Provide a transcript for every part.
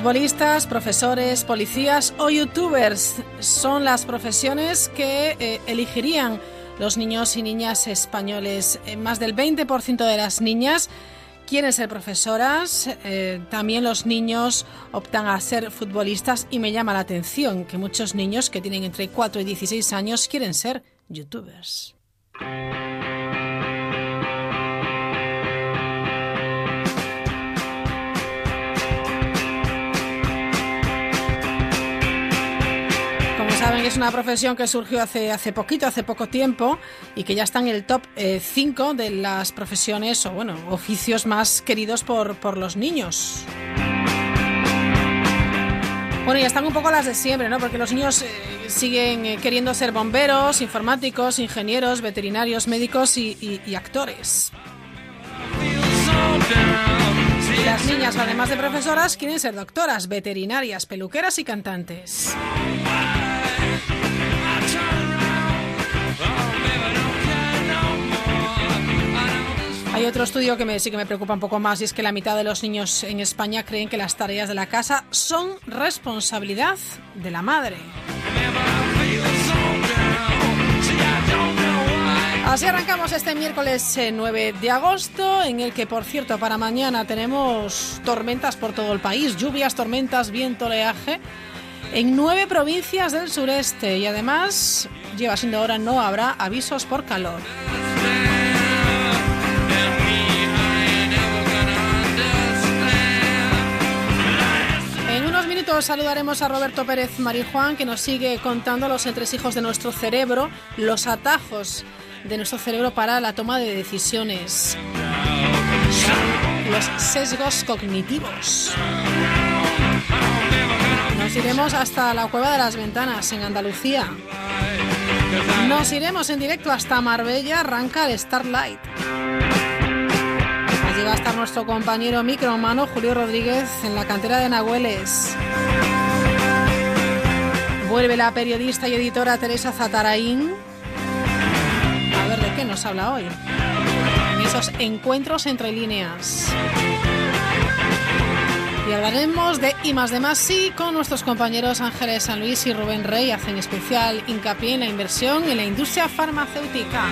Futbolistas, profesores, policías o youtubers son las profesiones que eh, elegirían los niños y niñas españoles. Eh, más del 20% de las niñas quieren ser profesoras, eh, también los niños optan a ser futbolistas y me llama la atención que muchos niños que tienen entre 4 y 16 años quieren ser youtubers. Saben, es una profesión que surgió hace, hace poquito, hace poco tiempo, y que ya está en el top 5 eh, de las profesiones o, bueno, oficios más queridos por, por los niños. Bueno, ya están un poco las de siempre, ¿no? Porque los niños eh, siguen eh, queriendo ser bomberos, informáticos, ingenieros, veterinarios, médicos y, y actores. Las niñas, además de profesoras, quieren ser doctoras, veterinarias, peluqueras y cantantes. Hay otro estudio que me, sí que me preocupa un poco más y es que la mitad de los niños en España creen que las tareas de la casa son responsabilidad de la madre. Así arrancamos este miércoles 9 eh, de agosto, en el que, por cierto, para mañana tenemos tormentas por todo el país, lluvias, tormentas, viento, oleaje, en nueve provincias del sureste y además, lleva siendo ahora, no habrá avisos por calor. Saludaremos a Roberto Pérez Marijuán, que nos sigue contando los entresijos de nuestro cerebro, los atajos de nuestro cerebro para la toma de decisiones, los sesgos cognitivos. Nos iremos hasta la Cueva de las Ventanas, en Andalucía. Nos iremos en directo hasta Marbella, arranca el Starlight. Allí va a estar nuestro compañero micromano Julio Rodríguez en la cantera de Nahueles. Vuelve la periodista y editora Teresa Zataraín. A ver de qué nos habla hoy. En esos encuentros entre líneas. Y hablaremos de I más de más sí con nuestros compañeros Ángeles San Luis y Rubén Rey. Hacen especial hincapié en la inversión en la industria farmacéutica.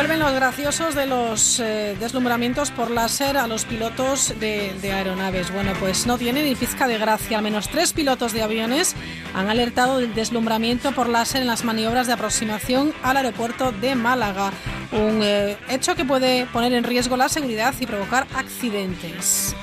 Vuelven los graciosos de los eh, deslumbramientos por láser a los pilotos de, de, aeronaves. Bueno, pues no tiene ni pizca de gracia. Al menos tres pilotos de aviones han alertado del deslumbramiento por láser en las maniobras de aproximación al aeropuerto de Málaga. Un eh, hecho que puede poner en riesgo la seguridad y provocar accidentes.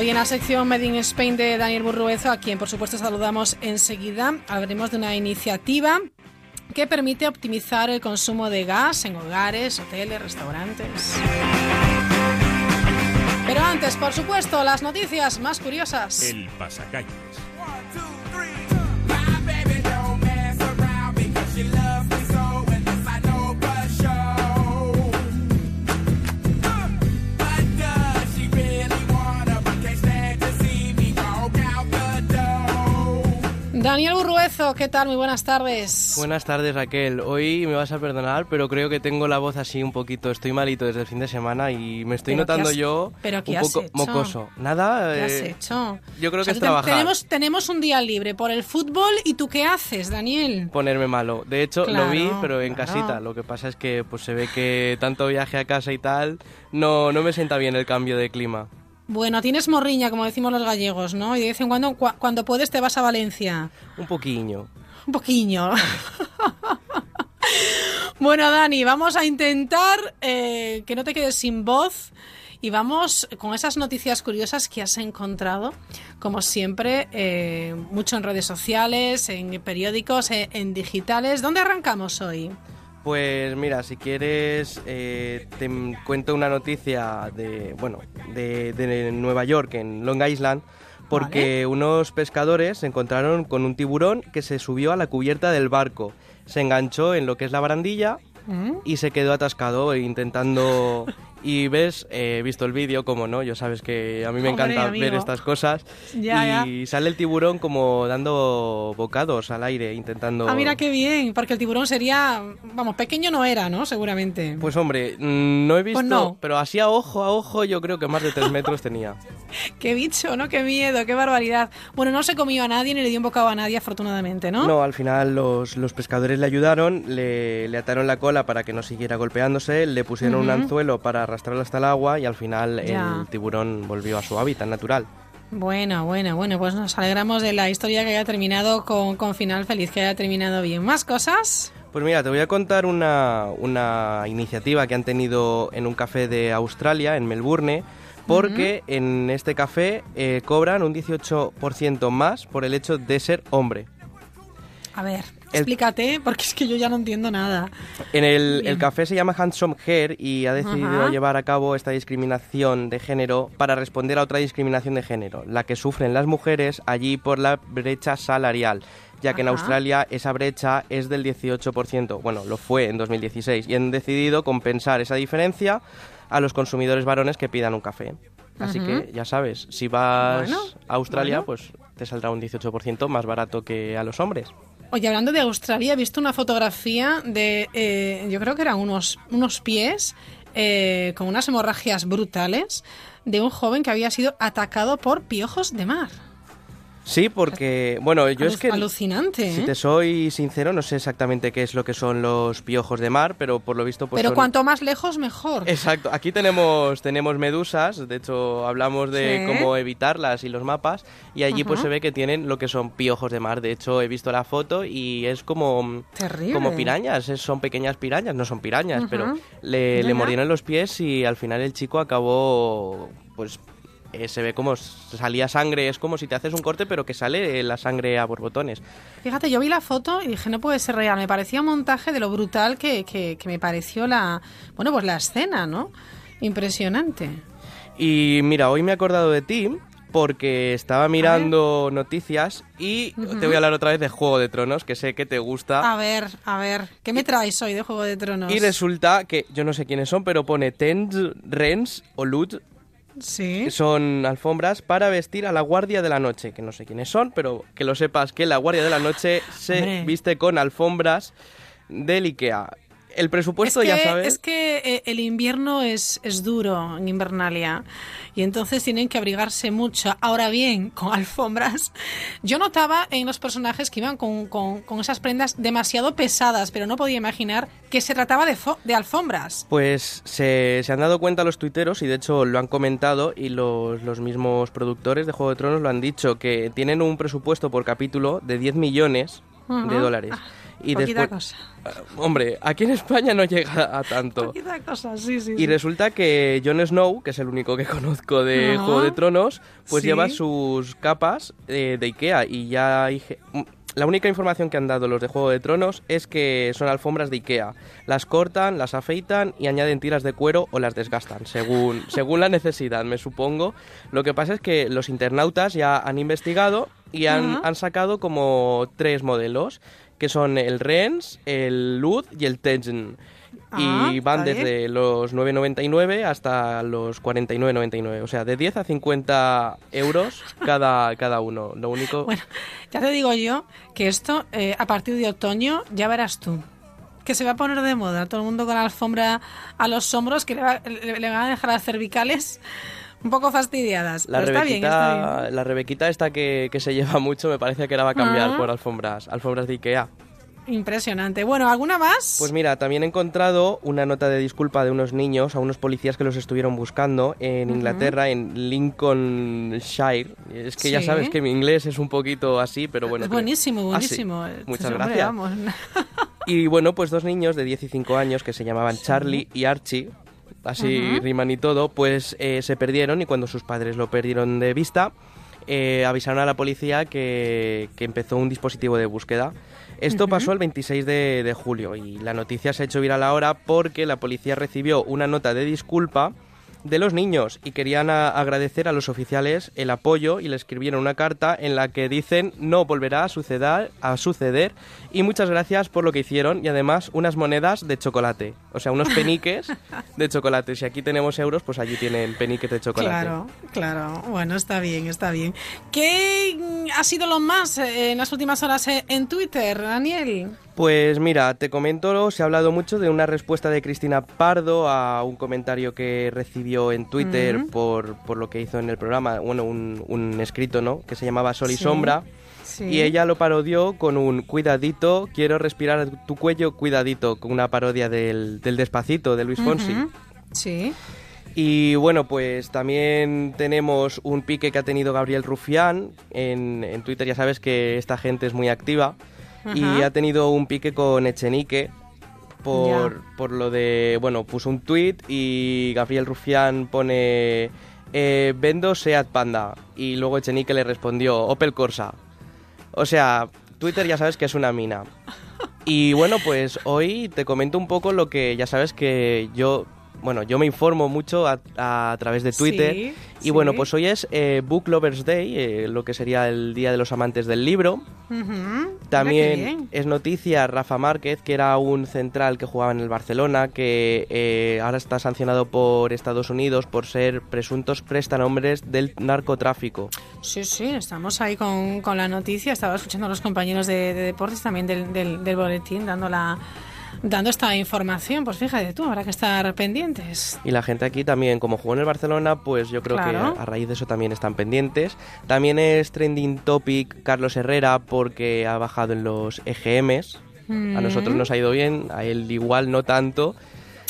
Hoy en la sección Made in Spain de Daniel Burruezo, a quien por supuesto saludamos enseguida, hablaremos de una iniciativa que permite optimizar el consumo de gas en hogares, hoteles, restaurantes. Pero antes, por supuesto, las noticias más curiosas. El pasacalles. Daniel Burruezo, ¿qué tal? Muy buenas tardes. Buenas tardes, Raquel. Hoy me vas a perdonar, pero creo que tengo la voz así un poquito. Estoy malito desde el fin de semana y me estoy notando yo ¿pero un poco mocoso. Nada. ¿Qué has eh, hecho? Yo creo que es trabajar. Tenemos, tenemos un día libre por el fútbol y tú qué haces, Daniel? Ponerme malo. De hecho, lo vi, pero en casita. Lo que pasa es que pues se ve que tanto viaje a casa y tal, no, no me sienta bien el cambio de clima. Bueno, tienes morriña, como decimos los gallegos, ¿no? Y de vez en cuando, cuando puedes, te vas a Valencia. Un poquillo. Un poquillo. bueno, Dani, vamos a intentar eh, que no te quedes sin voz y vamos con esas noticias curiosas que has encontrado, como siempre, eh, mucho en redes sociales, en periódicos, eh, en digitales. ¿Dónde arrancamos hoy? Pues mira, si quieres te cuento una noticia de bueno de, Nueva York en Long Island porque unos pescadores se encontraron con un tiburón que se subió a la cubierta del barco se enganchó en lo que es la barandilla mm. y se quedó atascado intentando y ves, eh, he visto el vídeo, como no, yo sabes que a mí me encanta ver estas cosas. y sale el tiburón como dando bocados al aire, intentando... Ah, mira qué bien, porque el tiburón sería, vamos, pequeño no era, ¿no? Seguramente. Pues hombre, mm, no he pues visto, pero así a ojo a ojo yo creo que más de tres metros tenía. qué bicho, ¿no? Qué miedo, qué barbaridad. Bueno, no se comió a nadie ni le dio un bocado a nadie, afortunadamente, ¿no? No, al final los, los pescadores le ayudaron, le, le, ataron la cola para que no siguiera golpeándose, le pusieron un anzuelo para arrastrarlo hasta el agua y al final el tiburón volvió a su hábitat natural. Bueno, bueno, bueno, pues nos alegramos de la historia que haya terminado con, con final feliz, que haya terminado bien. ¿Más cosas? Pues mira, te voy a contar una, una iniciativa que han tenido en un café de Australia, en Melbourne, porque en este café eh, cobran un 18% más por el hecho de ser hombre. A ver, explícate, porque es que yo ya no entiendo nada. En el, café se llama Handsome Hair y ha decidido llevar a cabo esta discriminación de género para responder a otra discriminación de género, la que sufren las mujeres allí por la brecha salarial ya que en Australia esa brecha es del 18%, bueno, lo fue en 2016, y han decidido compensar esa diferencia a los consumidores varones que pidan un café. Así que ya sabes, si vas a Australia, pues te saldrá un 18% más barato que a los hombres. Oye, hablando de Australia, he visto una fotografía de, eh, yo creo que eran unos, unos pies eh, con unas hemorragias brutales de un joven que había sido atacado por piojos de mar. Sí, porque, bueno, yo es que... Alucinante, Si te ¿eh? soy sincero, no sé exactamente qué es lo que son los piojos de mar, pero por lo visto... Pues pero cuanto más lejos, mejor. Exacto. Aquí tenemos, tenemos medusas, de hecho hablamos de cómo evitarlas y los mapas, y allí pues se ve que tienen lo que son piojos de mar. De hecho, he visto la foto y es como... Terrible. Como pirañas, son pequeñas pirañas, no son pirañas, pero le, le mordieron los pies y al final el chico acabó pues eh, se ve como salía sangre, es como si te haces un corte pero que sale la sangre a borbotones. Fíjate, yo vi la foto y dije, no puede ser real, me parecía un montaje de lo brutal que, que, me pareció la, bueno, pues la escena, ¿no? Impresionante. Y mira, hoy me he acordado de ti porque estaba mirando noticias y te voy a hablar otra vez de Juego de Tronos, que sé que te gusta. A ver, a ver, ¿qué me traes hoy de Juego de Tronos? Y resulta que, yo no sé quiénes son, pero pone Tens, Rens o Son alfombras para vestir a la guardia de la noche, que no sé quiénes son, pero que lo sepas que la guardia de la noche se viste con alfombras del IKEA el presupuesto ya sabes. Es que eh, el invierno es, es duro en Invernalia y entonces tienen que abrigarse mucho. Ahora bien, con alfombras, yo notaba en los personajes que iban con, con, esas prendas demasiado pesadas, pero no podía imaginar que se trataba de, de alfombras. Pues se, se, han dado cuenta los tuiteros y de hecho lo han comentado y los, los mismos productores de Juego de Tronos lo han dicho, que tienen un presupuesto por capítulo de 10 millones de dólares. Ah. Y después, cosa. Eh, hombre, aquí en España no llega a tanto. cosa, sí, sí. Y resulta que Jon Snow, que es el único que conozco de Juego de Tronos, pues lleva sus capas eh, de Ikea y ya hay... La única información que han dado los de Juego de Tronos es que son alfombras de Ikea. Las cortan, las afeitan y añaden tiras de cuero o las desgastan, según, según la necesidad, me supongo. Lo que pasa es que los internautas ya han investigado y han, han sacado como tres modelos que son el Rens, el Lud y el Tejen. y ah, van desde los 9,99 hasta los 49,99. O sea, de 10 a 50 euros cada, cada uno. Lo único... Bueno, ya te digo yo que esto, eh, a partir de otoño, ya verás tú que se va a poner de moda. Todo el mundo con la alfombra a los hombros, que le, van a dejar las cervicales un poco fastidiadas. La pero rebequita, está bien, La rebequita esta que, se lleva mucho me parece que la va a cambiar por alfombras, alfombras de Ikea. Impresionante. Bueno, ¿alguna más? Pues mira, también he encontrado una nota de disculpa de unos niños a unos policías que los estuvieron buscando en Inglaterra, en Lincolnshire. Es que ya sabes que mi inglés es un poquito así, pero bueno. Es buenísimo, ah, buenísimo. Muchas gracias. Y bueno, pues dos niños de 10 y 5 años que se llamaban Charlie y Archie, así riman y todo, pues eh, se perdieron y cuando sus padres lo perdieron de vista, eh, avisaron a la policía que, que empezó un dispositivo de búsqueda. Esto pasó el 26 de, julio y la noticia se ha hecho viral ahora porque la policía recibió una nota de disculpa de los niños y querían agradecer a los oficiales el apoyo y le escribieron una carta en la que dicen no volverá a suceder, a suceder y muchas gracias por lo que hicieron y además unas monedas de chocolate, o sea, unos peniques de chocolate. Si aquí tenemos euros, pues allí tienen peniques de chocolate. Claro, claro. Bueno, está bien, está bien. ¿Qué ha sido lo más eh, en las últimas horas eh, en Twitter, Daniel? Pues mira, te comento, se ha hablado mucho de una respuesta de Cristina Pardo a un comentario que recibió en Twitter por, por, lo que hizo en el programa, bueno, un, un escrito, ¿no? Que se llamaba Sol y Sombra. Y ella lo parodió con un cuidadito, quiero respirar tu cuello, cuidadito, con una parodia del, del Despacito de Luis Fonsi. Sí. Y bueno, pues también tenemos un pique que ha tenido Gabriel Rufián en, en Twitter, ya sabes que esta gente es muy activa. Y ha tenido un pique con Echenique por, por lo de, bueno, puso un tweet y Gabriel Rufián pone, eh, vendo Seat Panda. Y luego Echenique le respondió, Opel Corsa. O sea, Twitter ya sabes que es una mina. Y bueno, pues hoy te comento un poco lo que ya sabes que yo, bueno, yo me informo mucho a, través de Twitter. y bueno, pues hoy es eh, Book Lovers Day, eh, lo que sería el Día de los Amantes del Libro. También es noticia Rafa Márquez, que era un central que jugaba en el Barcelona, que eh, ahora está sancionado por Estados Unidos por ser presuntos prestanombres del narcotráfico. Sí, sí, estamos ahí con, la noticia. Estaba escuchando a los compañeros de, deportes también del, del boletín dando la dando esta información. Pues fíjate tú, habrá que estar pendientes. Y la gente aquí también, como jugó en el Barcelona, pues yo creo que a raíz de eso también están pendientes. También es trending topic Carlos Herrera porque ha bajado en los EGMs. A mm. nosotros nos ha ido bien, a él igual no tanto.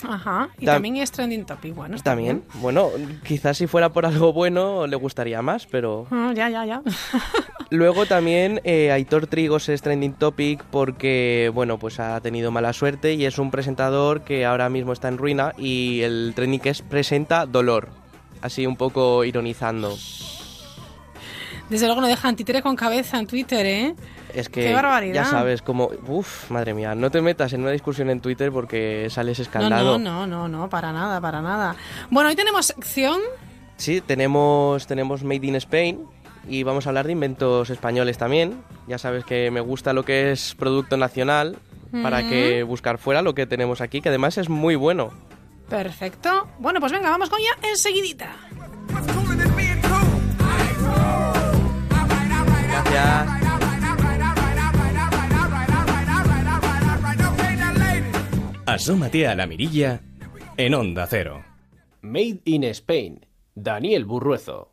Ajá, y también es trending topic, bueno. También, bueno, quizás si fuera por algo bueno le gustaría más, pero... Ah, ya, ya, ya. Luego también eh, Aitor Trigos es trending topic porque, bueno, pues ha tenido mala suerte y es un presentador que ahora mismo está en ruina y el trending es presenta dolor, así un poco ironizando. Desde luego no dejan títere con cabeza en Twitter, ¿eh? Es que ya sabes como, uff, madre mía, no te metas en una discusión en Twitter porque sales escaldado. No, no, no, no, para nada, para nada. Bueno, hoy tenemos sección. Sí, tenemos, tenemos Made in Spain y vamos a hablar de inventos españoles también. Ya sabes que me gusta lo que es producto nacional para que buscar fuera lo que tenemos aquí, que además es muy bueno. Perfecto. Bueno, pues venga, vamos con ya enseguidita. Gracias. Asómate a la mirilla en Onda Cero. Made in Spain. Daniel Burruezo.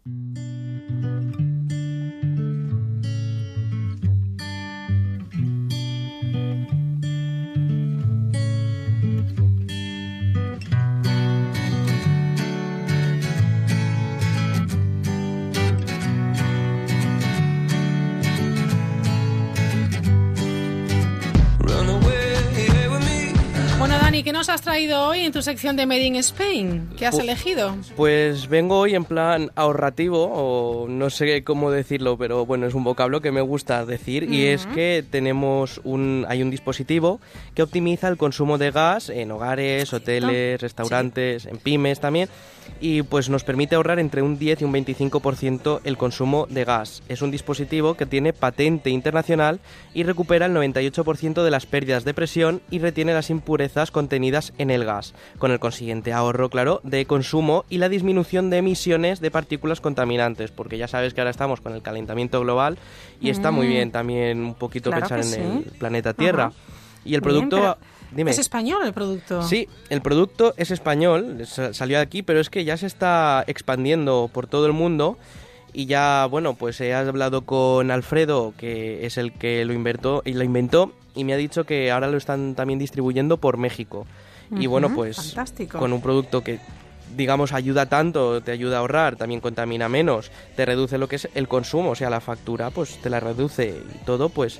¿Qué nos has traído hoy en tu sección de Made in Spain? ¿Qué has elegido? Pues vengo hoy en plan ahorrativo, o no sé cómo decirlo, pero bueno, es un vocablo que me gusta decir, y es que tenemos un, hay un dispositivo que optimiza el consumo de gas en hogares, hoteles, restaurantes, en pymes también, y pues nos permite ahorrar entre un 10 y un 25% el consumo de gas. Es un dispositivo que tiene patente internacional y recupera el 98% de las pérdidas de presión y retiene las impurezas contenidas en el gas, con el consiguiente ahorro, claro, de consumo y la disminución de emisiones de partículas contaminantes, porque ya sabes que ahora estamos con el calentamiento global y está muy mm. bien también un poquito pensar en el planeta Tierra. Y el producto... ¿Es español el producto? Sí, el producto es español, salió de aquí, pero es que ya se está expandiendo por todo el mundo y ya, bueno, pues he hablado con Alfredo, que es el que lo inventó, y lo inventó, y me ha dicho que ahora lo están también distribuyendo por México. Y bueno, pues con un producto que digamos ayuda tanto, te ayuda a ahorrar, también contamina menos, te reduce lo que es el consumo, o sea, la factura, pues te la reduce y todo, pues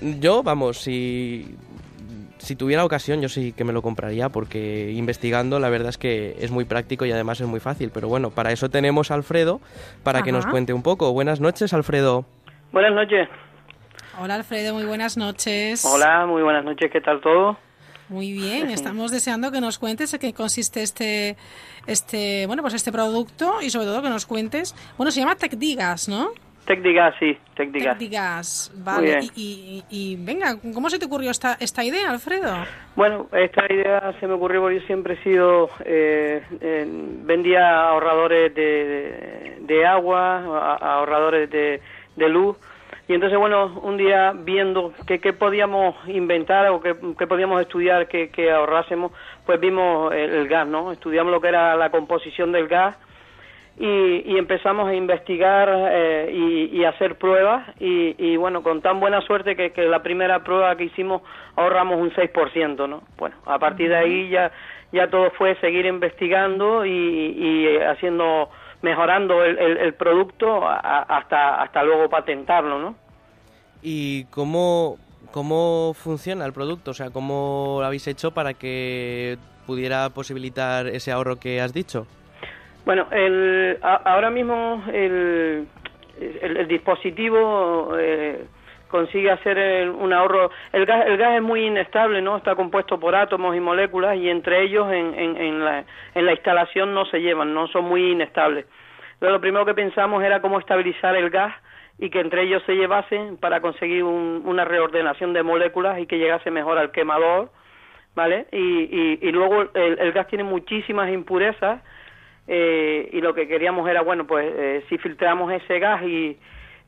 yo, vamos, si si tuviera ocasión yo sí que me lo compraría porque investigando la verdad es que es muy práctico y además es muy fácil. Pero bueno, para eso tenemos a Alfredo para que nos cuente un poco. Buenas noches, Alfredo. Buenas noches. Hola, Alfredo, muy buenas noches. Hola, muy buenas noches. ¿Qué tal todo? Muy bien, estamos deseando que nos cuentes en qué consiste este, este, bueno, pues este producto y sobre todo que nos cuentes, bueno, se llama Tecdigas, ¿no? Tecdigas, sí, Tecdigas. Tecdigas, vale. Y, y, venga, ¿cómo se te ocurrió esta, esta idea, Alfredo? Bueno, esta idea se me ocurrió porque yo siempre he sido, eh, vendía ahorradores de, de, agua, ahorradores de, de luz. Y entonces, bueno, un día viendo qué podíamos inventar o qué, podíamos estudiar que, que, ahorrásemos, pues vimos el, gas, ¿no? Estudiamos lo que era la composición del gas y, empezamos a investigar eh, y, hacer pruebas y, bueno, con tan buena suerte que, que, la primera prueba que hicimos ahorramos un 6%, ¿no? Bueno, a partir de ahí ya, ya todo fue seguir investigando y, haciendo, mejorando el, el, producto hasta, hasta luego patentarlo, ¿no? ¿Y cómo, cómo funciona el producto? O sea, ¿cómo lo habéis hecho para que pudiera posibilitar ese ahorro que has dicho? Bueno, el, ahora mismo el, el, dispositivo eh, consigue hacer un ahorro. El gas, el gas es muy inestable, ¿no? Está compuesto por átomos y moléculas y entre ellos en, en, en, la, en la instalación no se llevan, no son muy inestables. Lo primero que pensamos era cómo estabilizar el gas y que entre ellos se llevasen para conseguir una reordenación de moléculas y que llegase mejor al quemador, ¿vale? Y, y, y luego el, el gas tiene muchísimas impurezas eh, y lo que queríamos era, bueno, pues eh, si filtramos ese gas y,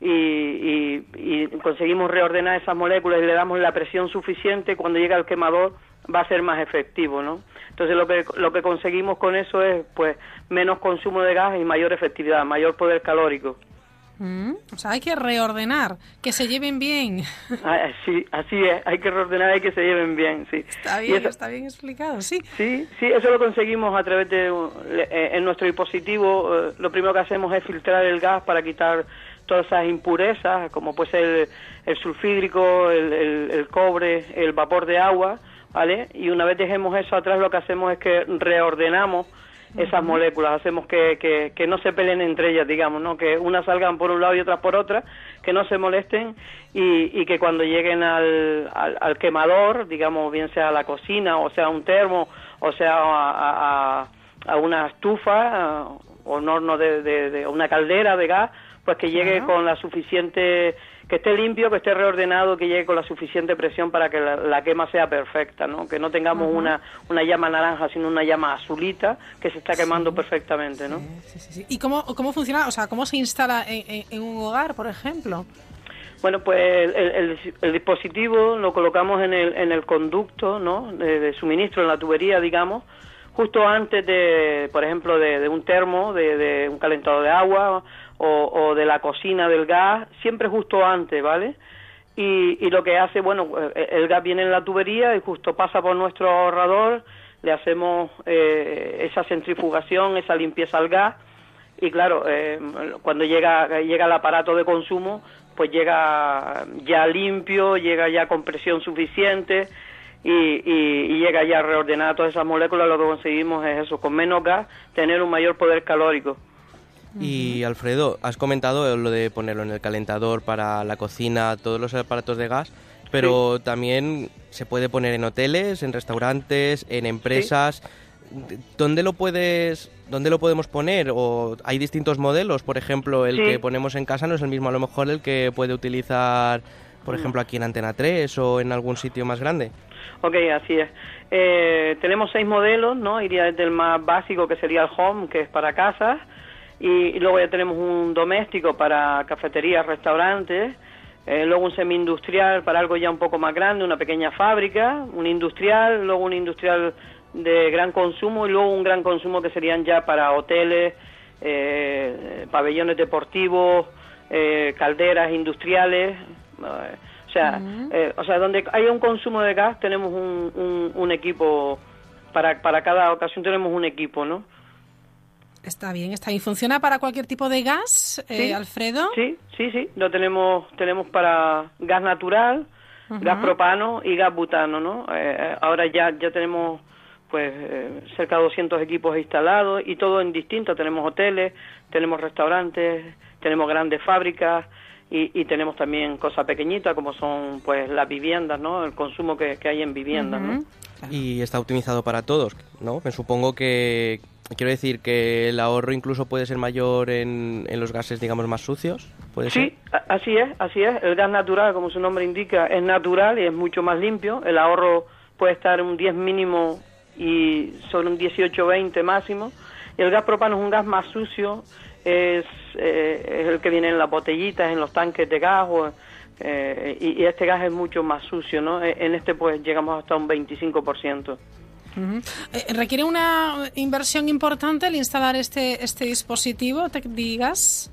y, y, conseguimos reordenar esas moléculas y le damos la presión suficiente, cuando llega al quemador va a ser más efectivo, ¿no? Entonces lo que, lo que conseguimos con eso es, pues, menos consumo de gas y mayor efectividad, mayor poder calórico. Mm, o sea, hay que reordenar, que se lleven bien. Ah, sí, así es, hay que reordenar y que se lleven bien, sí. Está bien, está bien explicado, sí. Sí, sí, eso lo conseguimos a través de, eh, en nuestro dispositivo, eh, lo primero que hacemos es filtrar el gas para quitar todas esas impurezas, como puede ser el, sulfídrico, el, el cobre, el vapor de agua, ¿vale? Y una vez dejemos eso atrás, lo que hacemos es que reordenamos esas moléculas, hacemos que, que, no se peleen entre ellas, digamos, ¿no? que unas salgan por un lado y otras por otra, que no se molesten y, y que cuando lleguen al, al, quemador, digamos, bien sea a la cocina o sea un termo o sea a, a, una estufa o un horno de, de, una caldera de gas, pues que llegue con la suficiente que esté limpio, que esté reordenado, que llegue con la suficiente presión para que la, quema sea perfecta, ¿no? Que no tengamos una, una llama naranja, sino una llama azulita que se está quemando perfectamente, ¿no? ¿Y cómo, cómo funciona, o sea, cómo se instala en, un hogar, por ejemplo? Bueno, pues el, dispositivo lo colocamos en el, en el conducto, ¿no? De, suministro, en la tubería, digamos, justo antes de, por ejemplo, de, un termo, de, de, un calentador de agua o, de la cocina del gas, siempre justo antes, ¿vale? Y, lo que hace, bueno, eh, el gas viene en la tubería y justo pasa por nuestro ahorrador, le hacemos eh, esa centrifugación, esa limpieza al gas y claro, eh, cuando llega, llega el aparato de consumo, pues llega ya limpio, llega ya con presión suficiente y, y, y, llega ya reordenada todas esas moléculas, lo que conseguimos es eso, con menos gas, tener un mayor poder calórico. Y Alfredo, has comentado lo de ponerlo en el calentador para la cocina, todos los aparatos de gas, pero también se puede poner en hoteles, en restaurantes, en empresas. ¿Dónde lo puedes, dónde lo podemos poner? O hay distintos modelos, por ejemplo, el que ponemos en casa no es el mismo a lo mejor el que puede utilizar, por mm. ejemplo, aquí en Antena 3 o en algún sitio más grande. Ok, así es. Eh, tenemos seis modelos, ¿no? Iría desde el más básico, que sería el home, que es para casas, y, luego ya tenemos un doméstico para cafeterías, restaurantes, eh, luego un semi-industrial para algo ya un poco más grande, una pequeña fábrica, un industrial, luego un industrial de gran consumo y luego un gran consumo que serían ya para hoteles eh, pabellones deportivos, eh, calderas industriales, eh, o sea, eh, o sea, donde hay un consumo de gas tenemos un, un, un equipo para para cada ocasión tenemos un equipo, ¿no? Está bien, está bien. ¿Funciona para cualquier tipo de gas, eh, Sí, Alfredo? Sí, sí, sí. Lo tenemos, tenemos para gas natural, gas propano y gas butano, ¿no? Eh, ahora ya, ya tenemos pues eh, cerca de 200 equipos instalados y todo en distinto. Tenemos hoteles, tenemos restaurantes, tenemos grandes fábricas y, y tenemos también cosas pequeñitas como son pues las viviendas, ¿no? El consumo que, que hay en viviendas, ¿no? Y está optimizado para todos, ¿no? Me supongo que... Quiero decir que el ahorro incluso puede ser mayor en, en los gases, digamos, más sucios. ¿Puede Sí, así es, así es. El gas natural, como su nombre indica, es natural y es mucho más limpio. El ahorro puede estar un 10 mínimo y sobre un 18-20 máximo. Y el gas propano es un gas más sucio, es, eh, es el que viene en las botellitas, en los tanques de gas, o, eh, y, y este gas es mucho más sucio, ¿no? Eh, En este pues llegamos hasta un 25%. Ujú. Eh, ¿Requiere una inversión importante el instalar este, este dispositivo, te digas?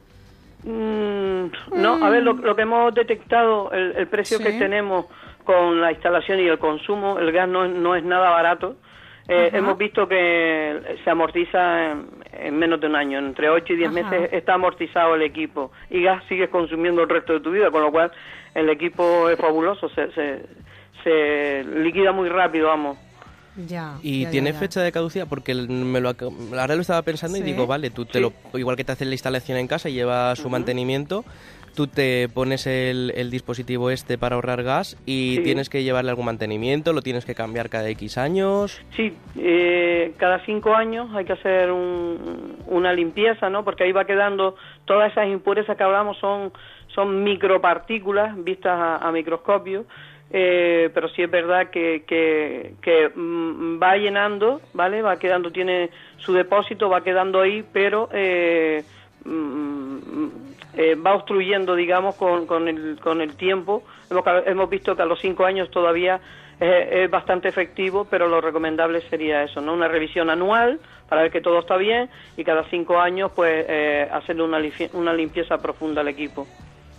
Mm, no, a ver, lo, lo que hemos detectado, el, el precio Sí. que tenemos con la instalación y el consumo, el gas no, es- no es nada barato. Eh, hemos visto que se amortiza en, en menos de un año, entre 8 y 10 Ajá. meses está amortizado el equipo y gas sigues consumiendo el resto de tu vida, con lo cual el equipo es fabuloso, se, se, se liquida muy rápido, vamos. Ya. ¿Y ya, tiene ya, ya. fecha de caducidad? Porque el- me lo, ahora lo estaba pensando y digo, vale, tú te Sí. lo, igual que te haces la instalación en casa y lleva su mantenimiento, tú te pones el, el dispositivo este para ahorrar gas y Sí. tienes que llevarle algún mantenimiento, lo tienes que cambiar cada X años. Sí, eh, cada cinco años hay que hacer un- una limpieza, ¿no? Porque ahí va quedando todas esas impurezas que hablamos son son micropartículas vistas a, a microscopio, eh, pero sí es verdad que que, que, mm, va llenando, ¿vale? Va quedando tiene su depósito, va quedando ahí, pero eh, mm, eh, va obstruyendo, digamos, con, con, el, con el tiempo. Hemos, hemos visto que a los cinco años todavía es, es bastante efectivo, pero lo recomendable sería eso, ¿no? Una revisión anual para ver que todo está bien y cada cinco años, pues, eh, hacerle una, una limpieza profunda al equipo.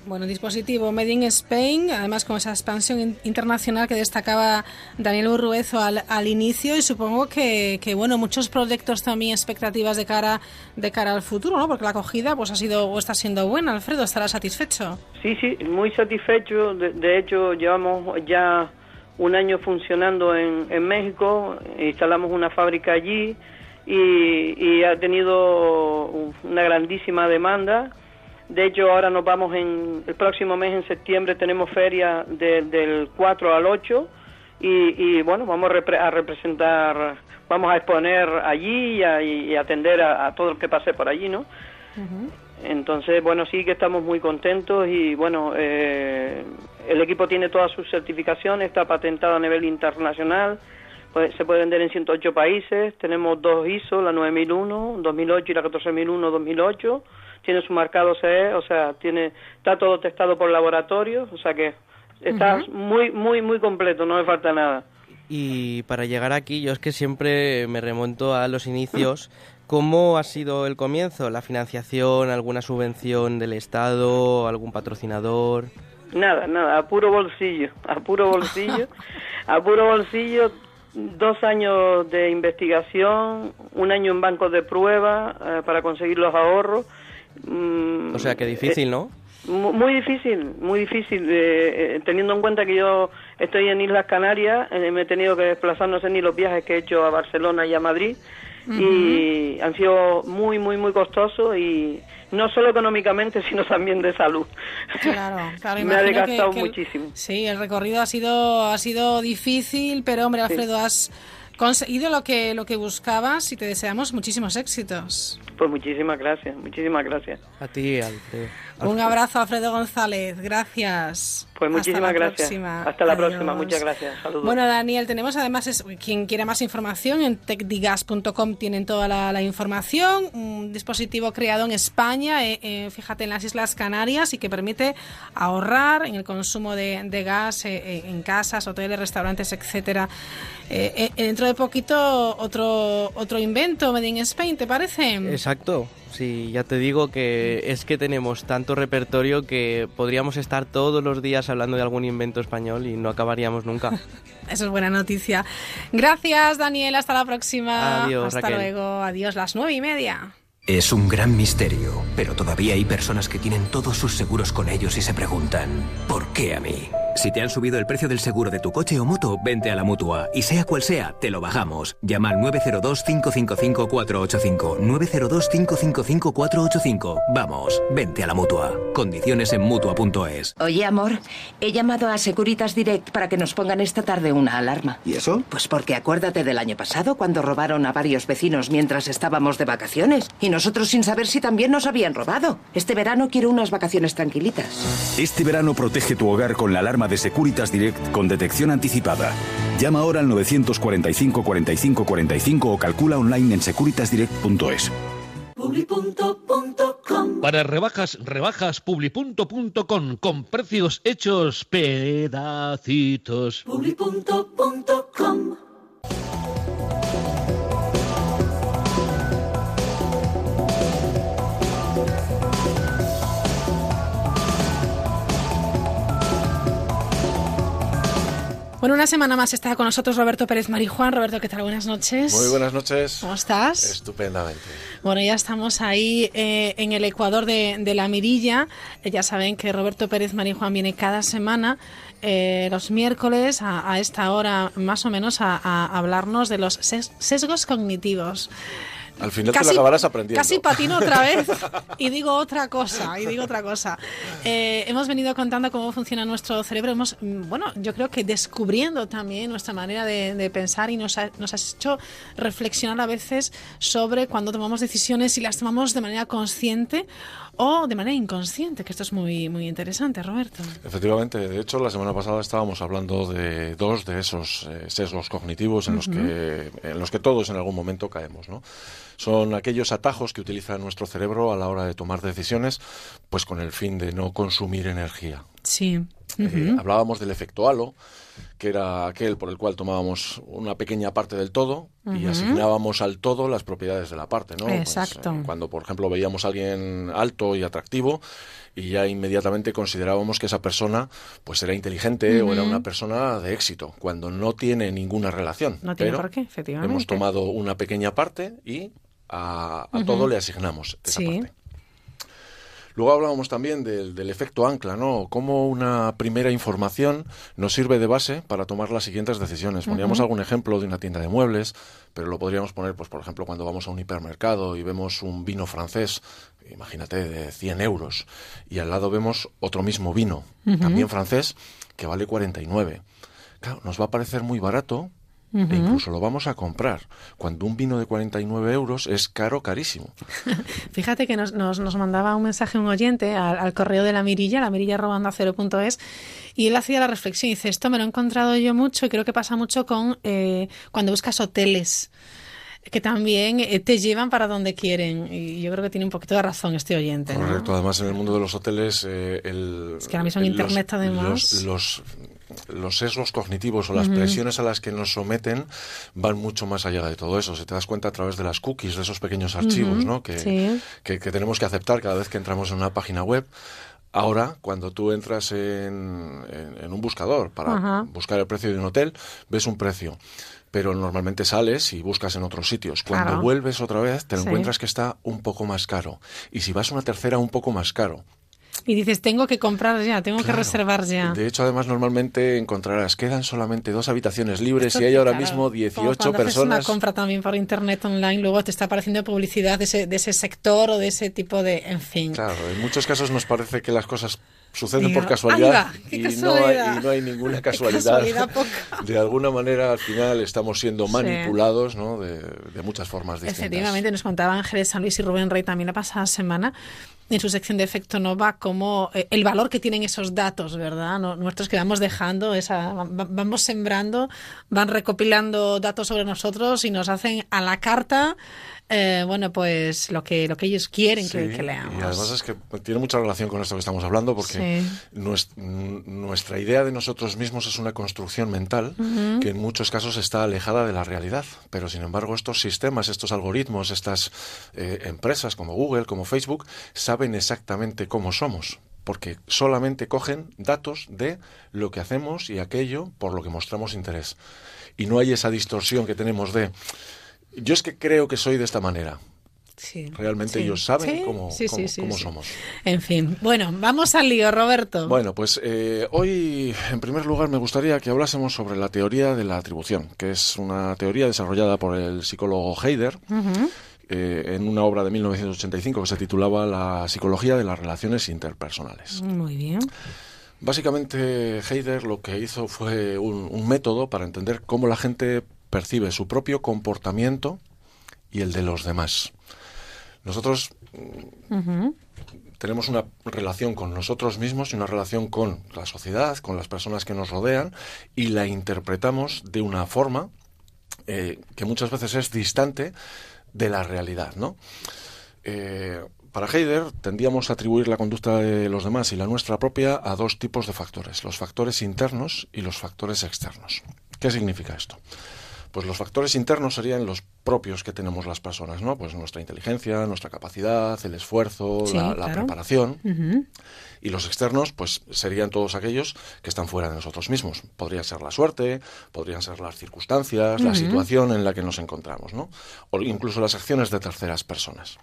Bueno, dispositivo Made in Spain, además con esa expansión in- internacional que destacaba Daniel Urruezo al, al inicio y supongo que, que, bueno, muchos proyectos también, expectativas de cara de cara al futuro, ¿no? Porque la acogida pues ha sido o está siendo buena, Alfredo, estará satisfecho. Sí, sí, muy satisfecho. De, de hecho, llevamos ya un año funcionando en, en México, instalamos una fábrica allí y, y ha tenido una grandísima demanda. De hecho, ahora nos vamos en el próximo mes, en septiembre, tenemos feria de- del 4 al 8 y, y, bueno, vamos a, repre- a representar, vamos a exponer allí y, a, y atender a, a todo el que pase por allí, ¿no? Entonces, bueno, sí que estamos muy contentos y bueno, eh, el equipo tiene todas sus certificaciones, está patentado a nivel internacional, pues, se puede vender en 108 países, tenemos dos ISO, la 9001, 2008 y la 14001, 2008, tiene su marcado CE, o sea, tiene está todo testado por laboratorio, o sea que está muy, muy, muy completo, no le falta nada. Y para llegar aquí, yo es que siempre me remonto a los inicios. ¿Cómo ha sido el comienzo? ¿La financiación, alguna subvención del Estado, algún patrocinador? Nada, nada, a puro bolsillo, a puro bolsillo, a puro bolsillo, dos años de investigación, un año en bancos de prueba eh, para conseguir los ahorros. Mm, O sea, que difícil, ¿no? Mu- Muy difícil, muy difícil, eh, eh, teniendo en cuenta que yo estoy en Islas Canarias, eh, me he tenido que desplazar, no sé ni los viajes que he hecho a Barcelona y a Madrid, y han sido muy, muy, muy costosos y no solo económicamente, sino también de salud. Claro, claro, me ha que- desgastado el- muchísimo. Sí, el recorrido ha sido ha sido difícil, pero hombre, Alfredo, has conseguido lo que lo que buscabas y te deseamos muchísimos éxitos. Pues muchísimas gracias, muchísimas gracias. A ti, Alfredo. Un abrazo, Alfredo González. Gracias. Pues Hasta muchísimas la gracias. próxima. Hasta la Adiós. próxima, muchas gracias. Saludos. Bueno, Daniel, tenemos además, es- quien quiera más información, en tecdigas.com tienen toda la, la información. Un dispositivo creado en España, eh, eh, fíjate, en las Islas Canarias y que permite ahorrar en el consumo de, de gas eh, eh, en casas, hoteles, restaurantes, etcétera. Eh, eh, dentro de poquito otro, otro invento Made in Spain, ¿te parece? Exacto. Sí, ya te digo que es que tenemos tanto repertorio que podríamos estar todos los días hablando de algún invento español y no acabaríamos nunca. Eso es buena noticia. Gracias, Daniel. Hasta la próxima. Adiós, Hasta Raquel. luego. Adiós, las nueve y media. Es un gran misterio, pero todavía hay personas que tienen todos sus seguros con ellos y se preguntan, ¿por qué a mí? Si te han subido el precio del seguro de tu coche o moto, vente a la mutua. Y sea cual sea, te lo bajamos. Llama al 902-555-485. 902-555-485. Vamos, vente a la mutua. Condiciones en mutua.es. Oye, amor, he llamado a Securitas Direct para que nos pongan esta tarde una alarma. ¿Y eso? Pues porque acuérdate del año pasado cuando robaron a varios vecinos mientras estábamos de vacaciones y nosotros sin saber si también nos habían robado. Este verano quiero unas vacaciones tranquilitas. Este verano protege tu hogar con la alarma de Securitas Direct con detección anticipada. Llama ahora al 945 45 45 o calcula online en securitasdirect.es. Para rebajas, rebajas, publi.com con precios hechos pedacitos. Bueno, una semana más está con nosotros Roberto Pérez Marijuán. Roberto, ¿qué tal? Buenas noches. Muy buenas noches. ¿Cómo estás? Estupendamente. Bueno, ya estamos ahí eh, en el Ecuador de, de la Mirilla. Eh, ya saben que Roberto Pérez Marijuán viene cada semana, eh, los miércoles, a, a esta hora más o menos, a, a hablarnos de los ses- sesgos cognitivos. Al final te lo acabarás aprendiendo. Casi patino otra vez y digo otra cosa, y digo otra cosa. Eh, hemos venido contando cómo funciona nuestro cerebro. Hemos, mm, bueno, yo creo que descubriendo también nuestra manera de, de pensar y nos, ha- nos has hecho reflexionar a veces sobre cuando tomamos decisiones y las tomamos de manera consciente o de manera inconsciente, que esto es muy, muy interesante, Roberto. Efectivamente, de hecho, la semana pasada estábamos hablando de dos de esos eh, sesgos cognitivos en los que en los que todos en algún momento caemos, ¿no? Son aquellos atajos que utiliza nuestro cerebro a la hora de tomar decisiones, pues con el fin de no consumir energía. Sí. Eh, hablábamos del efecto halo, que era aquel por el cual tomábamos una pequeña parte del todo y asignábamos al todo las propiedades de la parte, ¿no? Pues, Exacto. eh, cuando, por ejemplo, veíamos a alguien alto y atractivo y ya inmediatamente considerábamos que esa persona pues era inteligente o era una persona de éxito, cuando no tiene ninguna relación. No tiene Pero por qué, efectivamente. Hemos tomado una pequeña parte y a, todo le asignamos esa Sí. parte. Luego hablábamos también del, del efecto ancla, ¿no? Cómo una primera información nos sirve de base para tomar las siguientes decisiones. Poníamos algún ejemplo de una tienda de muebles, pero lo podríamos poner, pues, por ejemplo, cuando vamos a un hipermercado y vemos un vino francés, imagínate, de 100 euros, y al lado vemos otro mismo vino, también francés, que vale 49. Claro, nos va a parecer muy barato E incluso lo vamos a comprar, cuando un vino de 49 euros es caro, carísimo. Fíjate que nos, nos, nos mandaba un mensaje un oyente al, al correo de la mirilla, la mirilla robando a cero.es, y él hacía la reflexión y dice, esto me lo he encontrado yo mucho y creo que pasa mucho con eh, cuando buscas hoteles que también eh, te llevan para donde quieren. Y yo creo que tiene un poquito de razón este oyente. ¿no? Correcto, además en el mundo de los hoteles, eh, el, Es que ahora mismo en el- Internet, además. Los, los, los sesgos cognitivos o las presiones a las que nos someten van mucho más allá de todo eso. Si te das cuenta a través de las cookies, de esos pequeños archivos ¿no? que, sí. que, que tenemos que aceptar cada vez que entramos en una página web. Ahora, cuando tú entras en, en- en un buscador para Ajá. buscar el precio de un hotel, ves un precio. Pero normalmente sales y buscas en otros sitios. Cuando Claro. vuelves otra vez, te Sí. encuentras que está un poco más caro. Y si vas a una tercera, un poco más caro. Y dices, tengo que comprar ya, tengo que reservar ya. De hecho, además, normalmente encontrarás, quedan solamente dos habitaciones libres Esto, y hay ahora claro, mismo como 18 cuando haces una personas. compra también por internet online, luego te está apareciendo publicidad de ese, de ese sector o de ese tipo de, en fin. Claro, en muchos casos nos parece que las cosas suceden Digo, por casualidad, y, casualidad. No hay, y no hay ninguna casualidad. De alguna manera, al final, estamos siendo Sí. manipulados ¿no? de, de muchas formas distintas. Efectivamente, nos contaba Ángeles San Luis y Rubén Rey también la pasada semana en su sección de Efecto Nova como eh, el valor que tienen esos datos, ¿verdad? Nuestros que vamos dejando, esa, va- vamos sembrando, van recopilando datos sobre nosotros y nos hacen a la carta eh, bueno, pues lo que, lo que ellos quieren que, Sí, que leamos. Y además es que tiene mucha relación con esto que estamos hablando, porque Sí. nuestra idea de nosotros mismos es una construcción mental que en muchos casos está alejada de la realidad. Pero sin embargo, estos sistemas, estos algoritmos, estas eh, empresas como Google, como Facebook, saben exactamente cómo somos. Porque solamente cogen datos de lo que hacemos y aquello por lo que mostramos interés. Y no hay esa distorsión que tenemos de. Yo es que creo que soy de esta manera. Sí. Realmente Sí. ellos saben Sí, cómo, cómo- somos. En fin, bueno, vamos al lío, Roberto. Bueno, pues eh, hoy, en primer lugar, me gustaría que hablásemos sobre la teoría de la atribución, que es una teoría desarrollada por el psicólogo Heider eh, en una obra de 1985 que se titulaba La psicología de las relaciones interpersonales. Muy bien. Básicamente, Heider lo que hizo fue un, un método para entender cómo la gente percibe su propio comportamiento y el de los demás. Nosotros tenemos una relación con nosotros mismos y una relación con la sociedad, con las personas que nos rodean, y la interpretamos de una forma eh, que muchas veces es distante de la realidad, ¿no? Eh, para Heider tendíamos a atribuir la conducta de los demás y la nuestra propia a dos tipos de factores, los factores internos y los factores externos. ¿Qué significa esto? Pues los factores internos serían los propios que tenemos las personas, ¿no? Pues nuestra inteligencia, nuestra capacidad, el esfuerzo, Sí, la, la claro. preparación. Y los externos, pues serían todos aquellos que están fuera de nosotros mismos. Podría ser la suerte, podrían ser las circunstancias, la situación en la que nos encontramos, ¿no? O incluso las acciones de terceras personas.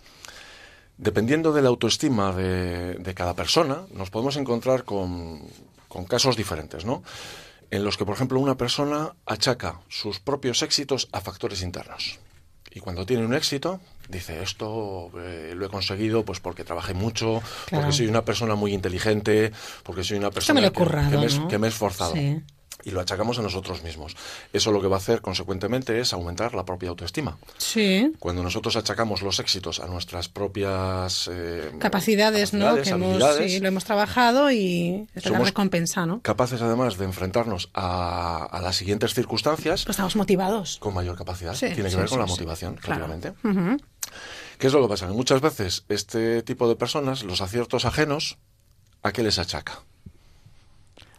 Dependiendo de la autoestima de, de cada persona, nos podemos encontrar con, con casos diferentes, ¿no? En los que, por ejemplo, una persona achaca sus propios éxitos a factores internos. Y cuando tiene un éxito, dice, esto eh, lo he conseguido pues porque trabajé mucho, Claro. porque soy una persona muy inteligente, porque soy una persona me que, currado, que me, que me he esforzado. Sí. Y lo achacamos a nosotros mismos. Eso lo que va a hacer, consecuentemente, es aumentar la propia autoestima. Sí. Cuando nosotros achacamos los éxitos a nuestras propias eh, Capacidades, ¿no? Que hemos, sí, lo hemos trabajado y es la Somos- recompensa, ¿no? capaces además de enfrentarnos a, a las siguientes circunstancias Pues estamos motivados. con mayor capacidad. Sí, Tiene que sí, ver con la motivación, Claro. claramente. ¿Qué es lo que pasa? Que muchas veces este tipo de personas, los aciertos ajenos, ¿a qué les achaca?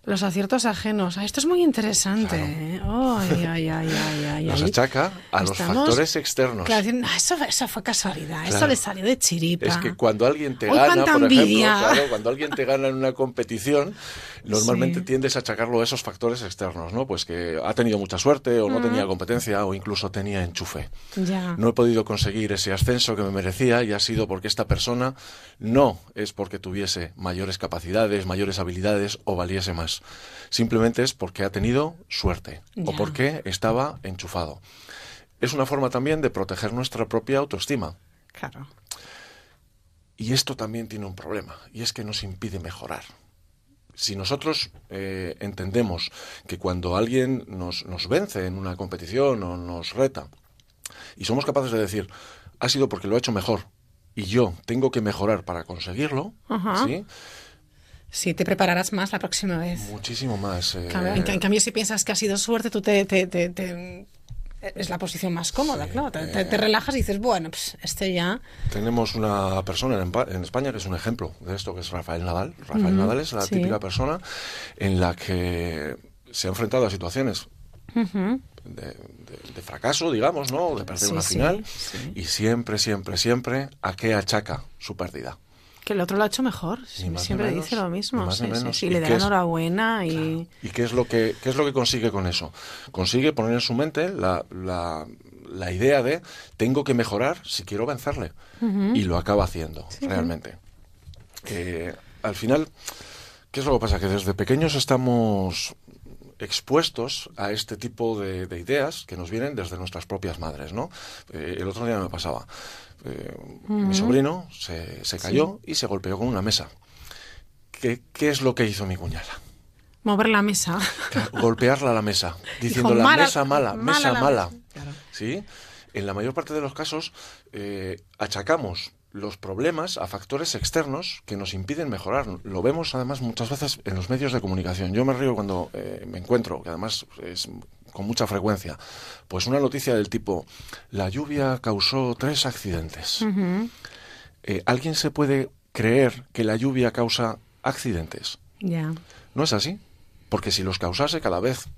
Los aciertos ajenos. Ah, esto es muy interesante. ¿eh? Ay, ay, ay, ay. achaca a los factores externos. Claro, "Ah, eso, eso fue casualidad, eso le salió de chiripa. Es que cuando alguien te gana, por envidia. ejemplo, claro, cuando alguien te gana en una competición, normalmente Sí. tiendes a achacarlo a esos factores externos, ¿no? Pues que ha tenido mucha suerte o no Mm. tenía competencia o incluso tenía enchufe. Ya. No he podido conseguir ese ascenso que me merecía y ha sido porque esta persona no es porque tuviese mayores capacidades, mayores habilidades o valiese más. Simplemente es porque ha tenido suerte o porque estaba enchufado. Es una forma también de proteger nuestra propia autoestima. Claro. Y esto también tiene un problema, y es que nos impide mejorar. Si nosotros eh, entendemos que cuando alguien nos, nos vence en una competición o nos reta, y somos capaces de decir, ha sido porque lo ha hecho mejor, y yo tengo que mejorar para conseguirlo, Ajá. ¿sí? Sí, te prepararás más la próxima vez. muchísimo más. eh, en, ca- en cambio, si piensas que ha sido suerte, tú te, te- te- te- es la posición más cómoda, claro. Te, te- te relajas y dices, bueno, pues este ya. Tenemos una persona en, en España que es un ejemplo de esto, que es Rafael Nadal. Rafael Nadal es la sí. típica persona en la que se ha enfrentado a situaciones de, de- de fracaso, digamos, ¿no? De perder Sí, una sí, final. sí. Y siempre, siempre, siempre, ¿a qué achaca su pérdida? Que el otro lo ha hecho mejor. Siempre menos, dice lo mismo. sí, sí, sí, ¿Y le da la enhorabuena y. ¿Y qué es lo que, qué es lo que consigue con eso? Consigue poner en su mente la, la- la idea de tengo que mejorar si quiero vencerle. Y lo acaba haciendo, Sí. realmente. Eh, al final, ¿qué es lo que pasa? Que desde pequeños estamos expuestos a este tipo de, de ideas que nos vienen desde nuestras propias madres, ¿no? Eh, el otro día me pasaba. Eh, Mi sobrino se, se cayó y se golpeó con una mesa. ¿Qué, ¿Qué es lo que hizo mi cuñada? Mover la mesa. golpearla a la mesa, diciendo Dijo, la "Mala- mesa mala, mala mesa la mala. mesa". Claro. ¿Sí? En la mayor parte de los casos eh, achacamos los problemas a factores externos que nos impiden mejorar. Lo vemos además muchas veces en los medios de comunicación. Yo me río cuando eh, me encuentro, que además es con mucha frecuencia. Pues una noticia del tipo, la lluvia causó tres accidentes. Eh, ¿Alguien se puede creer que la lluvia causa accidentes? Ya. No es así, porque si los causase cada vez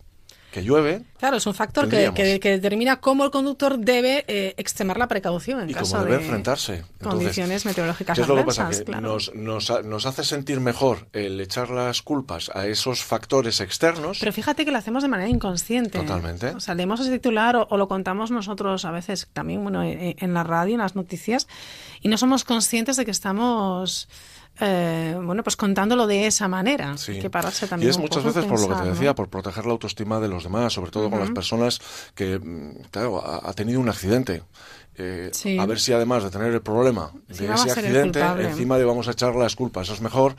que llueve. Claro, es un factor que, que, determina cómo el conductor debe eh, extremar la precaución en y caso cómo debe de enfrentarse. condiciones meteorológicas ¿qué es lo que pasa? Que claro. nos, nos, nos hace sentir mejor el echar las culpas a esos factores externos. Pero fíjate que lo hacemos de manera inconsciente. Totalmente. O sea, leemos ese titular o, o lo contamos nosotros a veces también, bueno, en, en la radio, en las noticias, y no somos conscientes de que estamos, eh, bueno, pues contándolo de esa manera. Sí. Hay que pararse Y también es un muchas y veces por lo que te pensar, decía, ¿no? por proteger la autoestima de los demás, sobre todo con las personas que, mm, claro, ha, ha tenido un accidente. Eh, Sí. A ver si además de tener el problema de ese accidente, encima le vamos a echar las culpas. Es mejor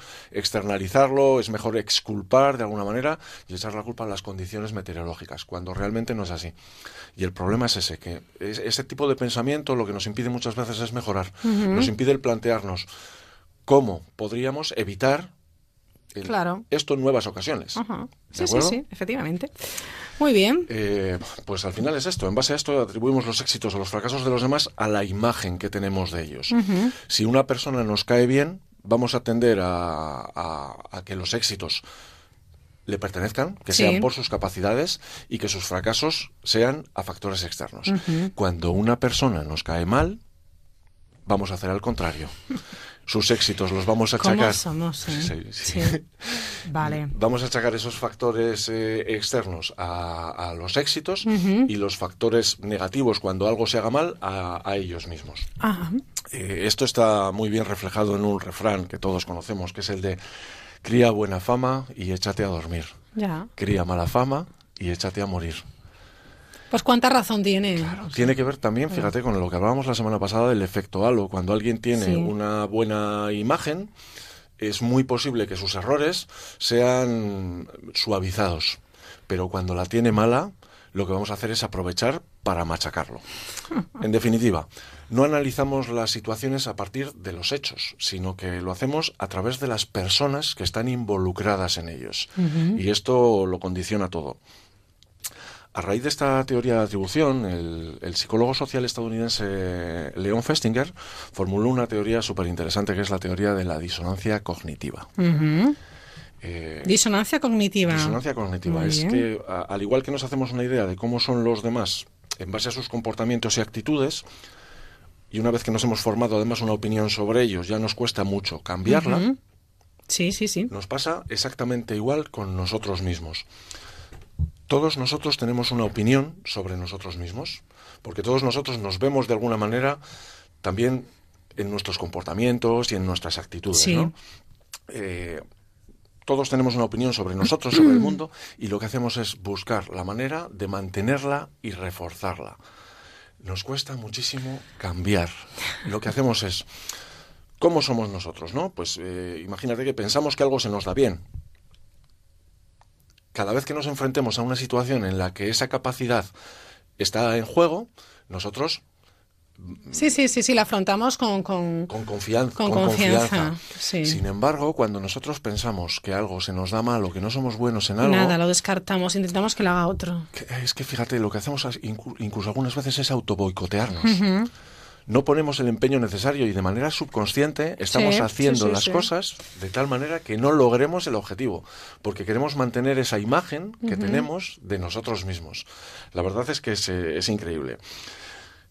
externalizarlo, es mejor exculpar de alguna manera y echar la culpa a las condiciones meteorológicas, cuando realmente no es así. Y el problema es ese, que es- ese tipo de pensamiento lo que nos impide muchas veces es mejorar. Ujú. Nos impide el plantearnos cómo podríamos evitar el- Claro. esto en nuevas ocasiones. Ajá. ¿De Sí, sí, sí, efectivamente. Muy bien. Eh, pues al final es esto. En base a esto atribuimos los éxitos o los fracasos de los demás a la imagen que tenemos de ellos. Si una persona nos cae bien, vamos a tender a, a- a que los éxitos le pertenezcan, que Sí. sean por sus capacidades y que sus fracasos sean a factores externos. Cuando una persona nos cae mal, vamos a hacer al contrario. Sus éxitos los vamos a ¿Cómo achacar. somos? eh? Sí, sí. Sí. Vale. Vamos a achacar esos factores eh, externos a, a los éxitos y los factores negativos cuando algo se haga mal a, a ellos mismos. Ajá. Eh, esto está muy bien reflejado en un refrán que todos conocemos, que es el de cría buena fama y échate a dormir. Ya. Cría mala fama y échate a morir. Pues cuánta razón tiene. Tiene que ver también, fíjate, con lo que hablábamos la semana pasada del efecto halo. Cuando alguien tiene Sí. una buena imagen, es muy posible que sus errores sean suavizados. Pero cuando la tiene mala, lo que vamos a hacer es aprovechar para machacarlo. En definitiva, no analizamos las situaciones a partir de los hechos, sino que lo hacemos a través de las personas que están involucradas en ellos. Y esto lo condiciona todo. A raíz de esta teoría de atribución, el, el psicólogo social estadounidense Leon Festinger formuló una teoría súper interesante que es la teoría de la disonancia cognitiva. Eh, Disonancia cognitiva. Disonancia cognitiva. Muy es bien. que, a- al igual que nos hacemos una idea de cómo son los demás en base a sus comportamientos y actitudes, y una vez que nos hemos formado además una opinión sobre ellos, ya nos cuesta mucho cambiarla. Sí, sí, sí. nos pasa exactamente igual con nosotros mismos. Todos nosotros tenemos una opinión sobre nosotros mismos, porque todos nosotros nos vemos de alguna manera también en nuestros comportamientos y en nuestras actitudes. Sí. ¿no? Eh, todos tenemos una opinión sobre nosotros, sobre el mundo, y lo que hacemos es buscar la manera de mantenerla y reforzarla. Nos cuesta muchísimo cambiar. Lo que hacemos es, ¿cómo somos nosotros? ¿no? Pues eh, imagínate que pensamos que algo se nos da bien. Cada vez que nos enfrentemos a una situación en la que esa capacidad está en juego, nosotros Sí, sí, sí, sí, la afrontamos con, con, con, confianza, con con confianza. confianza. Sí. Sin embargo, cuando nosotros pensamos que algo se nos da mal o que no somos buenos en algo, Nada, lo descartamos, intentamos que lo haga otro. que- es que fíjate, lo que hacemos incluso algunas veces es autoboicotearnos. Ujú. No ponemos el empeño necesario y de manera subconsciente estamos Sí, haciendo sí, sí, las cosas de tal manera que no logremos el objetivo, porque queremos mantener esa imagen que tenemos de nosotros mismos. La verdad es que es, eh, es increíble.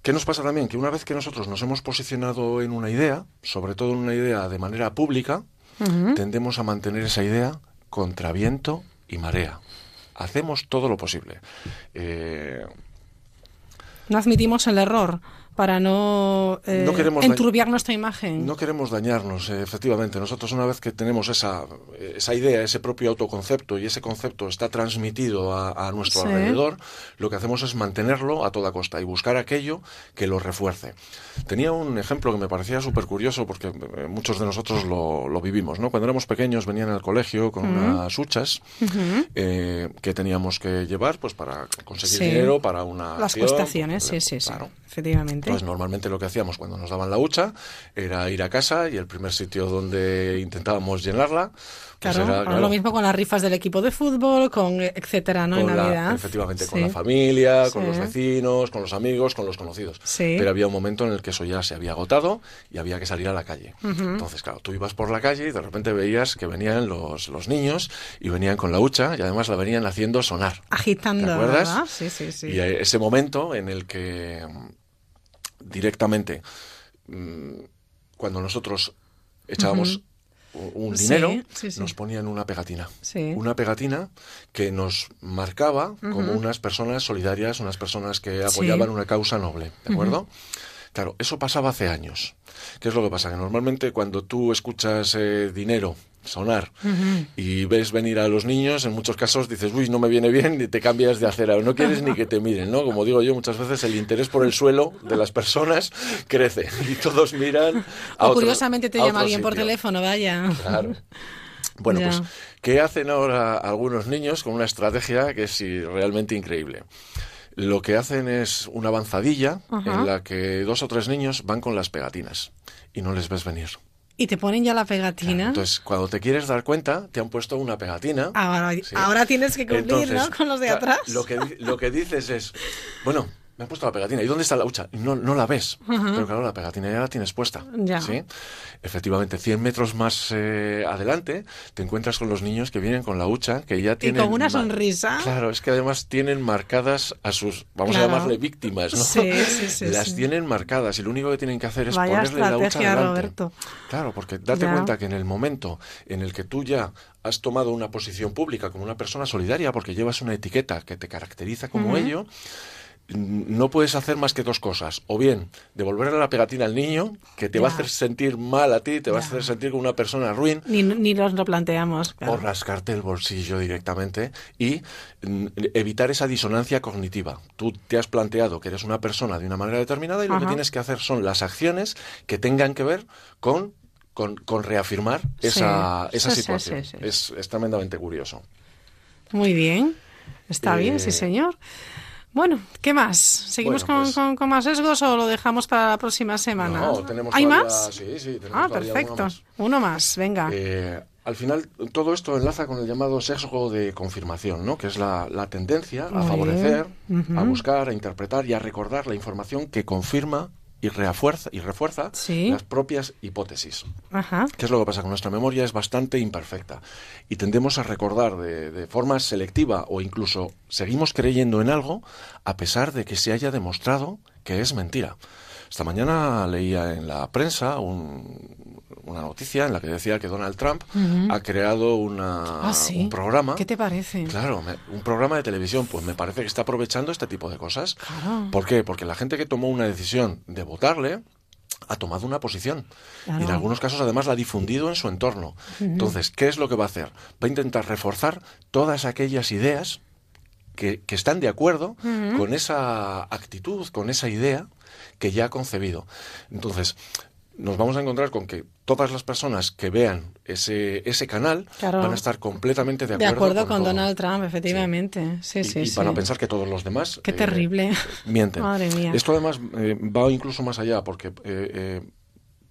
¿Qué nos pasa también? Que una vez que nosotros nos hemos posicionado en una idea, sobre todo en una idea de manera pública, tendemos a mantener esa idea contra viento y marea. Hacemos todo lo posible. Eh, No admitimos el error para no, eh, No enturbiar nuestra imagen. No queremos dañarnos, eh, efectivamente. Nosotros una vez que tenemos esa, esa idea, ese propio autoconcepto y ese concepto está transmitido a, a nuestro Sí. alrededor, lo que hacemos es mantenerlo a toda costa y buscar aquello que lo refuerce. Tenía un ejemplo que me parecía súper curioso porque eh, muchos de nosotros lo, lo vivimos. ¿no? Cuando éramos pequeños venían al colegio con Ujú. unas huchas eh, que teníamos que llevar pues para conseguir Sí. dinero para una Las acción, prestaciones, sí, pues, sí, sí, claro. efectivamente. Entonces, normalmente lo que hacíamos cuando nos daban la hucha era ir a casa y el primer sitio donde intentábamos llenarla. pues Claro, era, claro, lo mismo con las rifas del equipo de fútbol, con etcétera, ¿no? con en la- Navidad. efectivamente, con Sí. la familia, con Sí. los vecinos, con los amigos, con los conocidos. Sí. Pero había un momento en el que eso ya se había agotado y había que salir a la calle. Ujú. Entonces, claro, tú ibas por la calle y de repente veías que venían los, los niños y venían con la hucha y además la venían haciendo sonar. Agitando, ¿Te acuerdas? ¿verdad? Sí, sí, sí. Y eh, ese momento en el que mm, directamente, mm, cuando nosotros echábamos un dinero, sí, sí. nos ponían una pegatina. Una pegatina que nos marcaba como unas personas solidarias, unas personas que apoyaban una causa noble, ¿de acuerdo? Claro, eso pasaba hace años. ¿Qué es lo que pasa? Que normalmente cuando tú escuchas eh, dinero sonar y ves venir a los niños, en muchos casos dices, uy, no me viene bien, y te cambias de acera, o no quieres ni que te miren, ¿no? Como digo yo, muchas veces el interés por el suelo de las personas crece y todos miran a O otro- curiosamente te a llama alguien por teléfono, vaya. Claro. Bueno, Ya. pues, ¿qué hacen ahora algunos niños con una estrategia que es realmente increíble? Lo que hacen es una avanzadilla Ajá. en la que dos o tres niños van con las pegatinas y no les ves venir. Y te ponen ya la pegatina. Entonces, cuando te quieres dar cuenta, te han puesto una pegatina. ahora, Sí. ahora tienes que cumplir, Entonces, ¿no? Con los de atrás. Lo que, lo que dices es, bueno, me han puesto la pegatina. ¿Y dónde está la hucha? Y no, no la ves. Pero claro, la pegatina ya la tienes puesta. Ya. ¿sí? Efectivamente, 100 metros más eh, adelante te encuentras con los niños que vienen con la hucha, que ya Y tienen... con una sonrisa. Claro, es que además tienen marcadas a sus, vamos Claro. a llamarle víctimas, ¿no? Sí, sí, sí, Las sí. tienen marcadas y lo único que tienen que hacer es Vaya ponerle la hucha estrategia, delante. Roberto. Claro, porque date Ya. cuenta que en el momento en el que tú ya has tomado una posición pública como una persona solidaria, porque llevas una etiqueta que te caracteriza como ello, no puedes hacer más que dos cosas. O bien, devolverle la pegatina al niño, que te va a hacer sentir mal a ti, te va a hacer sentir como una persona ruin, Ni, ni nos lo planteamos. claro. o rascarte el bolsillo directamente y mm, evitar esa disonancia cognitiva. Tú te has planteado que eres una persona de una manera determinada y lo que tienes que hacer son las acciones que tengan que ver con, con, con reafirmar esa, Sí, esa sí, situación. sí. Es, es tremendamente curioso. Muy bien. Está bien, Eh, sí, señor. Bueno, ¿qué más? ¿Seguimos Bueno, pues- con- con más sesgos o lo dejamos para la próxima semana? No, tenemos ¿Hay todavía- más? sí, sí, tenemos Ah, perfecto. más. Uno más, venga. Eh, al final, todo esto enlaza con el llamado sesgo de confirmación, ¿no? que es la, la tendencia a favorecer, a buscar, a interpretar y a recordar la información que confirma y refuerza, y refuerza Sí. las propias hipótesis. Ajá. ¿Qué es lo que pasa? Que nuestra memoria es bastante imperfecta y tendemos a recordar de, de forma selectiva o incluso seguimos creyendo en algo a pesar de que se haya demostrado que es mentira. Esta mañana leía en la prensa un- una noticia en la que decía que Donald Trump ha creado una, Ah, sí. un programa. ¿Qué te parece? Claro, me- un programa de televisión, pues me parece que está aprovechando este tipo de cosas. Claro. ¿Por qué? Porque la gente que tomó una decisión de votarle ha tomado una posición. Claro. Y en algunos casos además la ha difundido en su entorno. Entonces, ¿qué es lo que va a hacer? Va a intentar reforzar todas aquellas ideas que, que están de acuerdo con esa actitud, con esa idea que ya ha concebido. Entonces, nos vamos a encontrar con que todas las personas que vean ese, ese canal Claro. van a estar completamente de De acuerdo, acuerdo con. Donald Trump, efectivamente. Sí, Y- sí, y, sí. van a pensar que todos los demás Qué eh, terrible. mienten. Madre mía. Esto además eh, va incluso más allá porque eh, eh,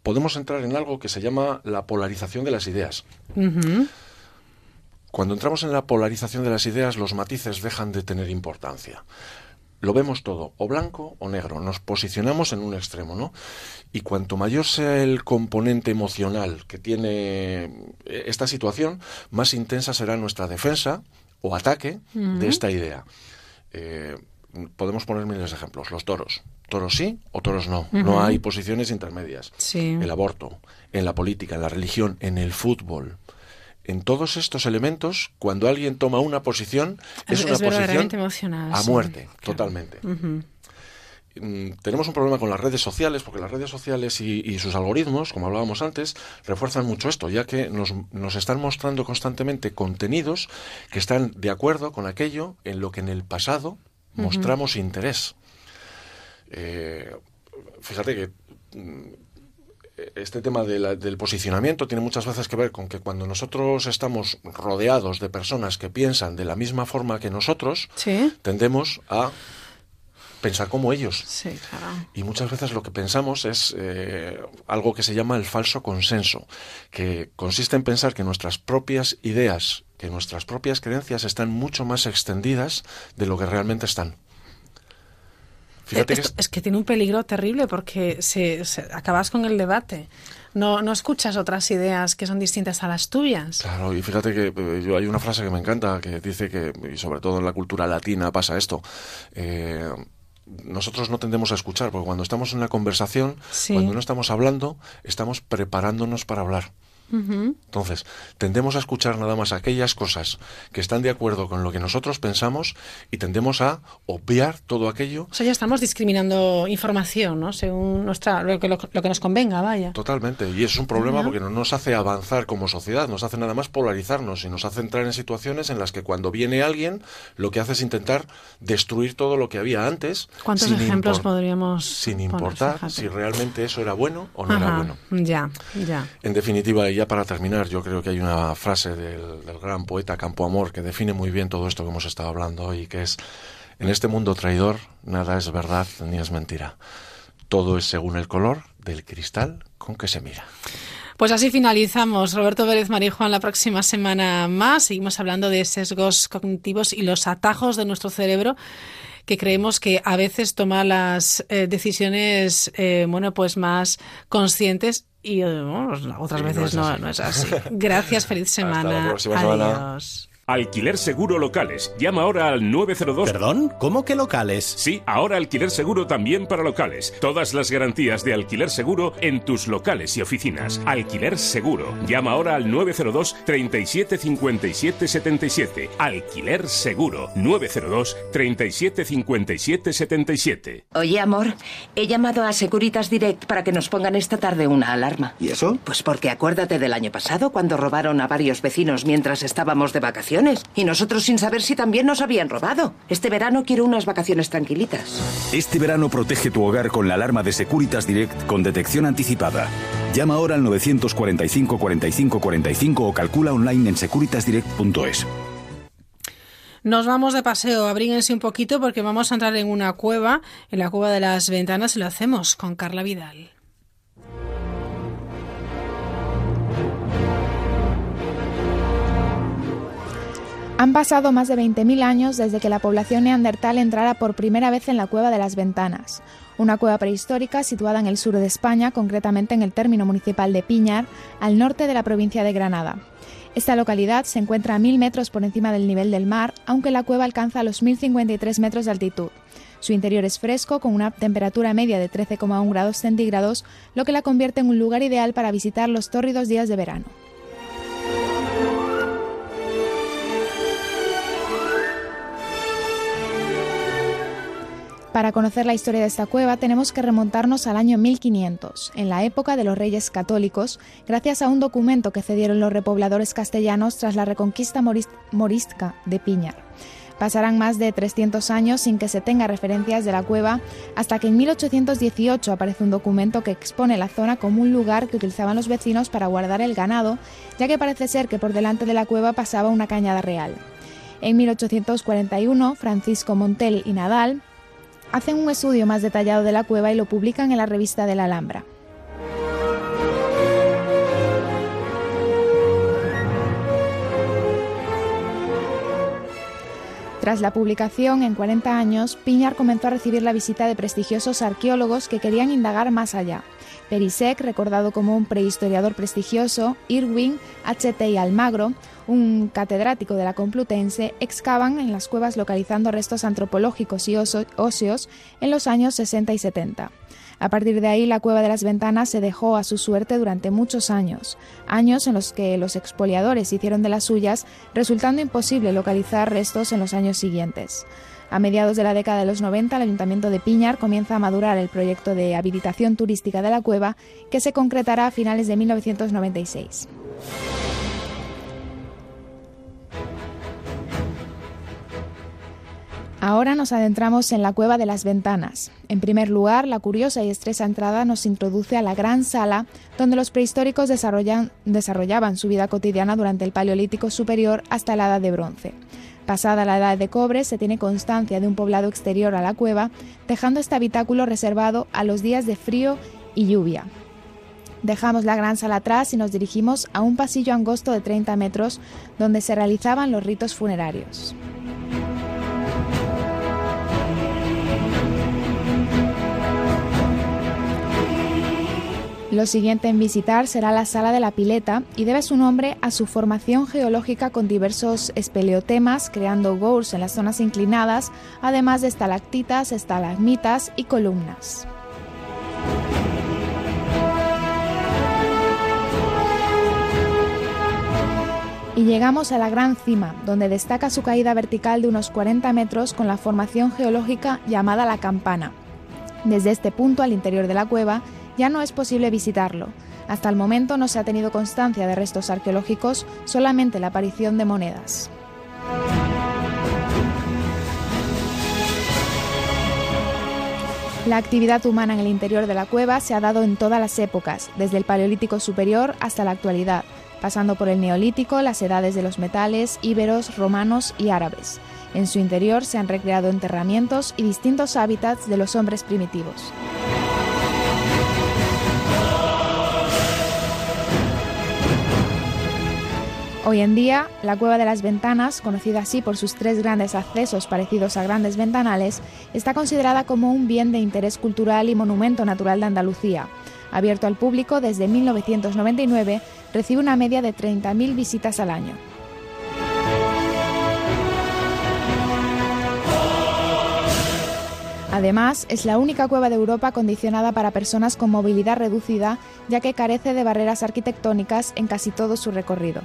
podemos entrar en algo que se llama la polarización de las ideas. Cuando entramos en la polarización de las ideas, los matices dejan de tener importancia. Lo vemos todo, o blanco o negro, nos posicionamos en un extremo, ¿no? Y cuanto mayor sea el componente emocional que tiene eh, esta situación, más intensa será nuestra defensa o ataque de esta idea. Eh, podemos poner miles de ejemplos. Los toros. Toros sí o toros no. No hay posiciones intermedias. Sí. El aborto, en la política, en la religión, en el fútbol. En todos estos elementos, cuando alguien toma una posición, es, Es- una es posición emocional, a sí, muerte, totalmente. Mm, Tenemos un problema con las redes sociales, porque las redes sociales y, y sus algoritmos, como hablábamos antes, refuerzan mucho esto, ya que nos, nos están mostrando constantemente contenidos que están de acuerdo con aquello en lo que en el pasado mostramos interés. Eh, fíjate que mm, este tema de la- del posicionamiento tiene muchas veces que ver con que cuando nosotros estamos rodeados de personas que piensan de la misma forma que nosotros, Sí. tendemos a pensar como ellos. Sí, claro. Y muchas veces lo que pensamos es eh, algo que se llama el falso consenso, que consiste en pensar que nuestras propias ideas, que nuestras propias creencias están mucho más extendidas de lo que realmente están. Fíjate que es... que tiene un peligro terrible porque se, acabas con el debate. No, no escuchas otras ideas que son distintas a las tuyas. Claro, y fíjate que eh, yo hay una frase que me encanta que dice que, y sobre todo en la cultura latina pasa esto, eh, nosotros no tendemos a escuchar, porque cuando estamos en una conversación, cuando no estamos hablando, estamos preparándonos para hablar. Entonces, tendemos a escuchar nada más aquellas cosas que están de acuerdo con lo que nosotros pensamos y tendemos a obviar todo aquello. O sea, ya estamos discriminando información, ¿no? Según nuestra, lo, que, lo, que nos convenga, vaya. Totalmente. Y es un problema porque no nos hace avanzar como sociedad, nos hace nada más polarizarnos y nos hace entrar en situaciones en las que cuando viene alguien, lo que hace es intentar destruir todo lo que había antes. ¿Cuántos ejemplos podríamos Sin importar si realmente eso era bueno o no era bueno. Ya, ya. En definitiva, ya para terminar, yo creo que hay una frase del, gran poeta Campo Amor que define muy bien todo esto que hemos estado hablando hoy, que es, en este mundo traidor nada es verdad ni es mentira. Todo es según el color del cristal con que se mira. Pues así finalizamos. Roberto Vélez Marijuán, la próxima semana más. Seguimos hablando de sesgos cognitivos y los atajos de nuestro cerebro que creemos que a veces toma las eh, decisiones, eh, bueno, pues más conscientes y otras veces no, no, es así. Gracias, feliz semana. Adiós. Alquiler Seguro Locales. Llama ahora al 902. ¿Perdón? ¿Cómo que locales? Sí, ahora Alquiler Seguro también para locales. Todas las garantías de Alquiler Seguro en tus locales y oficinas. Alquiler Seguro. Llama ahora al 902 37 57 77. Alquiler Seguro. 902 37 57 77. Oye, amor, he llamado a Securitas Direct para que nos pongan esta tarde una alarma. ¿Y eso? Pues porque acuérdate del año pasado cuando robaron a varios vecinos mientras estábamos de vacaciones y nosotros sin saber si también nos habían robado. Este verano quiero unas vacaciones tranquilitas. Este verano protege tu hogar con la alarma de Securitas Direct con detección anticipada. Llama ahora al 945 45 45 o calcula online en securitasdirect.es. Nos vamos de paseo, abríguense un poquito porque vamos a entrar en una cueva, en la cueva de las ventanas, y lo hacemos con Carla Vidal. Han pasado más de 20.000 años desde que la población neandertal entrara por primera vez en la Cueva de las Ventanas, una cueva prehistórica situada en el sur de España, concretamente en el término municipal de Piñar, al norte de la provincia de Granada. Esta localidad se encuentra a 1.000 metros por encima del nivel del mar, aunque la cueva alcanza los 1.053 metros de altitud. Su interior es fresco, con una temperatura media de 13,1 grados centígrados, lo que la convierte en un lugar ideal para visitar los tórridos días de verano. Para conocer la historia de esta cueva tenemos que remontarnos al año 1500, en la época de los reyes católicos, gracias a un documento que cedieron los repobladores castellanos tras la reconquista morisca de Piñar. Pasarán más de 300 años sin que se tenga referencias de la cueva, hasta que en 1818 aparece un documento que expone la zona como un lugar que utilizaban los vecinos para guardar el ganado, ya que parece ser que por delante de la cueva pasaba una cañada real. En 1841, Francisco Montel y Nadal hacen un estudio más detallado de la cueva y lo publican en la revista de la Alhambra. Tras la publicación, en 40 años, Piñar comenzó a recibir la visita de prestigiosos arqueólogos que querían indagar más allá. Perisek, recordado como un prehistoriador prestigioso, Irwin, H.T. Almagro, un catedrático de la Complutense, excavan en las cuevas localizando restos antropológicos y óseos en los años 60 y 70. A partir de ahí, la cueva de las ventanas se dejó a su suerte durante muchos años, años en los que los expoliadores hicieron de las suyas, resultando imposible localizar restos en los años siguientes. A mediados de la década de los 90, el Ayuntamiento de Piñar comienza a madurar el proyecto de habilitación turística de la cueva, que se concretará a finales de 1996. Ahora nos adentramos en la cueva de las ventanas. En primer lugar, la curiosa y estrecha entrada nos introduce a la gran sala donde los prehistóricos desarrollaban su vida cotidiana durante el Paleolítico superior hasta la Edad de Bronce. Pasada la Edad de Cobre, se tiene constancia de un poblado exterior a la cueva, dejando este habitáculo reservado a los días de frío y lluvia. Dejamos la gran sala atrás y nos dirigimos a un pasillo angosto de 30 metros donde se realizaban los ritos funerarios. Lo siguiente en visitar será la Sala de la Pileta y debe su nombre a su formación geológica con diversos espeleotemas, creando gouls en las zonas inclinadas, además de estalactitas, estalagmitas y columnas. Y llegamos a la gran cima, donde destaca su caída vertical de unos 40 metros con la formación geológica llamada la campana. Desde este punto al interior de la cueva ya no es posible visitarlo. Hasta el momento no se ha tenido constancia de restos arqueológicos, solamente la aparición de monedas. La actividad humana en el interior de la cueva se ha dado en todas las épocas, desde el Paleolítico superior hasta la actualidad, pasando por el Neolítico, las edades de los metales, íberos, romanos y árabes. En su interior se han recreado enterramientos y distintos hábitats de los hombres primitivos. Hoy en día, la Cueva de las Ventanas, conocida así por sus tres grandes accesos parecidos a grandes ventanales, está considerada como un bien de interés cultural y monumento natural de Andalucía. Abierto al público desde 1999, recibe una media de 30.000 visitas al año. Además, es la única cueva de Europa condicionada para personas con movilidad reducida, ya que carece de barreras arquitectónicas en casi todo su recorrido.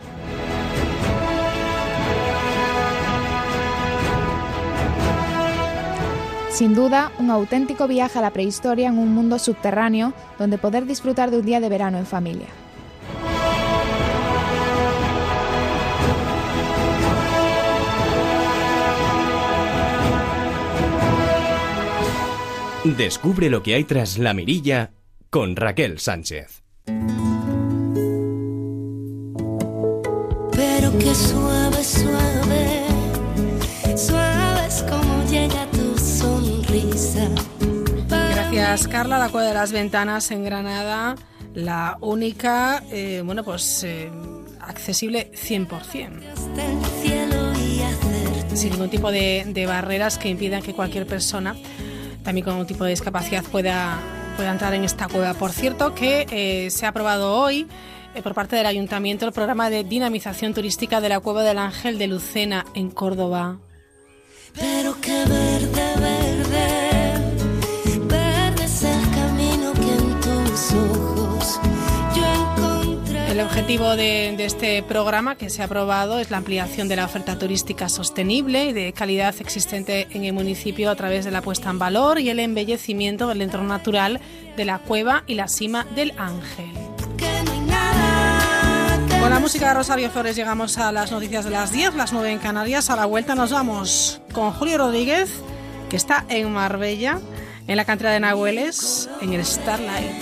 Sin duda, un auténtico viaje a la prehistoria en un mundo subterráneo donde poder disfrutar de un día de verano en familia. Descubre lo que hay tras la mirilla con Raquel Sánchez. Pero qué suave, suave, suave es como llega tu sonrisa. Gracias, Carla. La Cueva de las Ventanas en Granada, la única, eh, bueno, pues eh, accesible 100%. Sin ningún tipo de, de barreras que impidan que cualquier persona también con un tipo de discapacidad pueda, pueda entrar en esta cueva. Por cierto, que eh, se ha aprobado hoy eh, por parte del Ayuntamiento el programa de dinamización turística de la Cueva del Ángel de Lucena en Córdoba. Pero qué verde, verde, El objetivo de, este programa que se ha aprobado es la ampliación de la oferta turística sostenible y de calidad existente en el municipio a través de la puesta en valor y el embellecimiento del entorno natural de la cueva y la cima del Ángel. Con la música de Rosario Flores llegamos a las noticias de las 10, las 9 en Canarias. A la vuelta nos vamos con Julio Rodríguez, que está en Marbella, en la cantera de Nahueles, en el Starlight.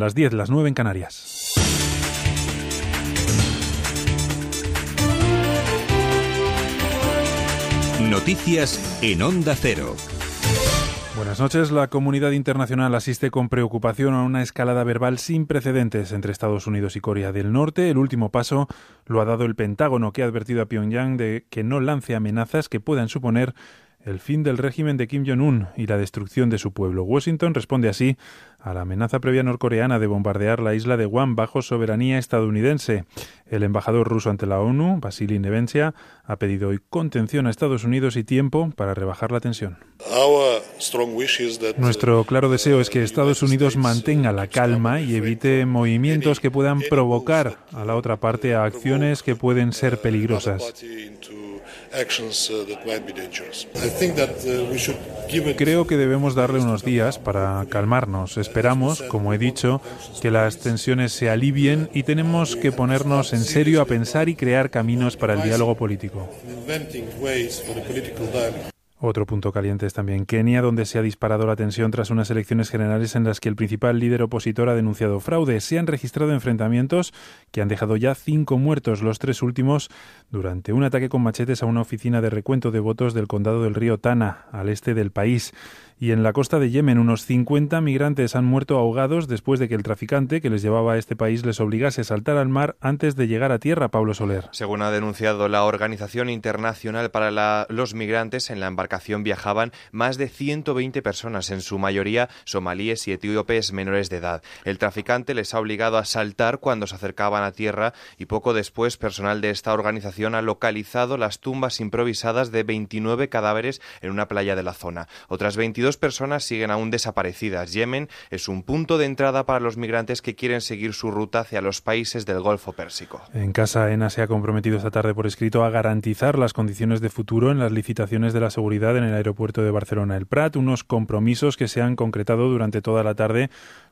Las 10, las 9 en Canarias. Noticias en Onda Cero. Buenas noches. La comunidad internacional asiste con preocupación a una escalada verbal sin precedentes entre Estados Unidos y Corea del Norte. El último paso lo ha dado el Pentágono, que ha advertido a Pyongyang de que no lance amenazas que puedan suponer el fin del régimen de Kim Jong-un y la destrucción de su pueblo. Washington responde así a la amenaza previa norcoreana de bombardear la isla de Guam bajo soberanía estadounidense. El embajador ruso ante la ONU, Vasily Nevencia, ha pedido hoy contención a Estados Unidos y tiempo para rebajar la tensión. Nuestro claro deseo es que Estados Unidos mantenga la calma y evite movimientos que puedan provocar a la otra parte a acciones que pueden ser peligrosas. Creo que debemos darle unos días para calmarnos. Esperamos, como he dicho, que las tensiones se alivien y tenemos que ponernos en serio a pensar y crear caminos para el diálogo político. Otro punto caliente es también Kenia, donde se ha disparado la tensión tras unas elecciones generales en las que el principal líder opositor ha denunciado fraude. Se han registrado enfrentamientos que han dejado ya cinco muertos, los tres últimos durante un ataque con machetes a una oficina de recuento de votos del condado del río Tana, al este del país. Y en la costa de Yemen, unos 50 migrantes han muerto ahogados después de que el traficante que les llevaba a este país les obligase a saltar al mar antes de llegar a tierra, Pablo Soler. Según ha denunciado la Organización Internacional para los Migrantes, en la embarcación viajaban más de 120 personas, en su mayoría somalíes y etíopes menores de edad. El traficante les ha obligado a saltar cuando se acercaban a tierra y poco después personal de esta organización ha localizado las tumbas improvisadas de 29 cadáveres en una playa de la zona. Otras 22 personas siguen aún desaparecidas. Yemen es un punto de entrada para los migrantes que quieren seguir su ruta hacia los países del Golfo Pérsico. En casa, ENA se ha comprometido esta tarde por escrito a garantizar las condiciones de futuro en las licitaciones de la seguridad en el aeropuerto de Barcelona El Prat, unos compromisos que se han concretado durante toda la tarde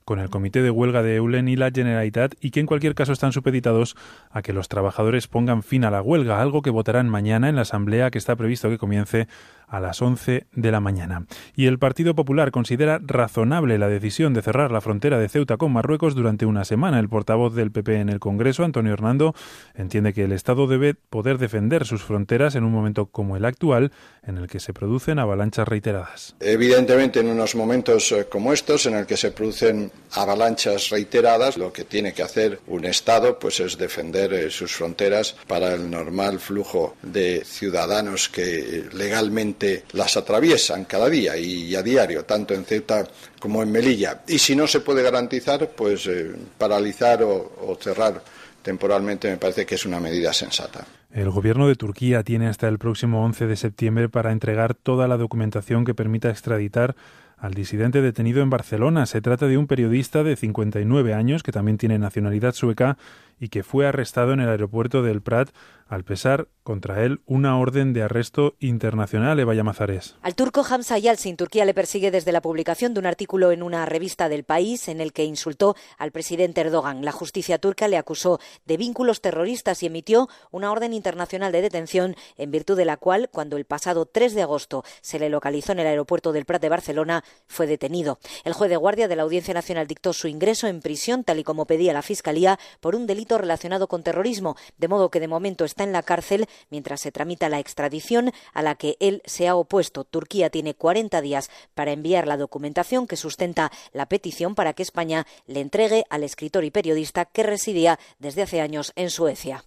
con el Comité de Huelga de Eulen y la Generalitat y que en cualquier caso están supeditados a que los trabajadores pongan fin a la huelga, algo que votarán mañana en la asamblea que está previsto que comience a las 11 de la mañana. Y el Partido Popular considera razonable la decisión de cerrar la frontera de Ceuta con Marruecos durante una semana. El portavoz del PP en el Congreso, Antonio Hernando, entiende que el Estado debe poder defender sus fronteras en un momento como el actual, en el que se producen avalanchas reiteradas. Evidentemente, en unos momentos eh, como estos, en el que se producen avalanchas reiteradas, lo que tiene que hacer un Estado pues es defender eh, sus fronteras para el normal flujo de ciudadanos que legalmente las atraviesan cada día y a diario, tanto en Ceuta como en Melilla. Y si no se puede garantizar, pues eh, paralizar o, o cerrar temporalmente me parece que es una medida sensata. El gobierno de Turquía tiene hasta el próximo 11 de septiembre para entregar toda la documentación que permita extraditar al disidente detenido en Barcelona. Se trata de un periodista de 59 años que también tiene nacionalidad sueca y que fue arrestado en el aeropuerto del Prat al pesar contra él una orden de arresto internacional, Eva Mazares. Al turco Hamza Yalcin, Turquía le persigue desde la publicación de un artículo en una revista del país en el que insultó al presidente Erdogan. La justicia turca le acusó de vínculos terroristas y emitió una orden internacional de detención en virtud de la cual, cuando el pasado 3 de agosto se le localizó en el aeropuerto del Prat de Barcelona, fue detenido. El juez de guardia de la Audiencia Nacional dictó su ingreso en prisión, tal y como pedía la Fiscalía, por un delito relacionado con terrorismo, de modo que de momento está en la cárcel mientras se tramita la extradición a la que él se ha opuesto. Turquía tiene 40 días para enviar la documentación que sustenta la petición para que España le entregue al escritor y periodista que residía desde hace años en Suecia.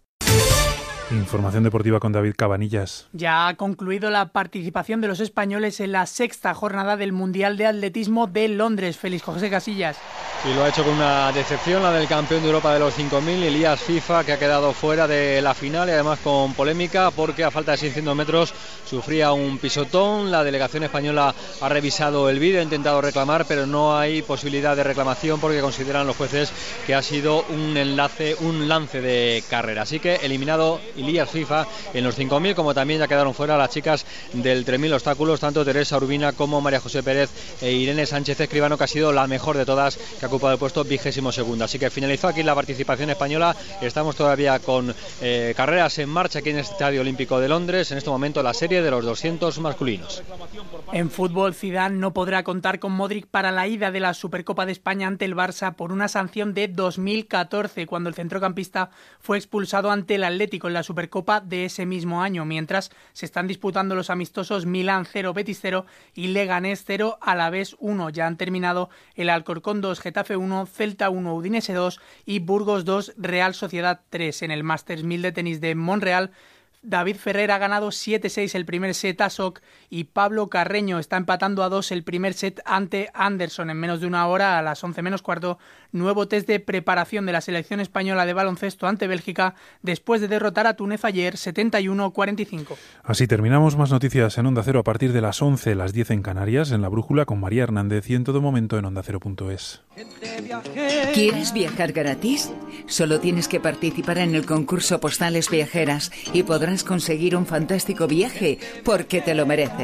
Información deportiva con David Cabanillas. Ya ha concluido la participación de los españoles en la sexta jornada del Mundial de Atletismo de Londres. Félix José Casillas. Y lo ha hecho con una decepción, la del campeón de Europa de los 5.000, Elías FIFA, que ha quedado fuera de la final y además con polémica porque a falta de 600 metros sufría un pisotón. La delegación española ha revisado el vídeo, ha intentado reclamar, pero no hay posibilidad de reclamación porque consideran los jueces que ha sido un enlace, un lance de carrera. Así que eliminado y Lías FIFA en los 5.000, como también ya quedaron fuera las chicas del 3.000 obstáculos, tanto Teresa Urbina como María José Pérez e Irene Sánchez Escribano, que ha sido la mejor de todas, que ha ocupado el puesto vigésimo segundo. Así que finalizó aquí la participación española. Estamos todavía con eh, carreras en marcha aquí en el Estadio Olímpico de Londres. En este momento la serie de los 200 masculinos. En fútbol, Zidane no podrá contar con Modric para la ida de la Supercopa de España ante el Barça por una sanción de 2014, cuando el centrocampista fue expulsado ante el Atlético en la Supercopa de ese mismo año, mientras se están disputando los amistosos Milán 0, Betis 0 y Leganés 0, a la vez 1. Ya han terminado el Alcorcón 2, Getafe 1, Celta 1, Udinese 2 y Burgos 2, Real Sociedad 3. En el Masters 1000 de tenis de Monreal, David Ferrer ha ganado 7-6 el primer set a Sok y Pablo Carreño está empatando a 2 el primer set ante Anderson en menos de una hora a las 11 menos cuarto. Nuevo test de preparación de la selección española de baloncesto ante Bélgica después de derrotar a Túnez ayer 71-45. Así terminamos más noticias en Onda Cero a partir de las 11, las 10 en Canarias, en la brújula con María Hernández y en todo momento en ondacero.es. ¿Quieres viajar gratis? Solo tienes que participar en el concurso Postales Viajeras y podrás conseguir un fantástico viaje porque te lo mereces.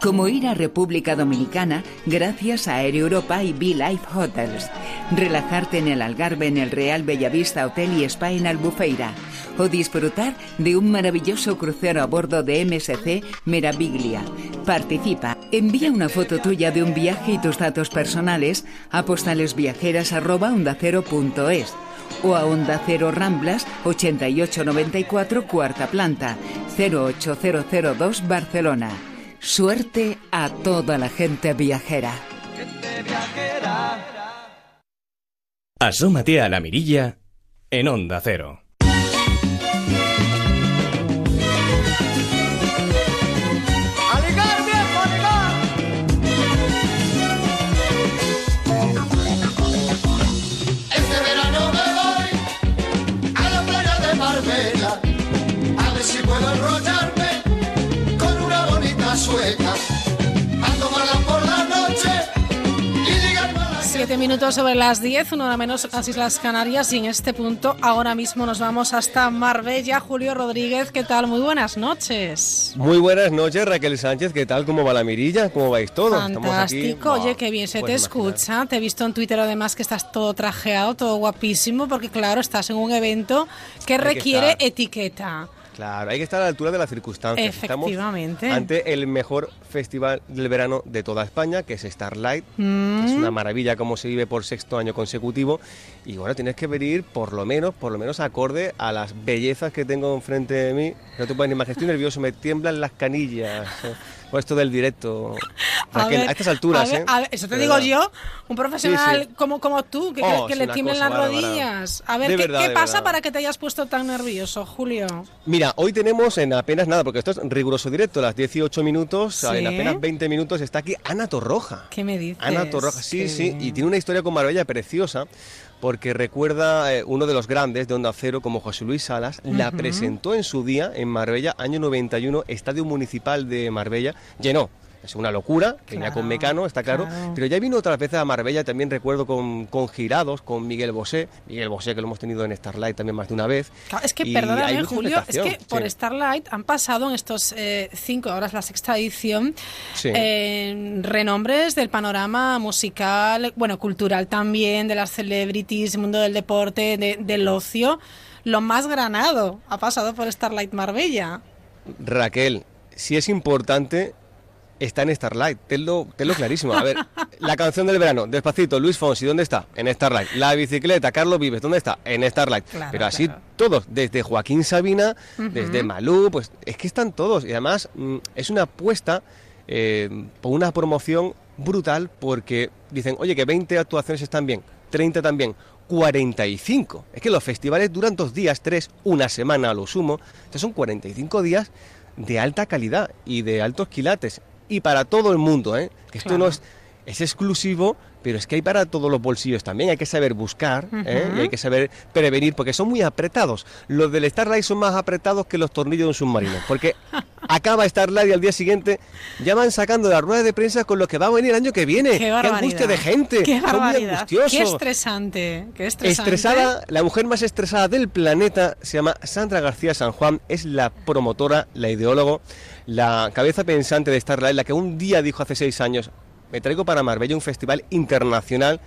Como ir a República Dominicana gracias a Air Europa y Be Life Hotels. Relajarte en el Algarve en el Real Bellavista Hotel y Spa en Albufeira. O disfrutar de un maravilloso crucero a bordo de MSC Meraviglia. Participa. Envía una foto tuya de un viaje y tus datos personales a postalesviajeras.ondacero.es o a Onda Cero Ramblas 8894 cuarta planta 08002 Barcelona. Suerte a toda la gente viajera. Asómate a la mirilla en Onda Cero. Minutos sobre las 10, una hora menos las Islas Canarias y en este punto ahora mismo nos vamos hasta Marbella. Julio Rodríguez, ¿qué tal? Muy buenas noches. Muy buenas noches, Raquel Sánchez. ¿Qué tal? ¿Cómo va la mirilla? ¿Cómo vais todos? Estamos aquí. Fantástico, oye, qué bien se te escucha. Te he visto en Twitter además que estás todo trajeado, todo guapísimo, porque claro, estás en un evento que Hay requiere etiqueta. Claro, hay que estar a la altura de las circunstancias. Efectivamente. Estamos ante el mejor festival del verano de toda España, que es Starlight. Mm. Es una maravilla cómo se vive por sexto año consecutivo. Y bueno, tienes que venir por lo menos, por lo menos acorde a las bellezas que tengo enfrente de mí. No te puedes ni imaginar, estoy nervioso, me tiemblan las canillas. Por esto del directo. A Raquel, ver, a estas alturas, a ver, ¿eh? a ver, eso te De digo verdad. yo, un profesional Sí, sí. Como, como tú, que, Oh, que le tiemblen las rodillas. A ver, De ¿qué, verdad, qué pasa verdad. para que te hayas puesto tan nervioso, Julio? Mira, hoy tenemos en apenas nada, porque esto es riguroso directo, las 18 minutos, Sí. en apenas 20 minutos está aquí Ana Torroja. ¿Qué me dices? Ana Torroja, sí, Qué sí, bien. y tiene una historia con Marbella preciosa, porque recuerda eh, uno de los grandes de Onda Cero, como José Luis Salas, la presentó en su día en Marbella, año 91, Estadio Municipal de Marbella, llenó. Es una locura, venía con Mecano, está claro, claro. pero ya vino otras veces a Marbella, también recuerdo con, con Girados, con Miguel Bosé, Miguel Bosé que lo hemos tenido en Starlight también más de una vez. Claro, es que, perdóname, Julio, es que por sí. Starlight han pasado en estos eh, cinco horas, la sexta edición, Sí. eh, renombres del panorama musical, bueno, cultural también, de las celebrities, mundo del deporte, de- del ocio. Lo más granado ha pasado por Starlight Marbella. Raquel, si es importante, está en Starlight. Tenlo, tenlo clarísimo. A ver, la canción del verano, despacito, Luis Fonsi, ¿dónde está? En Starlight. La bicicleta, Carlos Vives, ¿dónde está? En Starlight. Claro, Pero así todos, desde Joaquín Sabina, desde Malú, pues es que están todos. Y además mm, es una apuesta eh, por una promoción brutal porque dicen, oye, que 20 actuaciones están bien, 30 también. 45. Es que los festivales duran dos días, tres, una semana a lo sumo. Entonces son 45 días de alta calidad y de altos quilates. Y para todo el mundo, ¿eh? Que esto Claro. no es es exclusivo, pero es que hay para todos los bolsillos también. Hay que saber buscar ¿eh? y hay que saber prevenir, porque son muy apretados. Los del Starlight son más apretados que los tornillos de un submarino, porque acaba Starlight y al día siguiente ya van sacando las ruedas de prensa con lo que va a venir el año que viene. Qué, angustia de gente. Qué barbaridad. Qué estresante. Qué estresante. Estresada, la mujer más estresada del planeta se llama Sandra García San Juan, es la promotora, la ideólogo, la cabeza pensante de Starlight, la que un día dijo hace seis años, me traigo para Marbella un festival internacional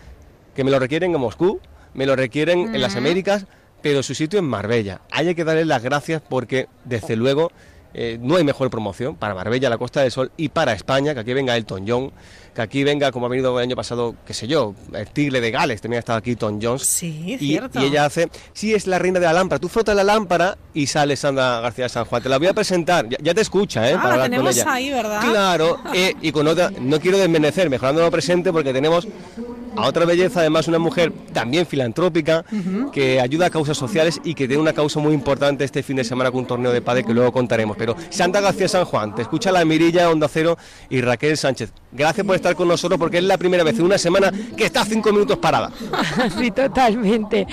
que me lo requieren en Moscú, me lo requieren en las. Américas, pero su sitio en Marbella. Hay que darle las gracias porque, desde luego, eh, no hay mejor promoción para Marbella, la Costa del Sol y para España, que aquí venga Elton John, que aquí venga, como ha venido el año pasado, qué sé yo, el Tigre de Gales, también ha estado aquí Tom Jones. Sí, y, cierto. y ella hace, sí, es la reina de la lámpara. Tú frotas la lámpara y sale Sandra García de San Juan. Te la voy a presentar, ya, ya te escucha, ¿eh? Ah, para la con tenemos ella. ahí, ¿verdad? Claro, eh, y con otra, no quiero desmerecer, mejorando lo presente, porque tenemos a otra belleza, además una mujer también filantrópica, que ayuda a causas sociales y que tiene una causa muy importante este fin de semana con un torneo de padre que luego contaremos. Pero Santa García San Juan, te escucha la Mirilla, Onda Cero y Raquel Sánchez. Gracias por estar con nosotros porque es la primera vez en una semana que está cinco minutos parada. Sí, totalmente.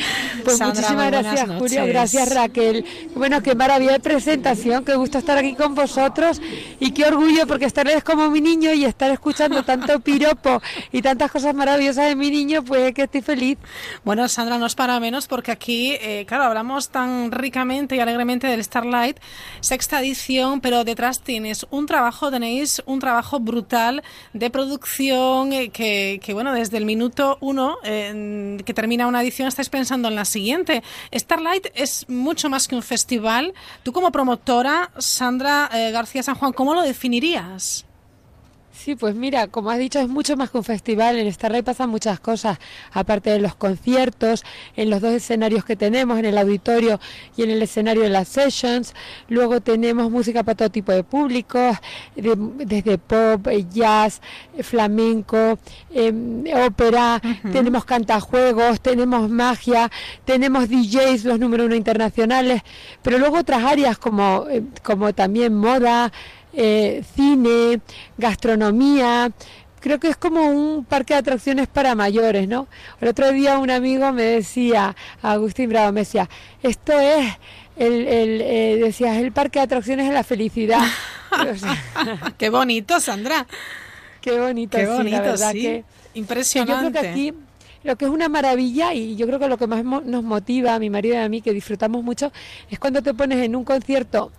Pues Sandra, muchísimas gracias, Julio. Gracias, Raquel. Bueno, qué maravilla de presentación. Qué gusto estar aquí con vosotros. Y qué orgullo, porque estarles como mi niño y estar escuchando tanto piropo y tantas cosas maravillosas mi niño, pues que estoy feliz. Bueno, Sandra, no es para menos porque aquí, eh, claro, hablamos tan ricamente y alegremente del Starlight, sexta edición, pero detrás tienes un trabajo, tenéis un trabajo brutal de producción eh, que, que, bueno, desde el minuto uno eh, que termina una edición estáis pensando en la siguiente. Starlight es mucho más que un festival. Tú como promotora, Sandra García San Juan, ¿cómo lo definirías? Sí, pues mira, como has dicho, es mucho más que un festival. En Starlight pasan muchas cosas, aparte de los conciertos, en los dos escenarios que tenemos, en el auditorio y en el escenario de las sessions. Luego tenemos música para todo tipo de públicos, de- desde pop, eh, jazz, eh, flamenco, em, ópera, tenemos cantajuegos, tenemos magia, tenemos DJs, los número uno internacionales, pero luego otras áreas como, eh, como también moda, eh, cine, gastronomía. Creo que es como un parque de atracciones para mayores, ¿no? El otro día un amigo me decía, Agustín Bravo, me decía, esto es el, el eh, decía, es el parque de atracciones de la felicidad. Qué bonito, Sandra. Qué bonito, Qué sí, bonito, la verdad sí. que Impresionante. yo creo que aquí lo que es una maravilla y yo creo que lo que más mo- nos motiva a mi marido y a mí, que disfrutamos mucho, es cuando te pones en un concierto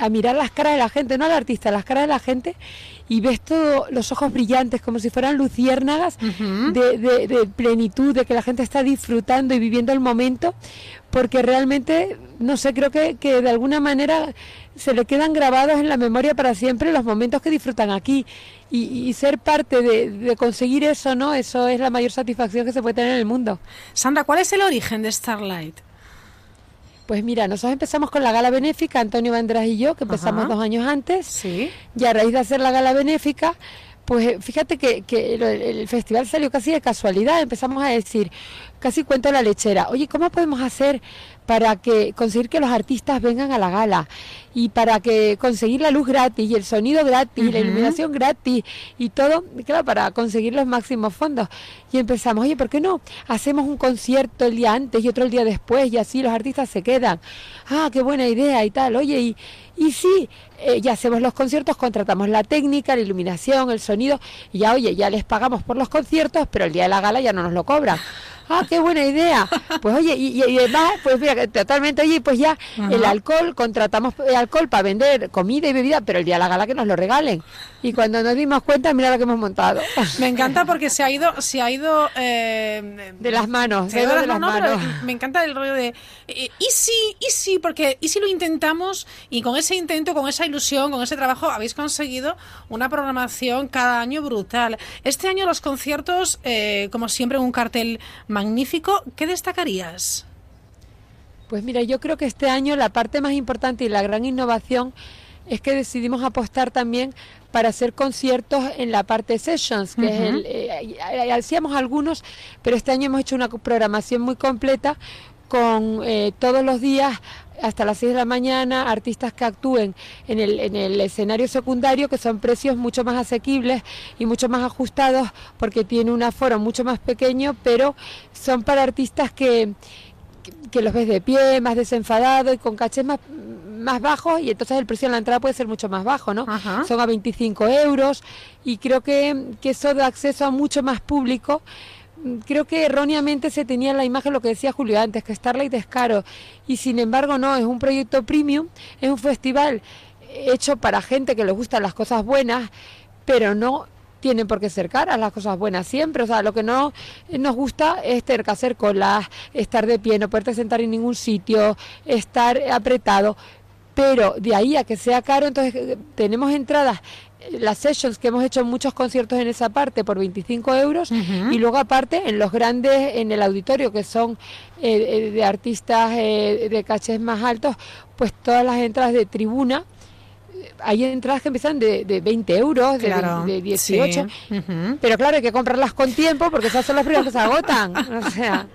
a mirar las caras de la gente, no al artista, las caras de la gente y ves todos los ojos brillantes como si fueran luciérnagas de, de- de plenitud, de que la gente está disfrutando y viviendo el momento, porque realmente, no sé, creo que, que de alguna manera se le quedan grabados en la memoria para siempre los momentos que disfrutan aquí y, y ser parte de, de conseguir eso, ¿no? Eso es la mayor satisfacción que se puede tener en el mundo. Sandra, ¿cuál es el origen de Starlight? Pues mira, nosotros empezamos con la gala benéfica, Antonio Banderas y yo, que empezamos Ajá. dos años antes. Y a raíz de hacer la gala benéfica, pues eh, fíjate que, que el, el festival salió casi de casualidad. Empezamos a decir, casi cuento la lechera, oye, ¿cómo podemos hacer para que conseguir que los artistas vengan a la gala? Y para que conseguir la luz gratis y el sonido gratis y la iluminación gratis y todo, claro, para conseguir los máximos fondos. Y empezamos, oye, ¿por qué no hacemos un concierto el día antes y otro el día después y así los artistas se quedan? Ah, qué buena idea y tal. Oye, y, y sí, eh, ya hacemos los conciertos, contratamos la técnica, la iluminación, el sonido, y ya, oye, ya les pagamos por los conciertos, pero el día de la gala ya no nos lo cobran. Ah, qué buena idea. Pues oye, y, y- además, pues mira, totalmente, oye, pues ya Ajá. el alcohol, contratamos el alcohol para vender comida y bebida, pero el día de la gala que nos lo regalen. Y cuando nos dimos cuenta, mira lo que hemos montado. Me encanta porque se ha ido, se ha ido eh, De las manos, se ha ido de de las manos, pero me encanta el rollo de eh, y sí, y sí, porque y si lo intentamos y con ese intento, con esa ilusión, con ese trabajo habéis conseguido una programación cada año brutal. Este año los conciertos, eh, como siempre, un cartel magnífico. ¿Qué destacarías? Pues mira, yo creo que este año la parte más importante y la gran innovación es que decidimos apostar también para hacer conciertos en la parte sessions, que es el, eh, hacíamos algunos, pero este año hemos hecho una programación muy completa con eh, todos los días hasta las 6 de la mañana artistas que actúen en el, en el escenario secundario que son precios mucho más asequibles y mucho más ajustados porque tiene un aforo mucho más pequeño pero son para artistas que, que los ves de pie, más desenfadado y con cachés más, más bajos y entonces el precio en la entrada puede ser mucho más bajo, ¿no? Son a 25 euros y creo que, que eso da acceso a mucho más público creo que erróneamente se tenía la imagen lo que decía Julio antes, que Starlight es caro. Y sin embargo no, es un proyecto premium, es un festival hecho para gente que le gustan las cosas buenas, pero no tienen por qué ser caras las cosas buenas siempre. O sea, lo que no nos gusta es tener que hacer colas, estar de pie, no poderte sentar en ningún sitio, estar apretado. Pero de ahí a que sea caro, entonces eh, tenemos entradas las sessions que hemos hecho muchos conciertos en esa parte por 25 euros y luego aparte en los grandes en el auditorio que son eh, eh, de artistas eh, de cachés más altos pues todas las entradas de tribuna hay entradas que empiezan de, de 20 euros, de, 18, pero claro, hay que comprarlas con tiempo porque esas son las primeras que se agotan. O sea,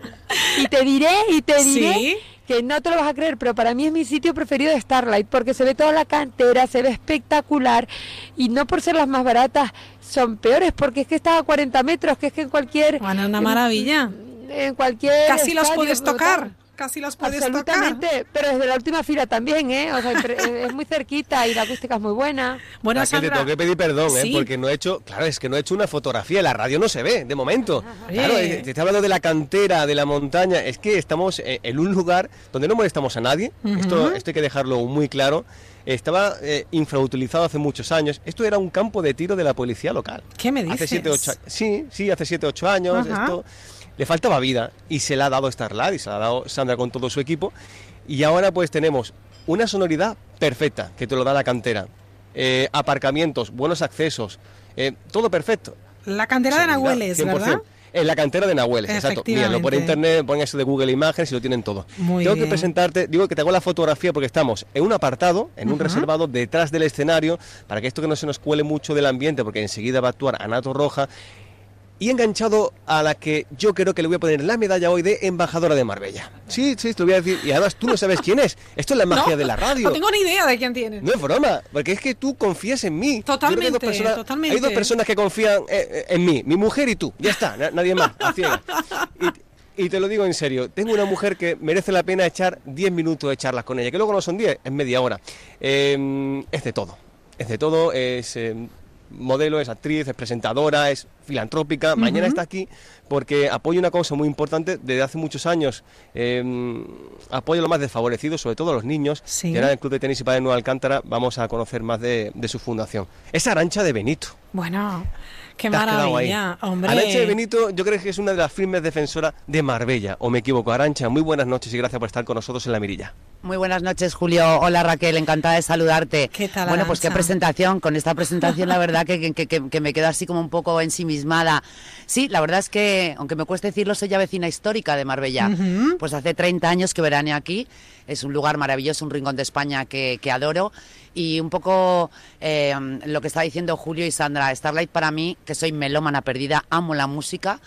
y te diré, y te diré que no te lo vas a creer, pero para mí es mi sitio preferido de Starlight, porque se ve toda la cantera, se ve espectacular, y no por ser las más baratas, son peores, porque es que está a 40 metros, que es que en cualquier... Bueno, una maravilla. En, cualquier... Casi los puedes tocar casi las puedes Absolutamente, pero desde la última fila también, ¿eh? O sea, es muy cerquita y la acústica es muy buena. Bueno, Sandra... te tengo que pedir perdón, ¿eh? Porque no he hecho, claro, es que no he hecho una fotografía, la radio no se ve, de momento. Claro, te estoy hablando de la cantera, de la montaña, es que estamos en un lugar donde no molestamos a nadie, esto, esto hay que dejarlo muy claro estaba eh, infrautilizado hace muchos años. Esto era un campo de tiro de la policía local. ¿Qué me dices? Hace 7, 8 Sí, sí, hace 7, 8 años. Esto le faltaba vida y se la ha dado Starlight y se la ha dado Sandra con todo su equipo. Y ahora pues tenemos una sonoridad perfecta que te lo da la cantera. Eh, aparcamientos, buenos accesos, eh, todo perfecto. La cantera de Nahueles, ¿verdad? En la cantera de Nahueles, exacto. Mírenlo por internet, ponen eso de Google Imágenes y lo tienen todo. Tengo que presentarte, digo que te hago la fotografía porque estamos en un apartado, en un reservado detrás del escenario, para que esto que no se nos cuele mucho del ambiente, porque enseguida va a actuar Anato Roja y enganchado a la que yo creo que le voy a poner la medalla hoy de embajadora de Marbella. Sí, sí, te lo voy a decir. Y además tú no sabes quién es. Esto es la magia de la radio. No tengo ni idea de quién tiene. No es broma, porque es que tú confías en mí. Totalmente, hay dos personas, totalmente. Hay dos personas que confían eh, eh, en, mí, mi mujer y tú. Ya está, nadie más, Y, te lo digo en serio, tengo una mujer que merece la pena echar 10 minutos de charlas con ella, que luego no son 10, es media hora. Em, es de todo, es de todo, es modelo, es actriz, es presentadora, es filantrópica. Mañana está aquí porque apoya una cosa muy importante desde hace muchos años. Eh, apoya a los más desfavorecidos, sobre todo a los niños. Y ahora en el Club de Tenis y Padre Nueva Alcántara vamos a conocer más de, de su fundación. Es Arancha de Benito. Bueno, qué maravilla, hombre. Arancha de Benito, yo creo que es una de las firmes defensoras de Marbella, o me equivoco. Arancha, muy buenas noches y gracias por estar con nosotros en la mirilla. Muy buenas noches, Julio. Hola, Raquel, encantada de saludarte. ¿Qué tal, Bueno, pues qué presentación. Con esta presentación, la verdad que, que, que, me quedo así como un poco ensimismada. Sí, la verdad es que, aunque me cueste decirlo, soy ya vecina histórica de Marbella. Pues hace 30 años que veraneo aquí. Es un lugar maravilloso, un rincón de España que, adoro. Y un poco eh, lo que está diciendo Julio y Sandra. Starlight para mí, que soy melómana perdida, amo la música.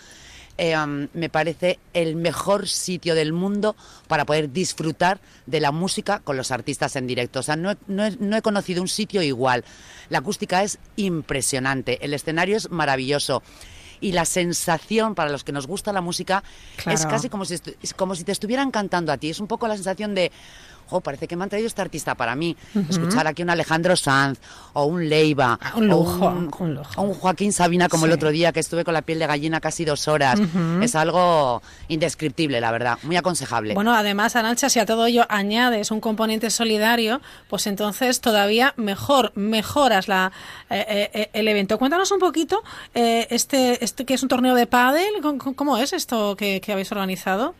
Eh, me parece el mejor sitio del mundo para poder disfrutar de la música con los artistas en directo. O sea, no he, conocido un sitio igual. La acústica es impresionante, el escenario es maravilloso y la sensación para los que nos gusta la música es casi como si, como si te estuvieran cantando a ti. Es un poco la sensación de, oh, parece que me han traído este artista para mí. Escuchar aquí un Alejandro Sanz o un Leiva ah, un lujo, o un, Joaquín Sabina como el otro día que estuve con la piel de gallina casi dos horas. Es algo indescriptible, la verdad, muy aconsejable. Bueno, además, Arancha, si a todo ello añades un componente solidario, pues entonces todavía mejor, mejoras la, eh, eh, eh, el evento. Cuéntanos un poquito, este, este que es un torneo de pádel, ¿cómo es esto que habéis organizado?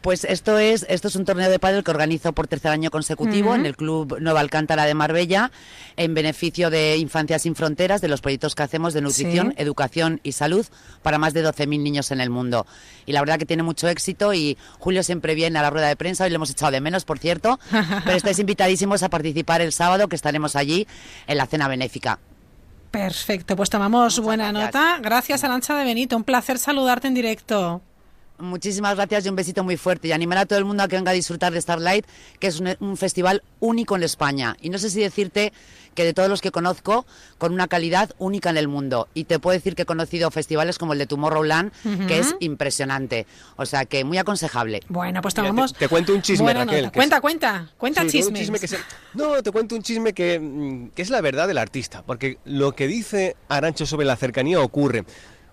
Pues esto es, esto es un torneo de pádel que organizo por tercer año consecutivo en el Club Nueva Alcántara de Marbella, en beneficio de Infancia sin Fronteras, de los proyectos que hacemos de nutrición, educación y salud para más de 12.000 niños en el mundo. Y la verdad que tiene mucho éxito y Julio siempre viene a la rueda de prensa, hoy le hemos echado de menos, por cierto, pero estáis invitadísimos a participar el sábado, que estaremos allí en la cena benéfica. Perfecto, pues tomamos buena nota. Gracias, Arancha de Benito. Un placer saludarte en directo. Muchísimas gracias y un besito muy fuerte. Y animar a todo el mundo a que venga a disfrutar de Starlight, que es un, un festival único en España. Y no sé si decirte que de todos los que conozco, con una calidad única en el mundo. Y te puedo decir que he conocido festivales como el de Tomorrowland, Ujú. que es impresionante. O sea que muy aconsejable. Bueno, pues tomamos. te, te cuento un chisme, Buena Raquel. que Cuenta, es- cuenta, cuenta Sí, chismes. un chisme que se- No, te cuento un chisme que, mm, que es la verdad del artista, porque lo que dice Arancho sobre la cercanía ocurre.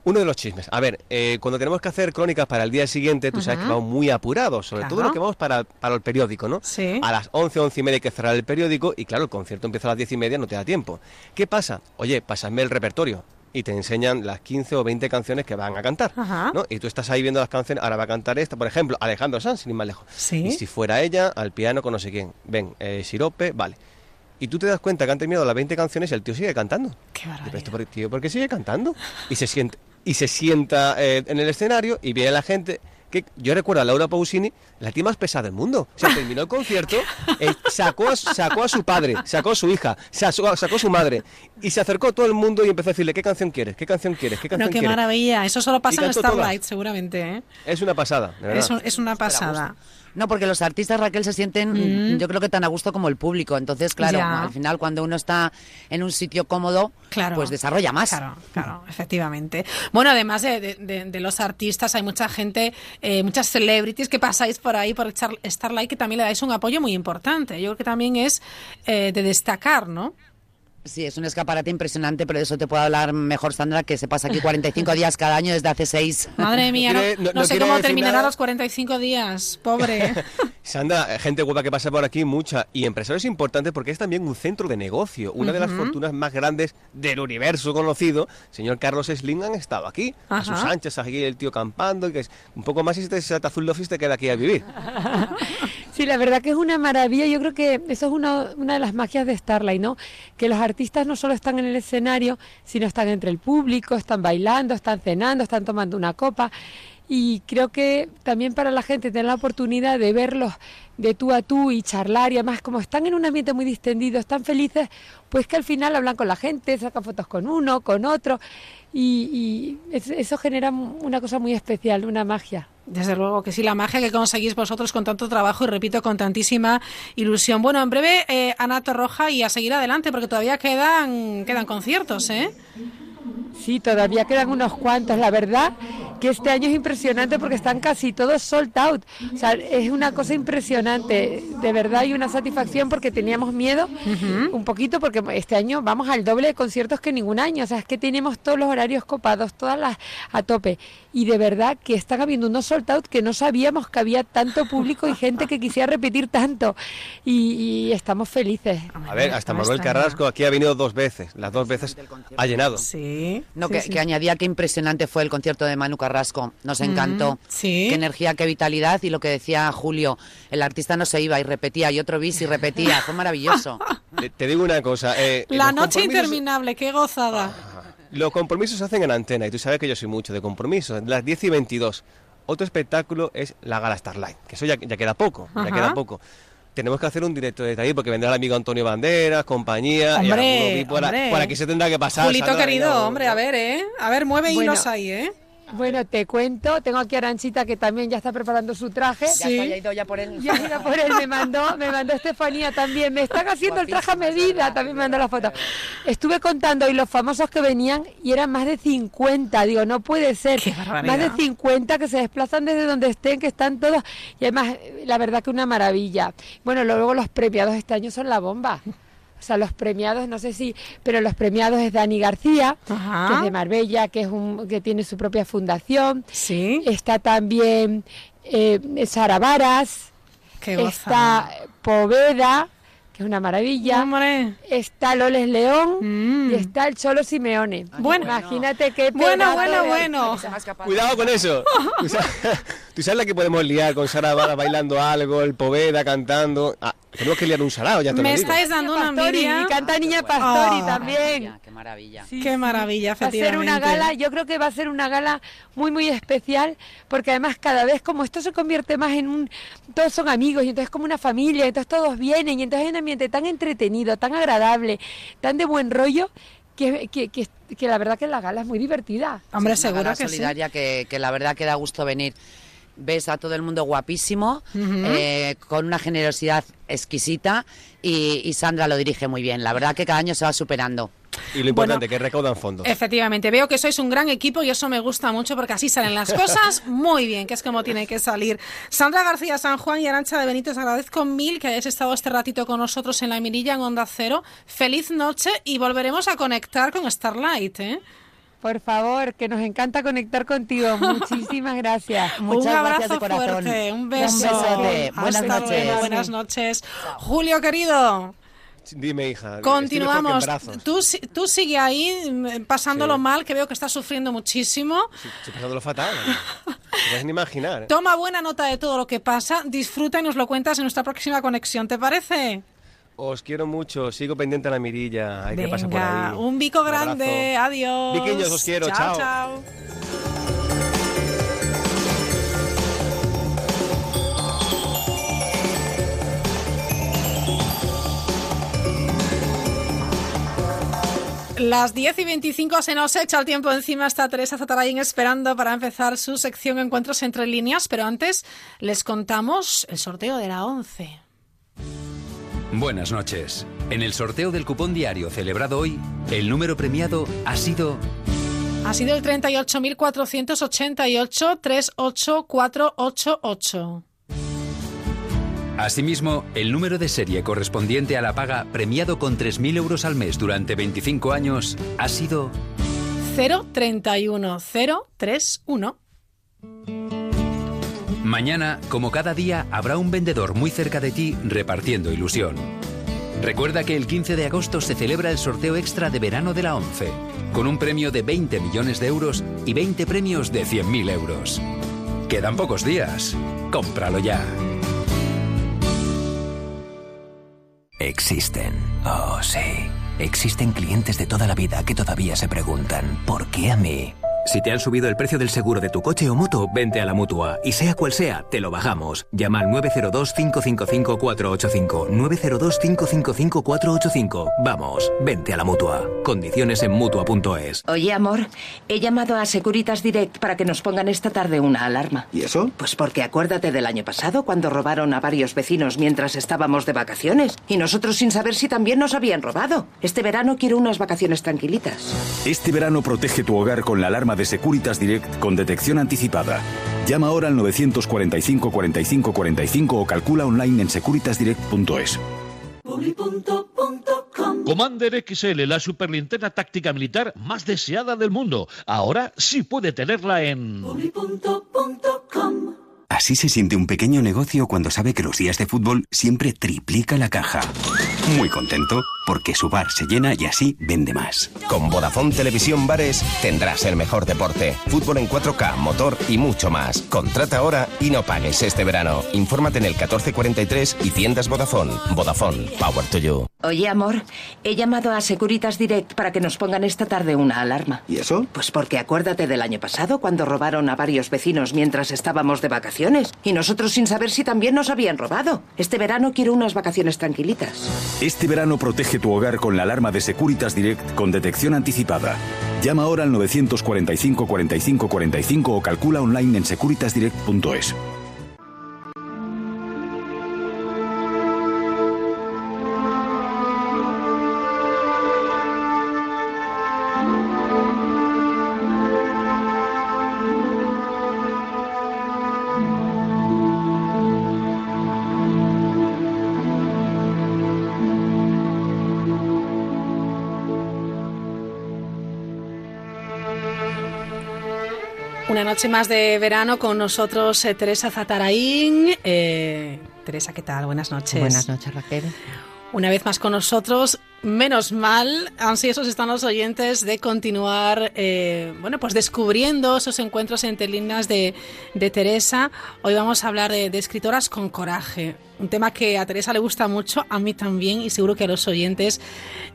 Uno de los chismes. A ver, eh, cuando tenemos que hacer crónicas para el día siguiente, tú sabes que vamos muy apurados, sobre todo lo que vamos para, para el periódico, ¿no? Sí. A las 11, 11 y media hay que cerrar el periódico y claro, el concierto empieza a las 10 y media, no te da tiempo. ¿Qué pasa? Oye, pásame el repertorio. Y te enseñan las 15 o 20 canciones que van a cantar. Ajá. ¿no? Y tú estás ahí viendo las canciones, ahora va a cantar esta, por ejemplo, Alejandro Sanz, sin ir más lejos. Sí. Y si fuera ella, al piano con no sé quién. Ven, eh, Sirope, vale. Y tú te das cuenta que han terminado las 20 canciones y el tío sigue cantando. Qué Pero esto por- tío, ¿por qué sigue cantando? Y se siente, y se sienta eh, en el escenario y viene la gente. Que yo recuerdo a Laura Pausini, la tía más pesada del mundo. O sea, terminó el concierto, eh, sacó, a, sacó a su padre, sacó a su hija, sacó, sacó a su madre y se acercó a todo el mundo y empezó a decirle: ¿Qué canción quieres? ¿Qué canción quieres? ¿Qué No, canción qué quieres? maravilla. Eso solo pasa en. Starlight, seguramente. ¿eh? Es una pasada, de verdad. Es, un- es una pasada. No, porque los artistas, Raquel, se sienten, Mm. yo creo que tan a gusto como el público. Entonces, claro, Ya. al final, cuando uno está en un sitio cómodo, Claro. pues desarrolla más. Claro, claro, efectivamente. Bueno, además de, de- de- los artistas, hay mucha gente, eh, muchas celebrities que pasáis por ahí por Starlight que también le dais un apoyo muy importante. Yo creo que también es eh, de destacar, ¿no? Sí, es un escaparate impresionante, pero de eso te puedo hablar mejor, Sandra, que se pasa aquí 45 días cada año desde hace seis. Madre mía, no, quiere- no- no no sé cómo terminará nada. los 45 días, pobre. Sandra, eh, gente guapa que pasa por aquí, mucha. Y empresarios importantes porque es también un centro de negocio. Una de las fortunas más grandes del universo conocido. Señor Carlos Slim han estado aquí. A sus anchas, aquí el tío campando. Y que es un poco más y este Azul Lofis te queda aquí a vivir. Sí, la verdad que es una maravilla. Yo creo que eso es una, una de las magias de Starlight, ¿no? Que los artistas no solo están en el escenario, sino están entre el público, están bailando, están cenando, están tomando una copa. Y creo que también para la gente tener la oportunidad de verlos de tú a tú y charlar y además como están en un ambiente muy distendido, están felices, pues que al final hablan con la gente, sacan fotos con uno, con otro y, y es- eso genera una cosa muy especial, una magia. Desde luego que sí, la magia que conseguís vosotros con tanto trabajo y repito, con tantísima ilusión. Bueno, en breve, eh, Ana Torroja y a seguir adelante porque todavía quedan, quedan conciertos, ¿eh? Sí, todavía quedan unos cuantos. La verdad que este año es impresionante porque están casi todos sold out. O sea, es una cosa impresionante. De verdad hay una satisfacción porque teníamos miedo un poquito porque este año vamos al doble de conciertos que ningún año. O sea, es que tenemos todos los horarios copados, todas las a tope. Y de verdad que están habiendo unos sold out que no sabíamos que había tanto público y gente que quisiera repetir tanto. Y, y estamos felices. A ver, hasta Manuel Carrasco aquí ha venido dos veces. Las dos veces ha llenado. Sí. No, Sí, que, sí. que añadía que impresionante fue el concierto de Manu Carrasco. Nos Mm, encantó. sí. Qué energía, qué vitalidad. Y lo que decía Julio, el artista no se iba y repetía, y otro bis y repetía. Fue maravilloso. Te, te digo una cosa. eh, La los noche compromisos- interminable, qué gozada. Los compromisos se hacen en antena y tú sabes que yo soy mucho de compromisos. Las 10 y 22. Otro espectáculo es la Gala Starlight, que eso ya, ya queda poco, Ajá. ya queda poco. Tenemos que hacer un directo de ahí porque vendrá el amigo Antonio Banderas, compañía. y Hombre, por, a- hombre. por aquí se tendrá que pasar. Julito querido, hombre, a ver, ¿eh? A ver, mueve Bueno. hilos ahí, ¿eh? Bueno, te cuento, tengo aquí a Aranchita que también ya está preparando su traje. Ya está, ya he ido ya por él. Ya he ido por él, me mandó, me mandó Estefanía también. Me están haciendo el traje a medida, también me mandó la foto. Estuve contando hoy los famosos que venían y eran más de 50. Digo, no puede ser. barbaridad. Más de 50 que se desplazan desde donde estén, que están todos. Y además, la verdad que una maravilla. Bueno, luego los premiados este año son la bomba. O sea, los premiados, no sé si, pero los premiados es Dani García, Ajá. que es de Marbella, que es un, que tiene su propia fundación. Sí. Está también eh, Sara Varas. Qué está. Poveda, que es una maravilla. Hombre. Está Loles León Mm. y está el Cholo Simeone. Bueno. imagínate qué Bueno, bueno, de- bueno. Cuidado con eso. ¿Tú sabes, tú sabes la que podemos liar con Sara Vara bailando algo, el Poveda cantando. Ah, tenemos que liar un salado, ya te Me lo digo. estáis dando una Pastori, envidia. y canta Niña Pastori Ah. también. Qué maravilla. Sí, Qué sí. maravilla, Va a ser una gala, yo creo que va a ser una gala muy, muy especial, porque además cada vez como esto se convierte más en un... Todos son amigos y entonces como una familia, entonces todos vienen y entonces hay un ambiente tan entretenido, tan agradable, tan de buen rollo, que, que, que, que la verdad que la gala es muy divertida. Hombre, es seguro gala que sí. solidaria que, que la verdad que da gusto venir. ves a todo el mundo guapísimo, eh, con una generosidad exquisita y, y Sandra lo dirige muy bien. La verdad que cada año se va superando. Y lo importante, que recaudan fondos. Efectivamente, veo que sois un gran equipo y eso me gusta mucho porque así salen las cosas muy bien, que es como tiene que salir. Sandra García San Juan y Arancha de Benítez, agradezco mil que hayáis estado este ratito con nosotros en la Mirilla en Onda Cero. Feliz noche y volveremos a conectar con Starlight, ¿eh? Por favor, que nos encanta conectar contigo. Muchísimas gracias. un abrazo fuerte, un beso. Un besote. Buenas Hasta noches. luego, buenas noches. Julio, querido. Dime, hija. Continuamos. Tú, tú sigue ahí mm, pasándolo mal, que veo que estás sufriendo muchísimo. Estoy pasándolo fatal. No puedes ni imaginar. Toma buena nota de todo lo que pasa, disfruta y nos lo cuentas en nuestra próxima conexión, ¿te parece? Os quiero mucho. Sigo pendiente a la mirilla. Hay que pasar por ahí. un bico grande, adiós. Viquiños, os quiero, chao. chao. chao. Las 10 y 25 se nos echa el tiempo encima. Está Teresa Zatarain esperando para empezar su sección Encuentros entre líneas, pero antes les contamos el sorteo de la 11. Buenas noches. En el sorteo del cupón diario celebrado hoy, el número premiado ha sido Ha sido el 38.488-38488. Asimismo, el número de serie correspondiente a la paga premiado con 3.000 euros al mes durante 25 años ha sido 031031. Mañana, como cada día, habrá un vendedor muy cerca de ti repartiendo ilusión. Recuerda que el 15 de agosto se celebra el sorteo extra de verano de la 11, con un premio de 20 millones de euros y 20 premios de 100.000 euros. Quedan pocos días. Cómpralo ya. Existen. Oh, sí. Existen clientes de toda la vida que todavía se preguntan, ¿por qué a mí? Si te han subido el precio del seguro de tu coche o moto, vente a la mutua. Y sea cual sea, te lo bajamos. Llama al 902-555-485. 902-555-485. Vamos, vente a la mutua. Condiciones en mutua.es. Oye, amor, he llamado a Securitas Direct para que nos pongan esta tarde una alarma. ¿Y eso? Pues porque acuérdate del año pasado cuando robaron a varios vecinos mientras estábamos de vacaciones y nosotros sin saber si también nos habían robado. Este verano quiero unas vacaciones tranquilitas. Este verano protege tu hogar con la alarma de Securitas Direct con detección anticipada. Llama ahora al 945 45 45 o calcula online en securitasdirect.es. Commander XL, la superlinterna táctica militar más deseada del mundo. Ahora sí puede tenerla en... Así se siente un pequeño negocio cuando sabe que los días de fútbol siempre triplica la caja. Muy contento porque su bar se llena y así vende más. Con Vodafone Televisión Bares tendrás el mejor deporte, fútbol en 4K, motor y mucho más. Contrata ahora y no pagues este verano. Infórmate en el 1443 y tiendas Vodafone. Vodafone, power to you. Oye, amor, he llamado a Securitas Direct para que nos pongan esta tarde una alarma. ¿Y eso? Pues porque acuérdate del año pasado cuando robaron a varios vecinos mientras estábamos de vacaciones y nosotros sin saber si también nos habían robado. Este verano quiero unas vacaciones tranquilitas. Este verano protege tu hogar con la alarma de Securitas Direct con detección anticipada. Llama ahora al 945 45 45 o calcula online en securitasdirect.es. Una noche más de verano con nosotros eh, Teresa Zatarain. Eh, Teresa, ¿qué tal? Buenas noches. Buenas noches, Raquel. Una vez más con nosotros. Menos mal, ansiosos están los oyentes de continuar, eh, bueno, pues descubriendo esos encuentros entre líneas de, de Teresa. Hoy vamos a hablar de, de escritoras con coraje. Un tema que a Teresa le gusta mucho, a mí también y seguro que a los oyentes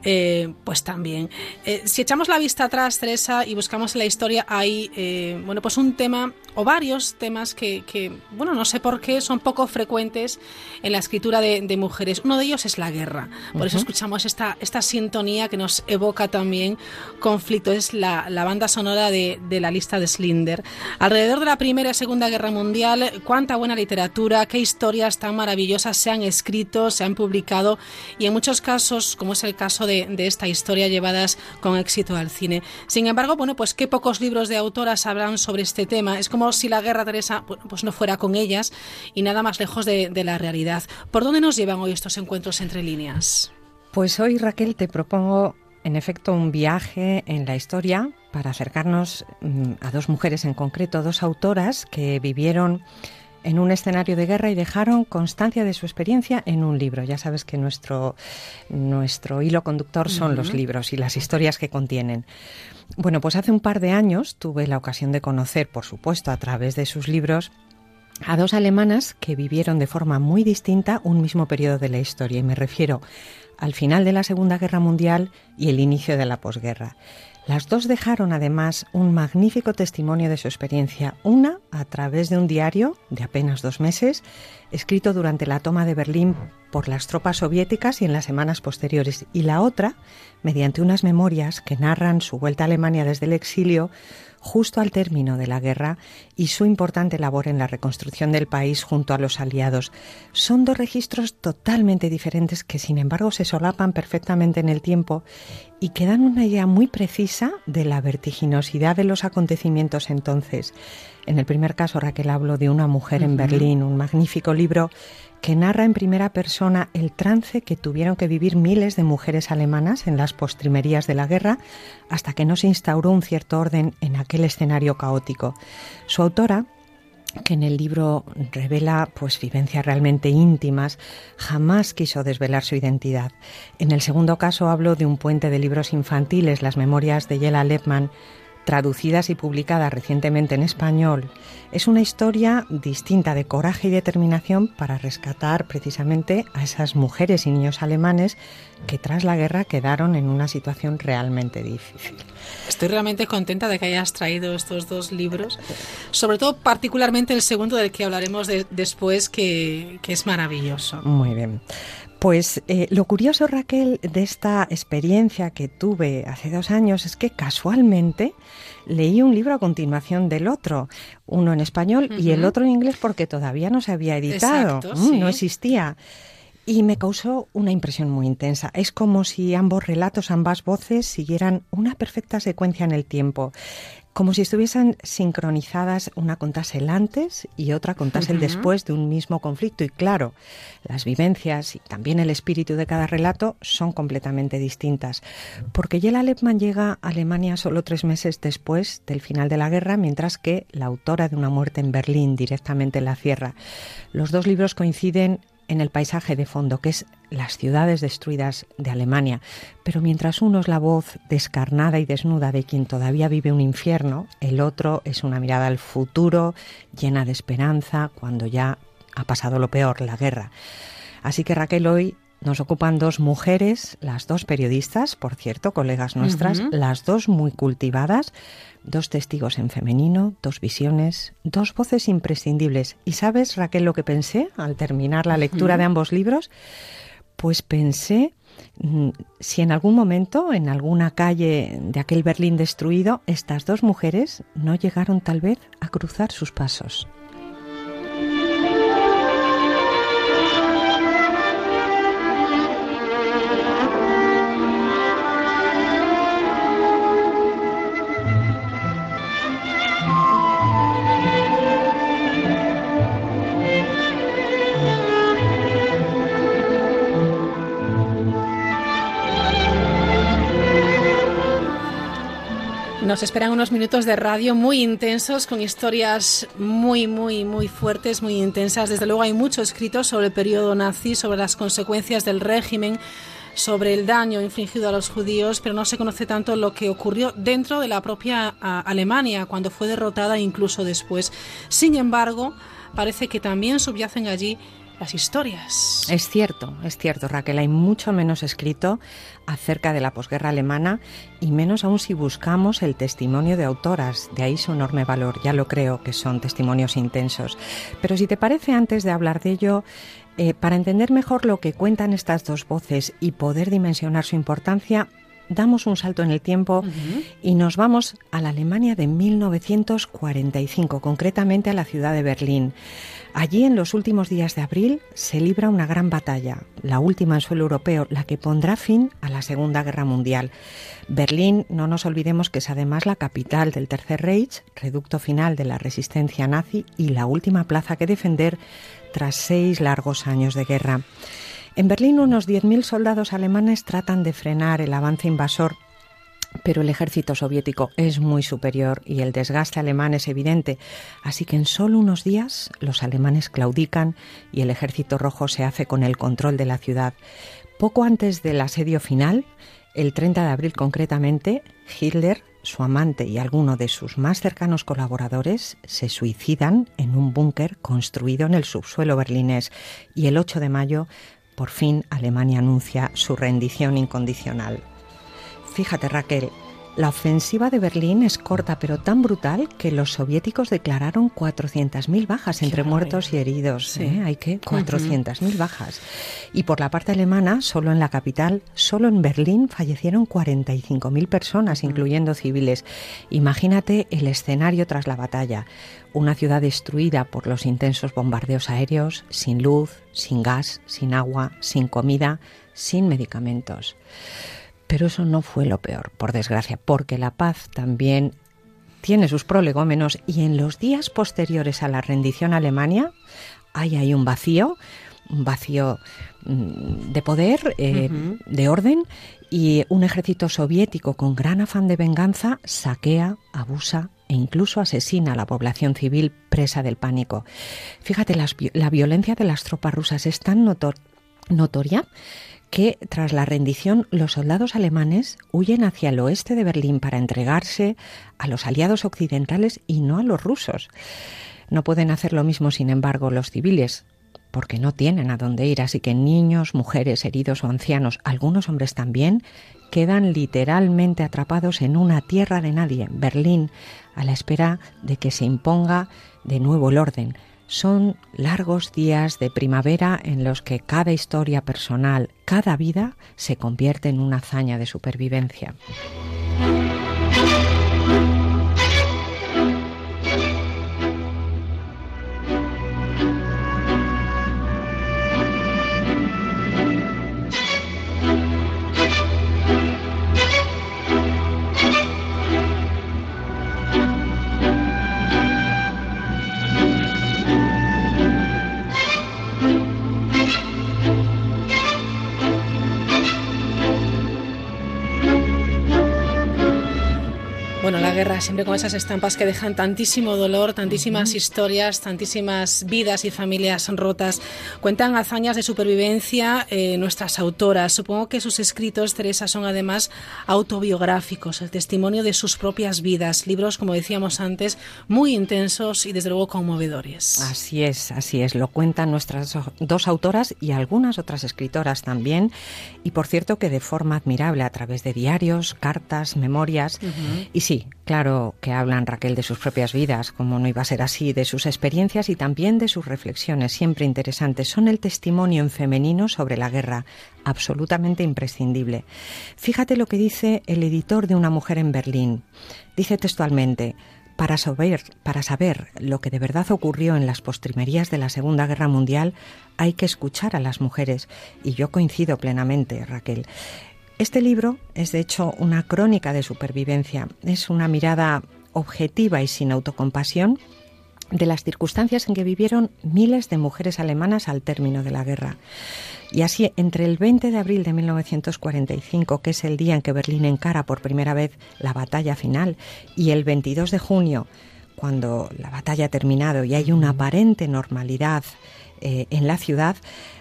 eh, pues también. Eh, si echamos la vista atrás, Teresa, y buscamos en la historia, hay eh, bueno pues un tema o varios temas que, que, bueno, no sé por qué son poco frecuentes en la escritura de, de mujeres. Uno de ellos es la guerra. Por eso escuchamos esta, esta sintonía que nos evoca también conflicto. Es la, la banda sonora de, de la lista de Slinder. Alrededor de la Primera y Segunda Guerra Mundial, cuánta buena literatura, qué historias tan maravillosas se han escrito, se han publicado y en muchos casos, como es el caso de, esta historia, llevadas con éxito al cine. Sin embargo, bueno, pues qué pocos libros de autoras hablan sobre este tema. Es como si la guerra, Teresa, pues no fuera con ellas y nada más lejos de, de la realidad. ¿Por dónde nos llevan hoy estos encuentros entre líneas? Pues hoy, Raquel, te propongo en efecto un viaje en la historia para acercarnos mm, a dos mujeres en concreto, dos autoras que vivieron en un escenario de guerra y dejaron constancia de su experiencia en un libro. Ya sabes que nuestro, nuestro hilo conductor son los libros y las historias que contienen. Bueno, pues hace un par de años tuve la ocasión de conocer, por supuesto, a través de sus libros, a dos alemanas que vivieron de forma muy distinta un mismo periodo de la historia, y me refiero al final de la Segunda Guerra Mundial y el inicio de la posguerra. Las dos dejaron además un magnífico testimonio de su experiencia, una a través de un diario de apenas dos meses, escrito durante la toma de Berlín por las tropas soviéticas y en las semanas posteriores, y la otra mediante unas memorias que narran su vuelta a Alemania desde el exilio justo al término de la guerra y su importante labor en la reconstrucción del país junto a los aliados. Son dos registros totalmente diferentes que sin embargo se solapan perfectamente en el tiempo y que dan una idea muy precisa de la vertiginosidad de los acontecimientos entonces. En el primer caso, Raquel, hablo de una mujer en. Berlín, un magnífico libro que narra en primera persona el trance que tuvieron que vivir miles de mujeres alemanas en las postrimerías de la guerra hasta que no se instauró un cierto orden en aquel escenario caótico. Su autora, que en el libro revela pues vivencias realmente íntimas, jamás quiso desvelar su identidad. En el segundo caso hablo de un puente de libros infantiles, las memorias de Yela Lepman, traducidas y publicadas recientemente en español. Es una historia distinta de coraje y determinación para rescatar precisamente a esas mujeres y niños alemanes que tras la guerra quedaron en una situación realmente difícil. Estoy realmente contenta de que hayas traído estos dos libros, sobre todo particularmente el segundo del que hablaremos de- después, que, que es maravilloso. Muy bien. Pues eh, lo curioso, Raquel, de esta experiencia que tuve hace dos años es que casualmente leí un libro a continuación del otro, uno en español y el otro en inglés porque todavía no se había editado, Exacto, Mm, sí. no existía. Y me causó una impresión muy intensa. Es como si ambos relatos, ambas voces, siguieran una perfecta secuencia en el tiempo. Como si estuviesen sincronizadas, una contase el antes y otra contase el después de un mismo conflicto. Y claro, las vivencias y también el espíritu de cada relato son completamente distintas. Porque Yela Lepman llega a Alemania solo tres meses después del final de la guerra, mientras que la autora de Una muerte en Berlín directamente la cierra. Los dos libros coinciden en el paisaje de fondo, que es las ciudades destruidas de Alemania. Pero mientras uno es la voz descarnada y desnuda de quien todavía vive un infierno, el otro es una mirada al futuro llena de esperanza cuando ya ha pasado lo peor, la guerra. Así que Raquel, hoy nos ocupan dos mujeres, las dos periodistas, por cierto, colegas nuestras, las dos muy cultivadas, dos testigos en femenino, dos visiones, dos voces imprescindibles. ¿Y sabes, Raquel, lo que pensé al terminar la lectura de ambos libros? Pues pensé mm, si en algún momento, en alguna calle de aquel Berlín destruido, estas dos mujeres no llegaron tal vez a cruzar sus pasos. Nos esperan unos minutos de radio muy intensos, con historias muy, muy, muy fuertes, muy intensas. Desde luego hay mucho escrito sobre el periodo nazi, sobre las consecuencias del régimen, sobre el daño infligido a los judíos, pero no se conoce tanto lo que ocurrió dentro de la propia Alemania, cuando fue derrotada incluso después. Sin embargo, parece que también subyacen allí las historias. Es cierto, es cierto, Raquel. Hay mucho menos escrito acerca de la posguerra alemana y menos aún si buscamos el testimonio de autoras. De ahí su enorme valor. Ya lo creo que son testimonios intensos. Pero si te parece, antes de hablar de ello, eh, para entender mejor lo que cuentan estas dos voces y poder dimensionar su importancia, damos un salto en el tiempo y nos vamos a la Alemania de 1945, concretamente a la ciudad de Berlín. Allí, en los últimos días de abril, se libra una gran batalla, la última en suelo europeo, la que pondrá fin a la Segunda Guerra Mundial. Berlín, no nos olvidemos que es además la capital del Tercer Reich, reducto final de la resistencia nazi y la última plaza que defender tras seis largos años de guerra. En Berlín unos 10.000 soldados alemanes tratan de frenar el avance invasor pero el ejército soviético es muy superior y el desgaste alemán es evidente, así que en solo unos días los alemanes claudican y el ejército rojo se hace con el control de la ciudad. Poco antes del asedio final, el 30 de abril concretamente, Hitler, su amante y alguno de sus más cercanos colaboradores se suicidan en un búnker construido en el subsuelo berlinés y el 8 de mayo por fin Alemania anuncia su rendición incondicional. Fíjate Raquel, la ofensiva de Berlín es corta pero tan brutal que los soviéticos declararon 400.000 bajas entre muertos y heridos. ¿eh? Hay que 400.000 bajas. Y por la parte alemana, solo en la capital, solo en Berlín fallecieron 45.000 personas, incluyendo civiles. Imagínate el escenario tras la batalla. Una ciudad destruida por los intensos bombardeos aéreos, sin luz, sin gas, sin agua, sin comida, sin medicamentos. Pero eso no fue lo peor, por desgracia, porque la paz también tiene sus prolegómenos y en los días posteriores a la rendición a Alemania hay ahí un vacío, un vacío mm, de poder, eh, de orden, y un ejército soviético con gran afán de venganza saquea, abusa e incluso asesina a la población civil presa del pánico. Fíjate, la violencia de las tropas rusas es tan notoria que tras la rendición los soldados alemanes huyen hacia el oeste de Berlín para entregarse a los aliados occidentales y no a los rusos. No pueden hacer lo mismo, sin embargo, los civiles, porque no tienen a dónde ir, así que niños, mujeres, heridos o ancianos, algunos hombres también, quedan literalmente atrapados en una tierra de nadie, Berlín, a la espera de que se imponga de nuevo el orden, son largos días de primavera en los que cada historia personal, cada vida, se convierte en una hazaña de supervivencia. Guerra siempre con esas estampas que dejan tantísimo dolor, tantísimas historias, tantísimas vidas y familias rotas. Cuentan hazañas de supervivencia eh, nuestras autoras. Supongo que sus escritos, Teresa, son además autobiográficos, el testimonio de sus propias vidas. Libros, como decíamos antes, muy intensos y desde luego conmovedores. Así es, así es. Lo cuentan nuestras dos autoras y algunas otras escritoras también. Y por cierto que de forma admirable a través de diarios, cartas, memorias. Y sí, claro que hablan Raquel de sus propias vidas, como no iba a ser así, de sus experiencias y también de sus reflexiones, siempre interesantes. Son el testimonio en femenino sobre la guerra, absolutamente imprescindible. Fíjate lo que dice el editor de Una mujer en Berlín. Dice textualmente, para saber, para saber lo que de verdad ocurrió en las postrimerías de la Segunda Guerra Mundial, hay que escuchar a las mujeres. Y yo coincido plenamente, Raquel. Este libro es de hecho una crónica de supervivencia, es una mirada objetiva y sin autocompasión de las circunstancias en que vivieron miles de mujeres alemanas al término de la guerra. Y así, entre el 20 de abril de 1945, que es el día en que Berlín encara por primera vez la batalla final, y el 22 de junio, cuando la batalla ha terminado y hay una aparente normalidad eh, en la ciudad,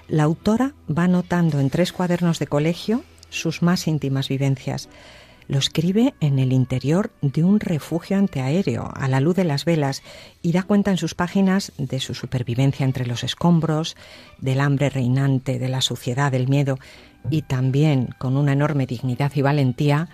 la autora va anotando en tres cuadernos de colegio sus más íntimas vivencias. lo escribe en el interior de un refugio antiaéreo, a la luz de las velas, y da cuenta en sus páginas de su supervivencia entre los escombros, del hambre reinante, de la suciedad, del miedo, y también, con una enorme dignidad y valentía,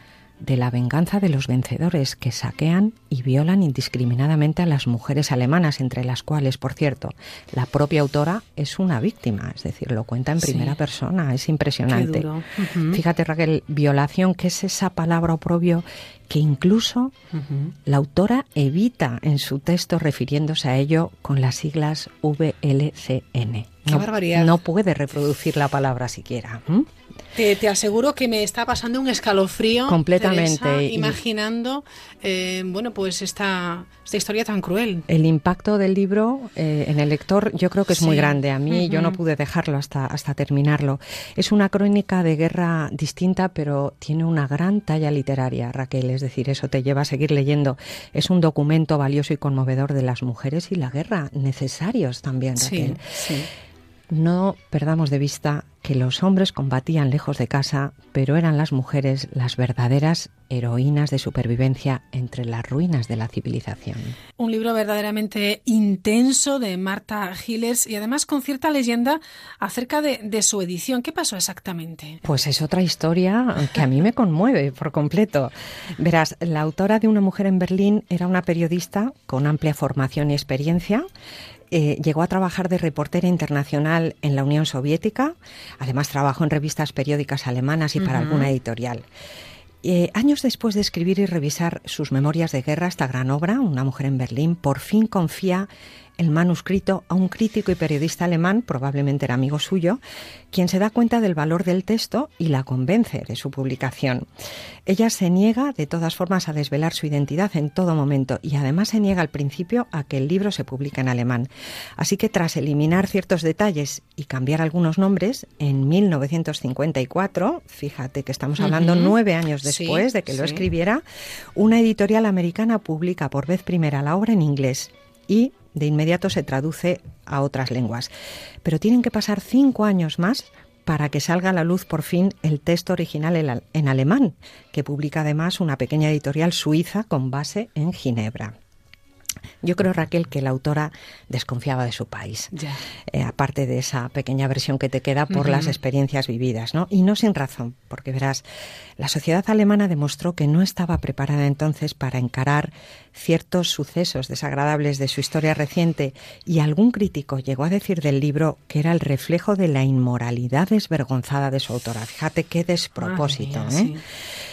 de la venganza de los vencedores que saquean y violan indiscriminadamente a las mujeres alemanas, entre las cuales, por cierto, la propia autora es una víctima, es decir, lo cuenta en Sí. primera persona, es impresionante. Qué duro. Ujú. Fíjate, Raquel, violación, que es esa palabra oprobio que incluso la autora evita en su texto refiriéndose a ello con las siglas VLCN. Qué no, barbaridad. No puede reproducir la palabra siquiera. ¿m? Te, te aseguro que me está pasando un escalofrío. Completamente, Teresa, imaginando, eh, bueno, pues esta, esta historia tan cruel. El impacto del libro eh, en el lector yo creo que es muy Sí. grande. A mí yo no pude dejarlo hasta, hasta terminarlo. Es una crónica de guerra distinta, pero tiene una gran talla literaria, Raquel. Es decir, eso te lleva a seguir leyendo. Es un documento valioso y conmovedor de las mujeres y la guerra, necesarios también, Sí, Raquel. sí. No perdamos de vista que los hombres combatían lejos de casa, pero eran las mujeres las verdaderas heroínas de supervivencia entre las ruinas de la civilización. Un libro verdaderamente intenso de Marta Giles y además con cierta leyenda acerca de, de su edición. ¿Qué pasó exactamente? Pues es otra historia que a mí me conmueve por completo. Verás, la autora de Una mujer en Berlín era una periodista con amplia formación y experiencia. Eh, llegó a trabajar de reportera internacional en la Unión Soviética. Además, trabajó en revistas periódicas alemanas y para alguna editorial. Eh, años después de escribir y revisar sus memorias de guerra, esta gran obra, Una mujer en Berlín, por fin confía el manuscrito a un crítico y periodista alemán, probablemente era amigo suyo, quien se da cuenta del valor del texto y la convence de su publicación. Ella se niega, de todas formas, a desvelar su identidad en todo momento y además se niega al principio a que el libro se publique en alemán. Así que tras eliminar ciertos detalles y cambiar algunos nombres, en 1954, fíjate que estamos hablando nueve años Sí, después de que lo sí. escribiera, una editorial americana publica por vez primera la obra en inglés y de inmediato se traduce a otras lenguas. Pero tienen que pasar cinco años más para que salga a la luz por fin el texto original en, al- en alemán, que publica además una pequeña editorial suiza con base en Ginebra. Yo creo, Raquel, que la autora desconfiaba de su país. Eh, aparte de esa pequeña versión que te queda por las experiencias vividas, ¿no? Y no sin razón, porque verás, la sociedad alemana demostró que no estaba preparada entonces para encarar ciertos sucesos desagradables de su historia reciente y algún crítico llegó a decir del libro que era el reflejo de la inmoralidad desvergonzada de su autora. Fíjate qué despropósito, mía, ¿eh? sí.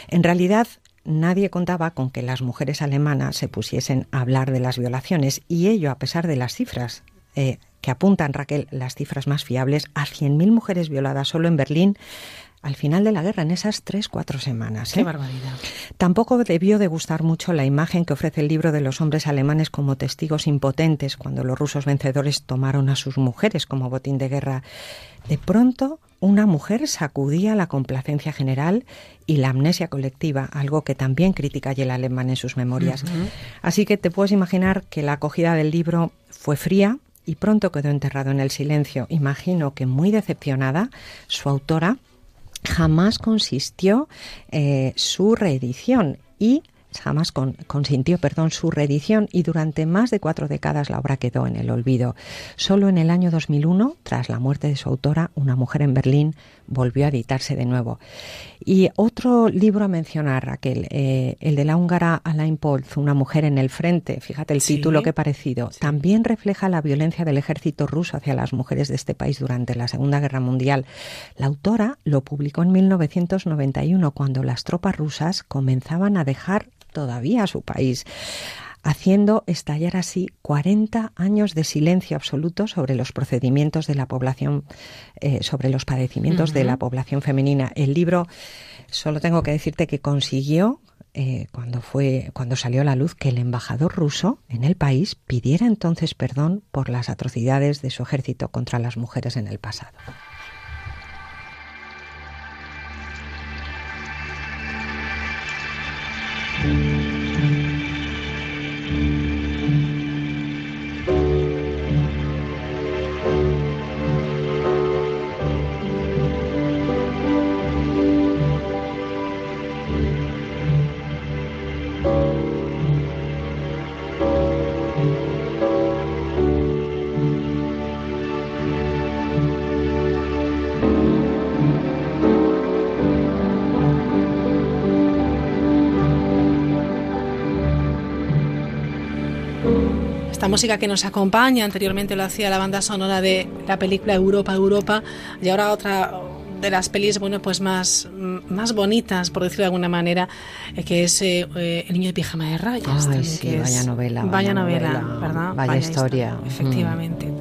En realidad, nadie contaba con que las mujeres alemanas se pusiesen a hablar de las violaciones y ello a pesar de las cifras eh, que apuntan, Raquel, las cifras más fiables, a 100.000 mujeres violadas solo en Berlín al final de la guerra, en esas tres, cuatro semanas. Qué ¿eh? barbaridad. Tampoco debió de gustar mucho la imagen que ofrece el libro de los hombres alemanes como testigos impotentes cuando los rusos vencedores tomaron a sus mujeres como botín de guerra. De pronto, una mujer sacudía la complacencia general y la amnesia colectiva, algo que también critica el alemán en sus memorias. Así que te puedes imaginar que la acogida del libro fue fría y pronto quedó enterrado en el silencio. Imagino que muy decepcionada, su autora jamás consistió eh, su reedición y jamás con- consintió, perdón, su reedición y durante más de cuatro décadas la obra quedó en el olvido. Solo en el año 2001, tras la muerte de su autora, Una mujer en Berlín, volvió a editarse de nuevo. Y otro libro a mencionar, Raquel, eh, el de la húngara Alain Polz, Una mujer en el frente, fíjate el Sí. título que parecido, también refleja la violencia del ejército ruso hacia las mujeres de este país durante la Segunda Guerra Mundial. La autora lo publicó en 1991, cuando las tropas rusas comenzaban a dejar todavía su país haciendo estallar así 40 años de silencio absoluto sobre los procedimientos de la población, eh, sobre los padecimientos de la población femenina. El libro, solo tengo que decirte que consiguió eh, cuando fue cuando salió a la luz que el embajador ruso en el país pidiera entonces perdón por las atrocidades de su ejército contra las mujeres en el pasado. Música que nos acompaña, anteriormente lo hacía la banda sonora de la película Europa, Europa, y ahora otra de las pelis, bueno, pues más, más bonitas, por decirlo de alguna manera, eh, que es eh, eh, El niño de pijama de rayas. Ay, también, sí, que es- vaya novela. Vaya novela, ¿verdad? Vaya, historia. efectivamente. Mm.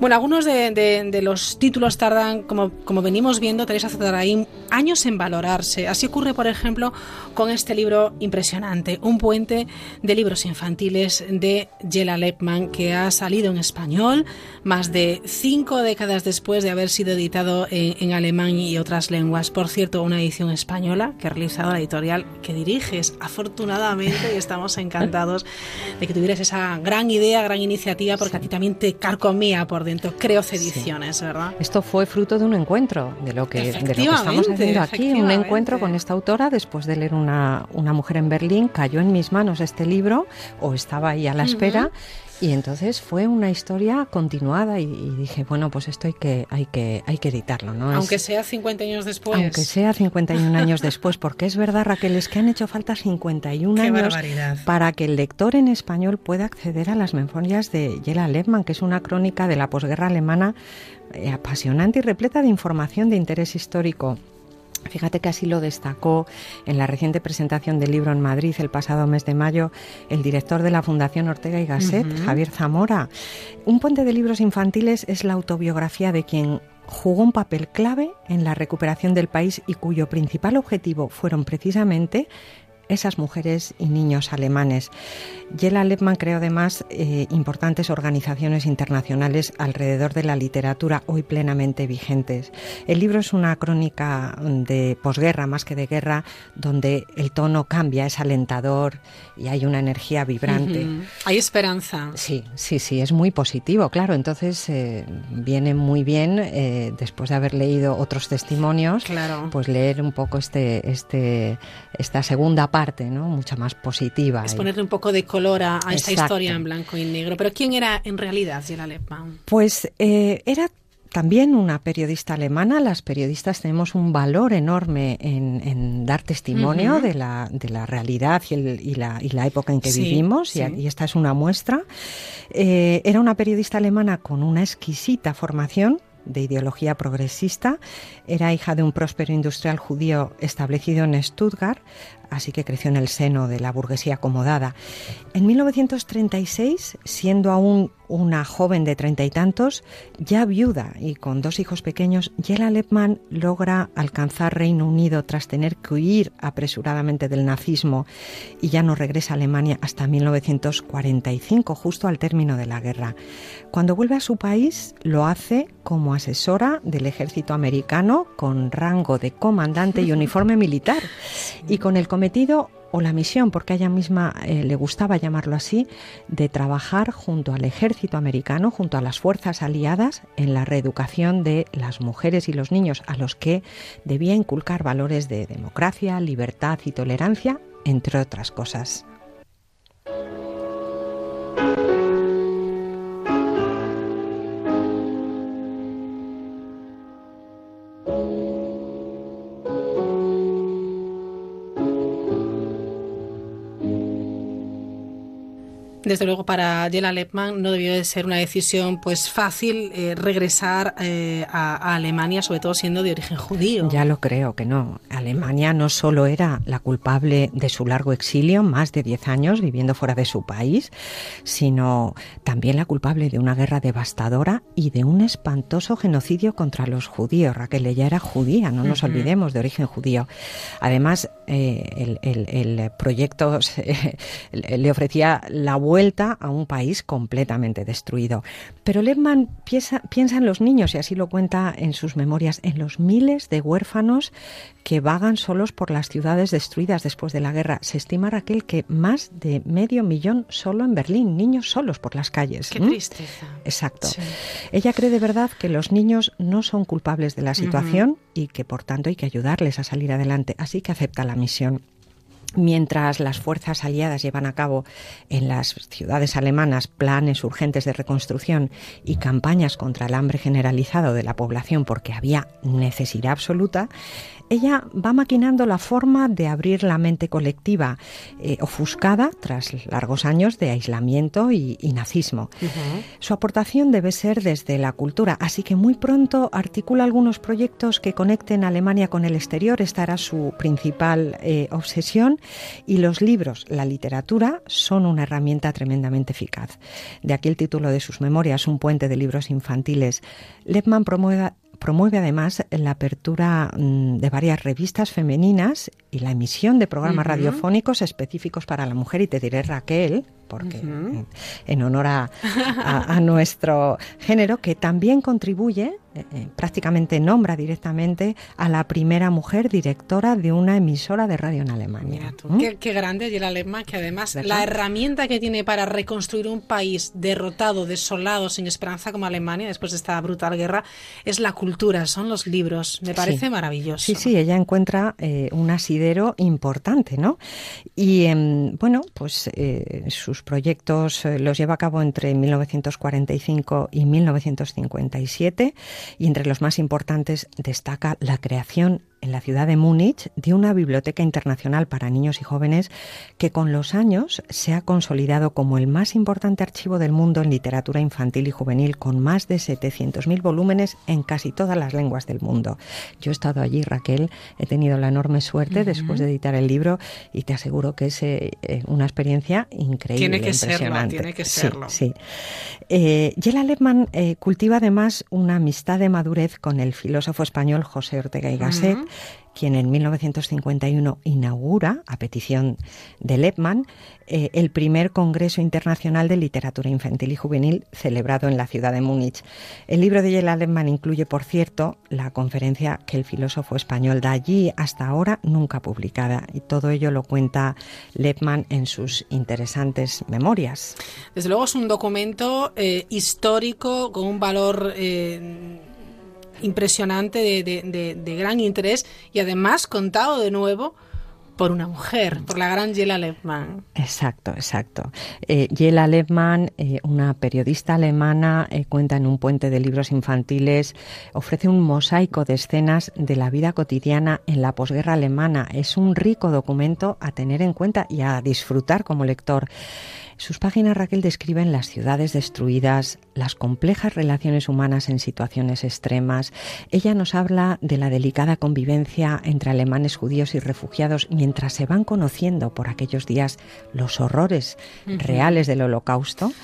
Bueno, algunos de, de- de los títulos tardan, como, como venimos viendo, Teresa Zatarain, años en valorarse. Así ocurre, por ejemplo, con este libro impresionante, Un puente de libros infantiles de Jela Lepman, que ha salido en español más de cinco décadas después de haber sido editado en, en alemán y otras lenguas. Por cierto, una edición española que ha realizado la editorial que diriges, afortunadamente, y estamos encantados de que tuvieras esa gran idea, gran iniciativa, porque a ti también te carcomía por dentro. Creo Ediciones, ¿verdad? Esto fue fruto de un encuentro, de lo que, de lo que estamos haciendo aquí, un encuentro con esta autora después de leer una, una mujer en Berlín, cayó en mis manos este libro, o estaba ahí a la espera, y entonces fue una historia continuada y, y dije, bueno, pues esto hay que, hay que, hay que editarlo, ¿no? Es- Aunque sea 50 años después. aunque sea 51 años después, porque es verdad, Raquel, es que han hecho falta 51 Qué años barbaridad. para que el lector en español pueda acceder a las memorias de Jela Lepman, que es una crónica de la posguerra alemana eh, apasionante y repleta de información de interés histórico. Fíjate que así lo destacó en la reciente presentación del libro en Madrid el pasado mes de mayo el director de la Fundación Ortega y Gasset. Javier Zamora. Un puente de libros infantiles es la autobiografía de quien jugó un papel clave en la recuperación del país y cuyo principal objetivo fueron precisamente esas mujeres y niños alemanes. Jela Lepman creó además eh, importantes organizaciones internacionales alrededor de la literatura hoy plenamente vigentes. El libro es una crónica de posguerra más que de guerra, donde el tono cambia, es alentador y hay una energía vibrante. Hay esperanza. Sí, sí, sí, es muy positivo, claro. Entonces eh, viene muy bien, eh, después de haber leído otros testimonios, Claro. pues leer un poco este, este, esta segunda parte, ¿no? Mucha más positiva. Es y- ponerle un poco de color a, a esta historia en blanco y negro. Pero ¿quién era en realidad Lepman? Pues eh, era también una periodista alemana. Las periodistas tenemos un valor enorme en, en dar testimonio Ujú. de, la, de la realidad y, el- y la, y la época en que Sí, vivimos, y, sí. y esta es una muestra. Eh, era una periodista alemana con una exquisita formación de ideología progresista, era hija de un próspero industrial judío establecido en Stuttgart, así que creció en el seno de la burguesía acomodada. En 1936, siendo aún una joven de treinta y tantos, ya viuda y con dos hijos pequeños, Jela Lepman logra alcanzar Reino Unido tras tener que huir apresuradamente del nazismo y ya no regresa a Alemania hasta 1945, justo al término de la guerra. Cuando vuelve a su país, lo hace como asesora del ejército americano con rango de comandante y uniforme militar y con el o la misión, porque a ella misma eh, le gustaba llamarlo así, de trabajar junto al ejército americano, junto a las fuerzas aliadas, en la reeducación de las mujeres y los niños, a los que debía inculcar valores de democracia, libertad y tolerancia, entre otras cosas. Desde luego para Jela Lepman no debió de ser una decisión pues fácil eh, regresar eh, a, a Alemania, sobre todo siendo de origen judío. Ya lo creo que no. Alemania no solo era la culpable de su largo exilio, más de 10 años viviendo fuera de su país, sino también la culpable de una guerra devastadora y de un espantoso genocidio contra los judíos. Raquel, ella era judía, no nos olvidemos, de origen judío. Además, eh, el, el- el proyecto se- le ofrecía la vuelta a un país completamente destruido. Pero Lepman piensa, piensa en los niños, y así lo cuenta en sus memorias, en los miles de huérfanos que vagan solos por las ciudades destruidas después de la guerra. Se estima, Raquel, que más de medio millón solo en Berlín, niños solos por las calles. Qué tristeza. Exacto. Sí. Ella cree de verdad que los niños no son culpables de la situación y que por tanto hay que ayudarles a salir adelante, así que acepta la misión. Mientras las fuerzas aliadas llevan a cabo en las ciudades alemanas planes urgentes de reconstrucción y campañas contra el hambre generalizado de la población porque había necesidad absoluta, ella va maquinando la forma de abrir la mente colectiva, eh, ofuscada tras largos años de aislamiento y, nazismo. Su aportación debe ser desde la cultura, así que muy pronto articula algunos proyectos que conecten Alemania con el exterior. Esta era su principal eh, obsesión y los libros, la literatura, son una herramienta tremendamente eficaz. De aquí el título de sus memorias, Un puente de libros infantiles. Lepman promueve Promueve además la apertura mm, de varias revistas femeninas y la emisión de programas radiofónicos específicos para la mujer. Y te diré, Raquel, porque en honor a, nuestro género, que también contribuye, eh, eh, prácticamente nombra directamente a la primera mujer directora de una emisora de radio en Alemania. ¿Mm? qué, grande es Alemán, que además la herramienta que tiene para reconstruir un país derrotado, desolado, sin esperanza como Alemania, después de esta brutal guerra, es la cultura, son los libros. Me parece maravilloso. Sí, sí, ella encuentra eh, un asidero importante, ¿no? Y em, bueno, pues sus proyectos eh, los lleva a cabo entre 1945 y 1957 y entre los más importantes destaca la creación en la ciudad de Múnich de una biblioteca internacional para niños y jóvenes que con los años se ha consolidado como el más importante archivo del mundo en literatura infantil y juvenil con más de 700.000 volúmenes en casi todas las lenguas del mundo. Yo he estado allí, Raquel, he tenido la enorme suerte después de editar el libro y te aseguro que es eh, una experiencia increíble. Tiene que serlo, tiene que serlo. Sí, eh, Yela Lepman eh, cultiva además una amistad de madurez con el filósofo español José Ortega y Gasset, quien en 1951 inaugura, a petición de Lepman, eh, el primer Congreso Internacional de Literatura Infantil y Juvenil celebrado en la ciudad de Múnich. El libro de Yela Lepman incluye, por cierto, la conferencia que el filósofo español da allí, hasta ahora nunca publicada, y todo ello lo cuenta Lepman en sus interesantes memorias. Desde luego es un documento eh, histórico con un valor... Eh, impresionante, de, gran interés y además contado de nuevo por una mujer, por la gran Yela Lepman. Exacto, exacto. Eh, Yela Lepman, eh, una periodista alemana, eh, cuenta en un puente de libros infantiles, ofrece un mosaico de escenas de la vida cotidiana en la posguerra alemana. Es un rico documento a tener en cuenta y a disfrutar como lector. Sus páginas, Raquel, describen las ciudades destruidas, las complejas relaciones humanas en situaciones extremas. Ella nos habla de la delicada convivencia entre alemanes, judíos y refugiados mientras se van conociendo por aquellos días los horrores reales del holocausto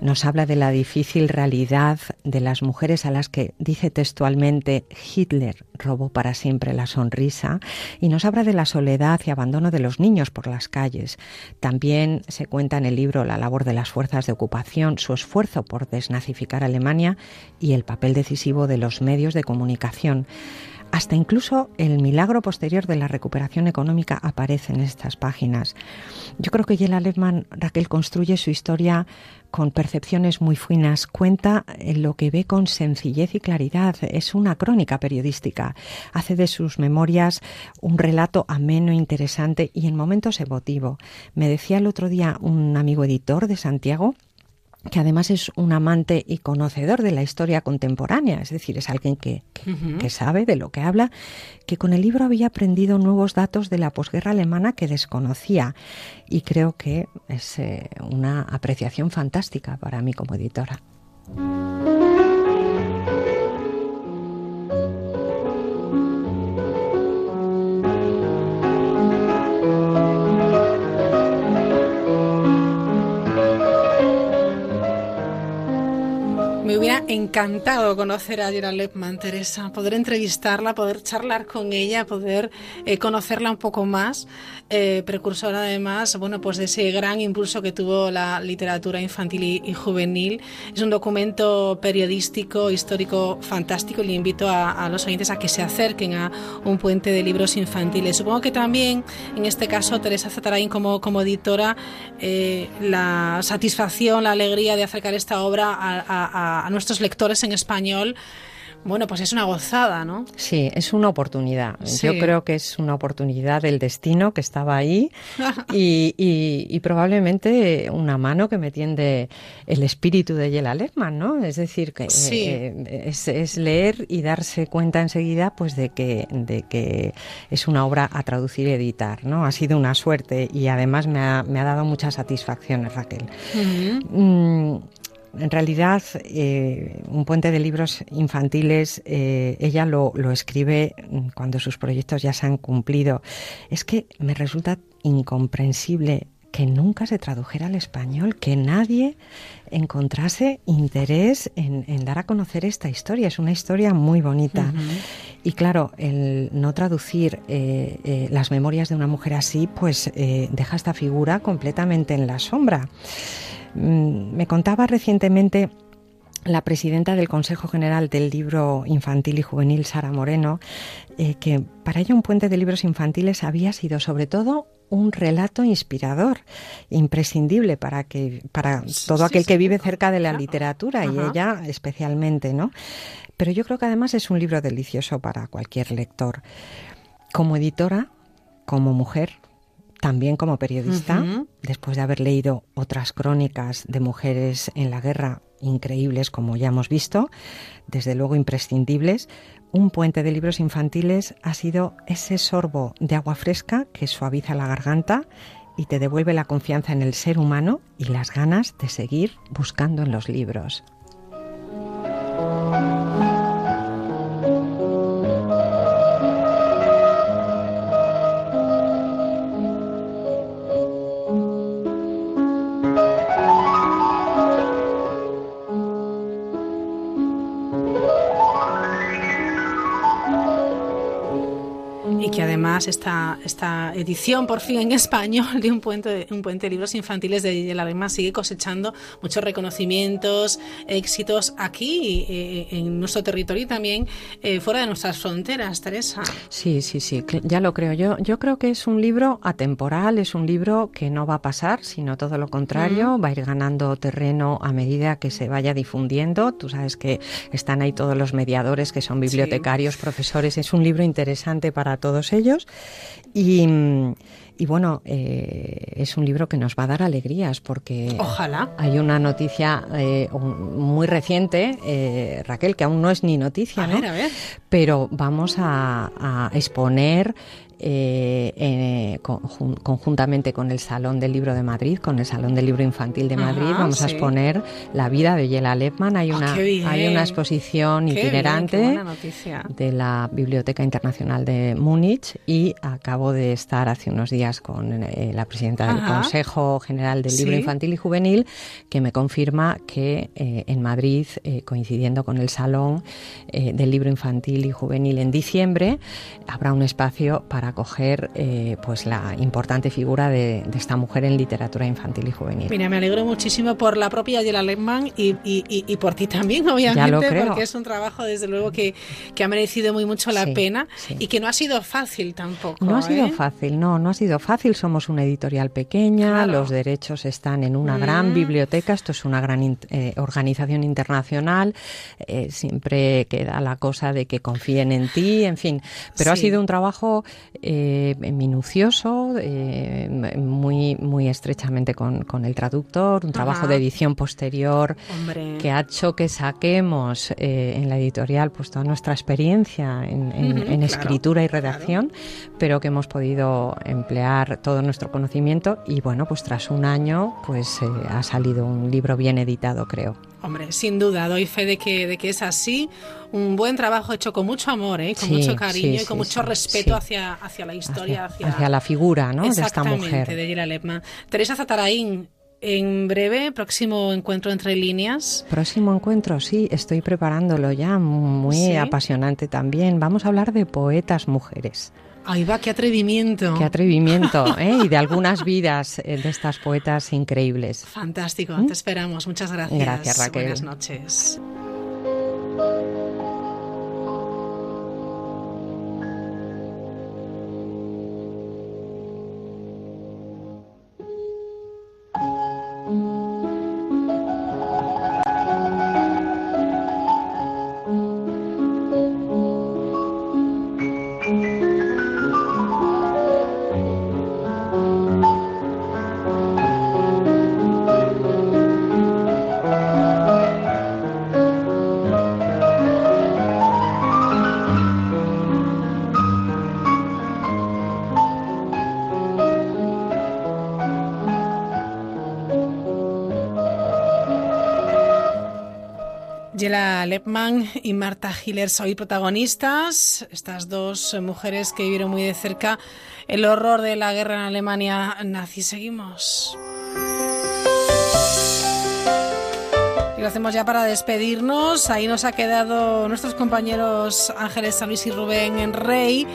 nos habla de la difícil realidad de las mujeres a las que dice textualmente Hitler robó para siempre la sonrisa y nos habla de la soledad y abandono de los niños por las calles. También se cuenta en el libro la labor de las fuerzas de ocupación, su esfuerzo por desnazificar Alemania y el papel decisivo de los medios de comunicación. Hasta incluso el milagro posterior de la recuperación económica aparece en estas páginas. Yo creo que Yela Lehmann, Raquel, construye su historia con percepciones muy finas, cuenta lo que ve con sencillez y claridad. Es una crónica periodística. Hace de sus memorias un relato ameno, interesante y en momentos emotivo. Me decía el otro día un amigo editor de Santiago que además es un amante y conocedor de la historia contemporánea, es decir, es alguien que, sabe de lo que habla, que con el libro había aprendido nuevos datos de la posguerra alemana que desconocía y creo que es eh, una apreciación fantástica para mí como editora. Hubiera encantado conocer a Gerald Lepman, Teresa, poder entrevistarla, poder charlar con ella, poder eh, conocerla un poco más, eh, precursora además, bueno, pues de ese gran impulso que tuvo la literatura infantil y, juvenil. Es un documento periodístico, histórico fantástico y le invito a, los oyentes a que se acerquen a un puente de libros infantiles. Supongo que también, en este caso, Teresa Zatarain como, como editora, eh, la satisfacción, la alegría de acercar esta obra a a, nuestros lectores en español Bueno, pues es una gozada, ¿no? Sí, es una oportunidad. Sí. Yo creo que es una oportunidad del destino que estaba ahí y, y- y probablemente una mano que me tiende el espíritu de Yela Lehmann, ¿no? Es decir, que Sí. eh, es, es leer y darse cuenta enseguida pues de que, de que es una obra a traducir y editar, ¿no? Ha sido una suerte y además me ha, me ha dado muchas satisfacciones, Raquel. Mm, en realidad, eh, un puente de libros infantiles, eh, ella lo, lo escribe cuando sus proyectos ya se han cumplido. Es que me resulta incomprensible que nunca se tradujera al español, que nadie encontrase interés en, en dar a conocer esta historia. Es una historia muy bonita. Y claro, el no traducir eh, eh, las memorias de una mujer así, pues eh, deja esta figura completamente en la sombra. Mm, Me contaba recientemente la presidenta del Consejo General del Libro Infantil y Juvenil, Sara Moreno, eh, que para ella un puente de libros infantiles había sido sobre todo un relato inspirador, imprescindible para que para todo aquel que vive cerca de la literatura y ella especialmente, ¿no? Pero yo creo que además es un libro delicioso para cualquier lector. Como editora, como mujer, también como periodista, después de haber leído otras crónicas de mujeres en la guerra increíbles, como ya hemos visto, desde luego imprescindibles, un puente de libros infantiles ha sido ese sorbo de agua fresca que suaviza la garganta y te devuelve la confianza en el ser humano y las ganas de seguir buscando en los libros. Además esta, esta edición por fin en español de un puente de, un puente de libros infantiles de la Rema sigue cosechando muchos reconocimientos, éxitos aquí eh, en nuestro territorio y también eh, fuera de nuestras fronteras, Teresa. Sí, sí, sí, ya lo creo. Yo, yo creo que es un libro atemporal, es un libro que no va a pasar, sino todo lo contrario, va a ir ganando terreno a medida que se vaya difundiendo. Tú sabes que están ahí todos los mediadores que son bibliotecarios, profesores. Es un libro interesante para todos ellos y, y bueno, eh, es un libro que nos va a dar alegrías porque Ojalá. hay una noticia eh, muy reciente, eh, Raquel, que aún no es ni noticia, A ¿no? ver, a ver. pero vamos a, a exponer eh, eh, conjun- conjuntamente con el Salón del Libro de Madrid, con el Salón del Libro Infantil de Ajá, Madrid, vamos a exponer la vida de Yela Lehmann. Hay Ah, una, hay una exposición Qué itinerante de la Biblioteca Internacional de Múnich y acabo de estar hace unos días con eh, la presidenta del Ajá. Consejo General del Libro Sí. Infantil y Juvenil que me confirma que en Madrid, coincidiendo con el Salón del Libro Infantil y Juvenil en diciembre, habrá un espacio para acoger eh, pues la importante figura de, de esta mujer en literatura infantil y juvenil. Mira, me alegro muchísimo por la propia Yela Lehmann y, y, y, y por ti también, obviamente, lo creo. porque es un trabajo, desde luego, que, que ha merecido muy mucho la Sí, pena sí. y que no ha sido fácil tampoco. No ha sido ¿eh? fácil, no, no ha sido fácil. Somos una editorial pequeña, Claro. los derechos están en una gran Mm. biblioteca, esto es una gran in- eh, organización internacional, siempre queda la cosa de que confíen en ti, en fin. Pero ha sido un trabajo eh, minucioso, eh, muy, muy estrechamente con, con el traductor, un trabajo de edición posterior Hombre. que ha hecho que saquemos eh, en la editorial pues toda nuestra experiencia en, en- Ujú, en claro, escritura y redacción, pero que hemos podido emplear todo nuestro conocimiento y bueno, pues tras un año pues eh, ha salido un libro bien editado, creo. Hombre, sin duda, doy fe de que, de que es así. Un buen trabajo hecho con mucho amor, ¿eh? con Sí, mucho cariño sí, y con sí, mucho respeto hacia, hacia la historia, hacia, Hacia la figura ¿no? de esta mujer. de. Teresa Zatarain, en breve, próximo encuentro entre líneas. Próximo encuentro, sí, estoy preparándolo ya, muy Sí. apasionante también. Vamos a hablar de poetas mujeres. Ahí va, qué atrevimiento. Qué atrevimiento, ¿eh? Y de algunas vidas eh, de estas poetas increíbles. Fantástico, te esperamos. Muchas gracias. Gracias, Raquel. Buenas noches. Lepman y Marta Hiller soy protagonistas, estas dos mujeres que vivieron muy de cerca el horror de la guerra en Alemania nazi. Seguimos. Y lo hacemos ya para despedirnos. Ahí nos ha quedado nuestros compañeros Ángeles San Luis y Rubén en Rey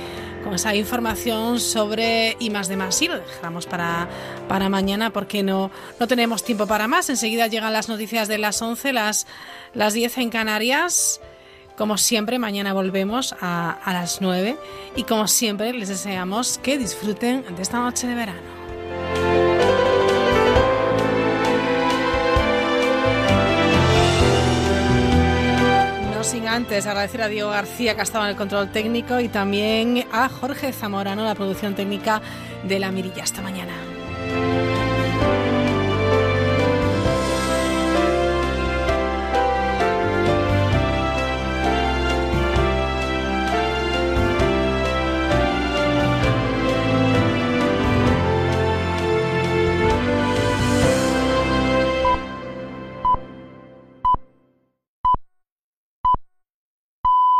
con esa información sobre I más de más. Y lo dejamos para, para mañana porque no, no tenemos tiempo para más. Enseguida llegan las noticias de las 11, las, las 10 en Canarias. Como siempre, mañana volvemos a, a las 9 y como siempre les deseamos que disfruten de esta noche de verano. Sin antes agradecer a Diego García que ha estado en el control técnico y también a Jorge Zamorano, la producción técnica de La Mirilla. Hasta mañana.